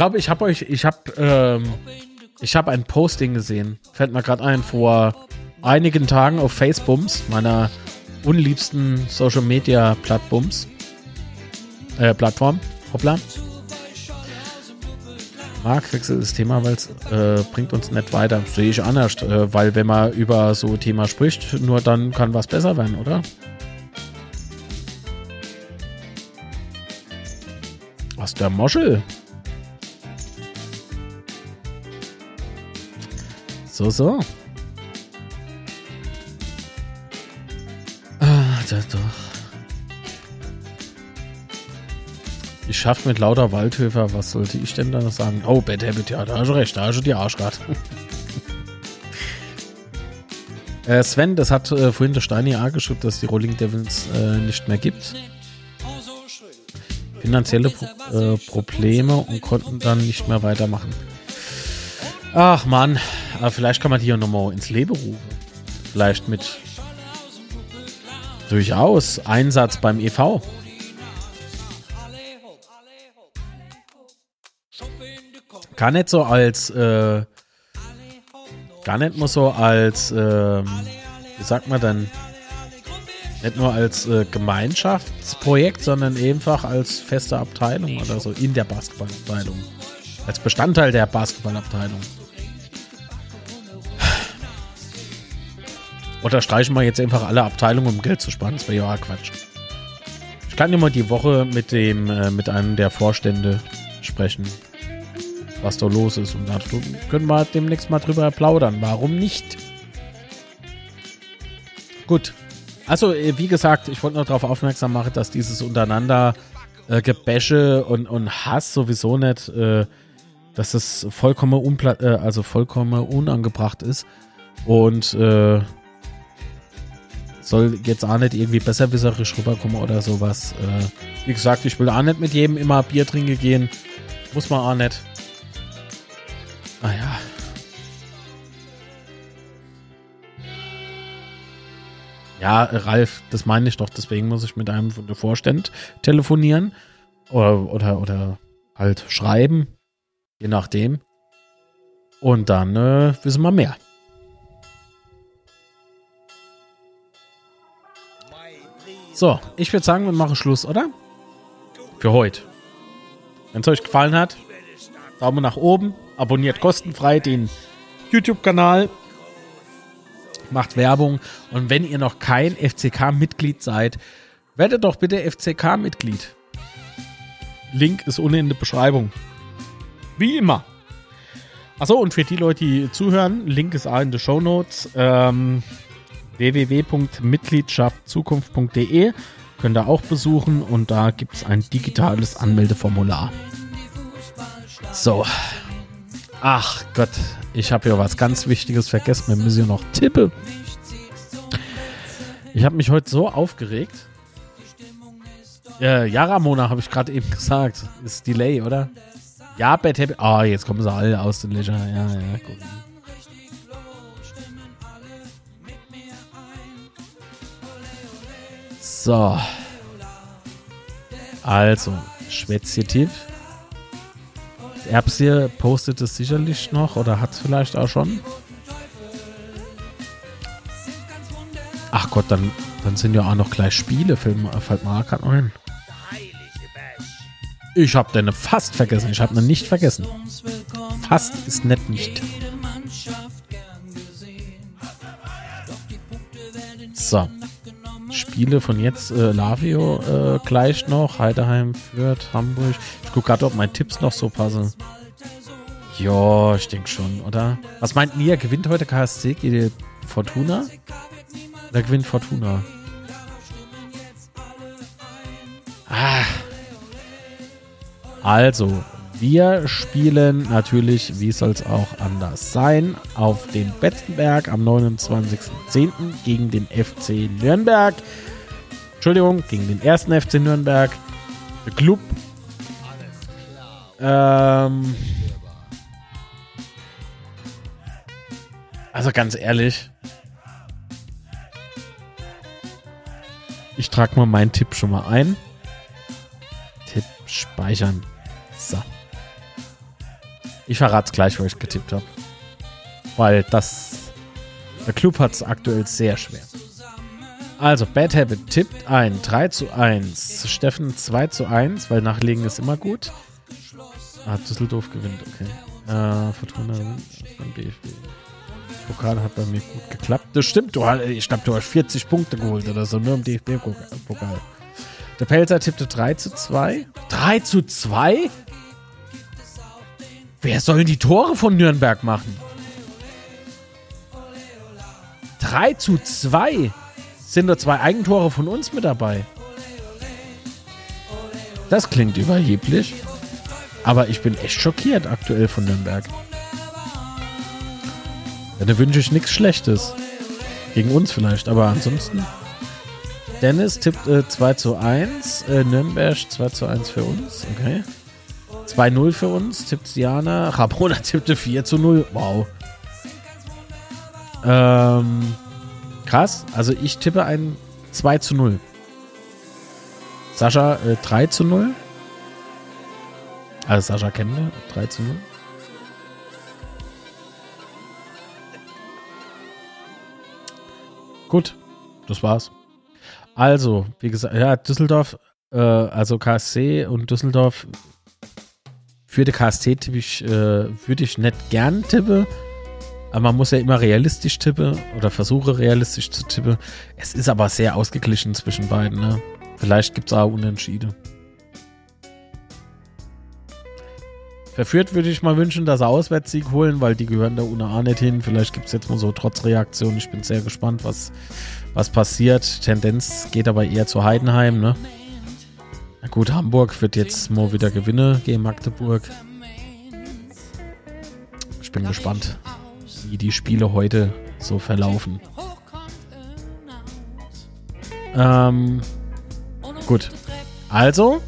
Glaube, ich habe euch, ich habe, ähm, ich habe ein Posting gesehen. Fällt mir gerade ein vor einigen Tagen auf Facebooks, meiner unliebsten Social Media Plattbums, äh, Plattform. Hoppla. Marc, wechsel das Thema, weil es äh, bringt uns nicht weiter. Sehe ich anders, äh, weil wenn man über so ein Thema spricht, nur dann kann was besser werden, oder? Was der Moschel? So, so. Ah, das doch. Ich schaff mit lauter Waldhöfer, was sollte ich denn da noch sagen? Oh, Bad Habit, ja, da hast du recht, da hast du die Arschrad. äh, Sven, das hat äh, vorhin der Steini A geschrieben, dass die Rolling Devils äh, nicht mehr gibt. Finanzielle Pro äh, Probleme und konnten dann nicht mehr weitermachen. Ach man, aber vielleicht kann man die ja nochmal ins Leben rufen. Vielleicht mit durchaus Einsatz beim EV. gar nicht so als, äh, gar nicht nur so als, ähm, wie sagt man dann, nicht nur als äh, Gemeinschaftsprojekt, sondern einfach als feste Abteilung oder so in der Basketballabteilung. Als Bestandteil der Basketballabteilung. Oder streichen wir jetzt einfach alle Abteilungen, um Geld zu sparen? Das wäre ja Quatsch. Ich kann immer die Woche mit dem, äh, mit einem der Vorstände sprechen, was da los ist. Und da können wir demnächst mal drüber plaudern. Warum nicht? Gut. Also, äh, wie gesagt, ich wollte noch darauf aufmerksam machen, dass dieses untereinander äh, Gebäsche und, und Hass sowieso nicht, äh, dass das vollkommen, unpla äh, also vollkommen unangebracht ist. Und äh, soll jetzt auch nicht irgendwie besserwisserisch rüberkommen oder sowas. Äh, wie gesagt, ich will auch nicht mit jedem immer Bier trinken gehen. Muss man auch nicht. Naja. Ja, Ralf, das meine ich doch. Deswegen muss ich mit einem von der Vorstand telefonieren. Oder, oder, oder halt schreiben. Je nachdem. Und dann äh, wissen wir mehr. So, ich würde sagen, wir machen Schluss, oder? Für heute. Wenn es euch gefallen hat, Daumen nach oben, abonniert kostenfrei den YouTube-Kanal, macht Werbung und wenn ihr noch kein FCK-Mitglied seid, werdet doch bitte FCK-Mitglied. Link ist unten in der Beschreibung. Wie immer. Achso, und für die Leute, die zuhören, Link ist auch in den Show Notes. Ähm, www.mitgliedschaftzukunft.de könnt ihr auch besuchen und da gibt es ein digitales Anmeldeformular. So. Ach Gott, ich habe ja was ganz Wichtiges vergessen. Wir müssen ja noch tippen. Ich habe mich heute so aufgeregt. Äh, ja, Ramona, habe ich gerade eben gesagt. Ist Delay, oder? Ja, Bad Happy. Ah, oh, jetzt kommen sie alle aus den Leisure. Ja, ja, gut. So. Also, Schwätzchetiv. Erbsie postet es sicherlich noch oder hat es vielleicht auch schon. Ach Gott, dann, dann sind ja auch noch gleich Spiele, fällt mir gerade noch hin. Ich habe deine fast vergessen. Ich habe eine nicht vergessen. Fast ist nett nicht. So. Spiele von jetzt äh, Lavio äh, gleich noch. Heideheim, Fürth, Hamburg. Ich gucke gerade, ob meine Tipps noch so passen. Ja, ich denke schon, oder? Was meint ihr? Gewinnt heute KSC gegen Fortuna? Oder gewinnt Fortuna? Ah. Also, wir spielen natürlich, wie soll es auch anders sein, auf den Betzenberg am 29.10. gegen den FC Nürnberg. Entschuldigung, gegen den ersten FC Nürnberg. Club. Ähm, also ganz ehrlich. Ich trage mal meinen Tipp schon mal ein. Tipp speichern. So. Ich verrate es gleich, wo ich getippt habe. Weil das. Der Club hat es aktuell sehr schwer. Also, Bad Habit tippt ein 3 zu 1. Steffen 2 zu 1, weil nachlegen ist immer gut. Ah, Düsseldorf gewinnt, okay. Äh, Fortuna beim DFB. Pokal hat bei mir gut geklappt. Das stimmt, du, ich glaube, du hast 40 Punkte geholt oder so, nur im DFB-Pokal. Der Pelzer tippte 3 zu 2. 3 zu 2? Wer soll die Tore von Nürnberg machen? 3 zu 2 sind nur zwei Eigentore von uns mit dabei. Das klingt überheblich. Aber ich bin echt schockiert aktuell von Nürnberg. Ja, da wünsche ich nichts Schlechtes. Gegen uns vielleicht, aber ansonsten. Dennis tippt äh, 2 zu 1. Äh, Nürnberg 2 zu 1 für uns. Okay. 2-0 für uns, tippt Diana. Rabona tippte 4-0. Wow. Ähm, krass. Also ich tippe ein 2-0. Sascha äh, 3-0. Also Sascha Kende ne? 3-0. Gut, das war's. Also, wie gesagt, ja, Düsseldorf, äh, also KSC und Düsseldorf für die KSC tippe ich, äh, würde ich nicht gern tippen. Aber man muss ja immer realistisch tippen oder versuche realistisch zu tippen. Es ist aber sehr ausgeglichen zwischen beiden. Ne? Vielleicht gibt es auch Unentschiede. Verführt würde ich mal wünschen, dass sie Auswärtssieg holen, weil die gehören da ohne A nicht hin. Vielleicht gibt es jetzt mal so Trotzreaktion. Ich bin sehr gespannt, was, was passiert. Tendenz geht aber eher zu Heidenheim. Ne? Na gut, Hamburg wird jetzt mal wieder gewinnen gegen Magdeburg. Ich bin gespannt, wie die Spiele heute so verlaufen. Ähm, gut. Also.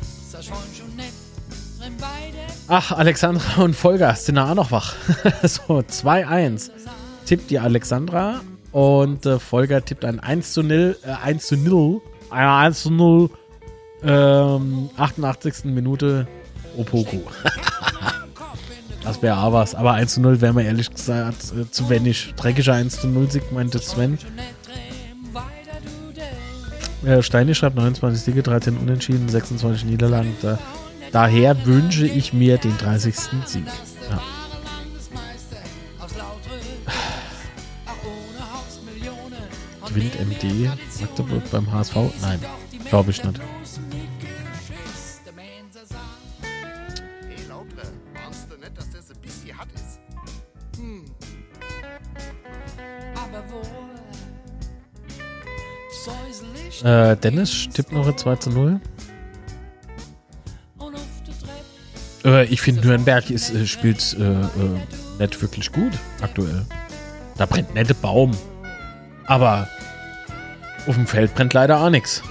Ach, Alexandra und Volker sind da auch noch wach. so, 2-1. Tippt die Alexandra und äh, Volker tippt ein 1 zu 0. Äh, 1 zu 0. Äh, 1 zu 0 ähm, 88. Minute Opoku. das wäre auch was. Aber 1 zu 0 wäre mir ehrlich gesagt äh, zu wenig. Dreckiger 1 zu 0 Sieg meinte Sven. Äh, Steini schreibt 29 Siege, 13 Unentschieden, 26 Niederlagen. Da, daher wünsche ich mir den 30. Sieg. Ja. Gewinnt MD Magdeburg beim HSV? Nein, glaube ich nicht. Äh, Dennis tippt noch ein 2 zu 0. Äh, ich finde, Nürnberg ist, äh, spielt äh, äh, nicht wirklich gut aktuell. Da brennt nette Baum. Aber auf dem Feld brennt leider auch nichts.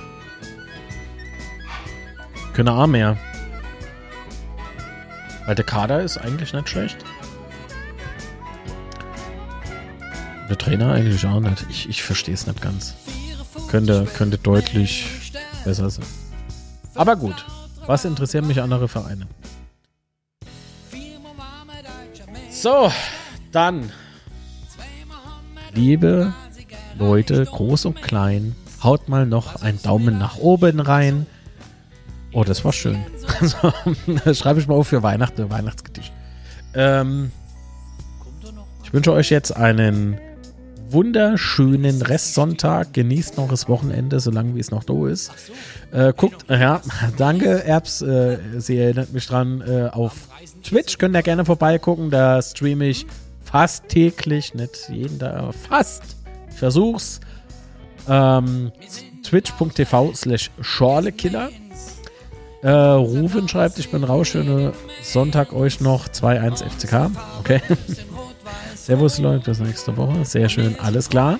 Können auch mehr. Weil der Kader ist eigentlich nicht schlecht. Der Trainer eigentlich auch nicht. Ich, ich verstehe es nicht ganz. Könnte, könnte deutlich besser sein. Aber gut. Was interessieren mich andere Vereine? So, dann. Liebe Leute, groß und klein, haut mal noch einen Daumen nach oben rein. Oh, das war schön. Also, das schreibe ich mal auf für Weihnachten, Weihnachtsgedicht. Ähm, ich wünsche euch jetzt einen wunderschönen Restsonntag. Genießt noch das Wochenende, solange wie es noch da ist. Äh, guckt, ja, danke, Erbs. Äh, sie erinnert mich dran äh, auf Twitch. Könnt ihr gerne vorbeigucken. Da streame ich fast täglich, nicht jeden Tag, aber fast. Ich versuch's. Ähm, Twitch.tv slash Schorlekiller. Äh, Rufen schreibt, ich bin raus. Schöne Sonntag euch noch. 2-1 FCK. Okay. Servus Leute, bis nächste Woche. Sehr schön, alles klar.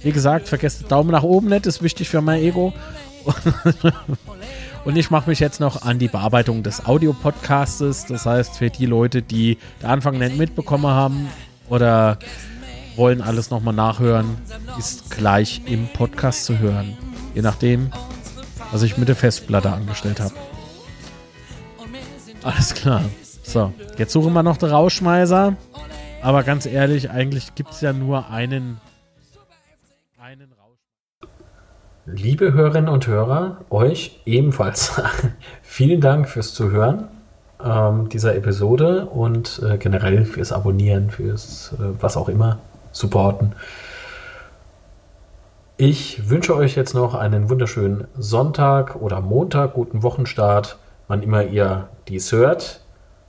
Wie gesagt, vergesst Daumen nach oben nicht, ist wichtig für mein Ego. Und ich mache mich jetzt noch an die Bearbeitung des Audio-Podcastes. Das heißt, für die Leute, die den Anfang nicht mitbekommen haben oder wollen alles nochmal nachhören, ist gleich im Podcast zu hören. Je nachdem, was ich mit der Festplatte angestellt habe. Alles klar. So, jetzt suchen wir noch den Rauschmeißer. Aber ganz ehrlich, eigentlich gibt es ja nur einen, einen Rausch. Liebe Hörerinnen und Hörer, euch ebenfalls vielen Dank fürs Zuhören ähm, dieser Episode und äh, generell fürs Abonnieren, fürs äh, was auch immer, supporten. Ich wünsche euch jetzt noch einen wunderschönen Sonntag oder Montag, guten Wochenstart, wann immer ihr dies hört.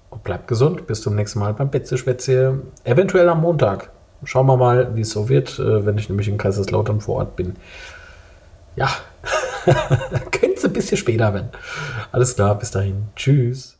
Und bleibt gesund. Bis zum nächsten Mal beim Betze Eventuell am Montag. Schauen wir mal, wie es so wird, äh, wenn ich nämlich in Kaiserslautern vor Ort bin. Ja, könnte es ein bisschen später werden. Alles klar, bis dahin. Tschüss.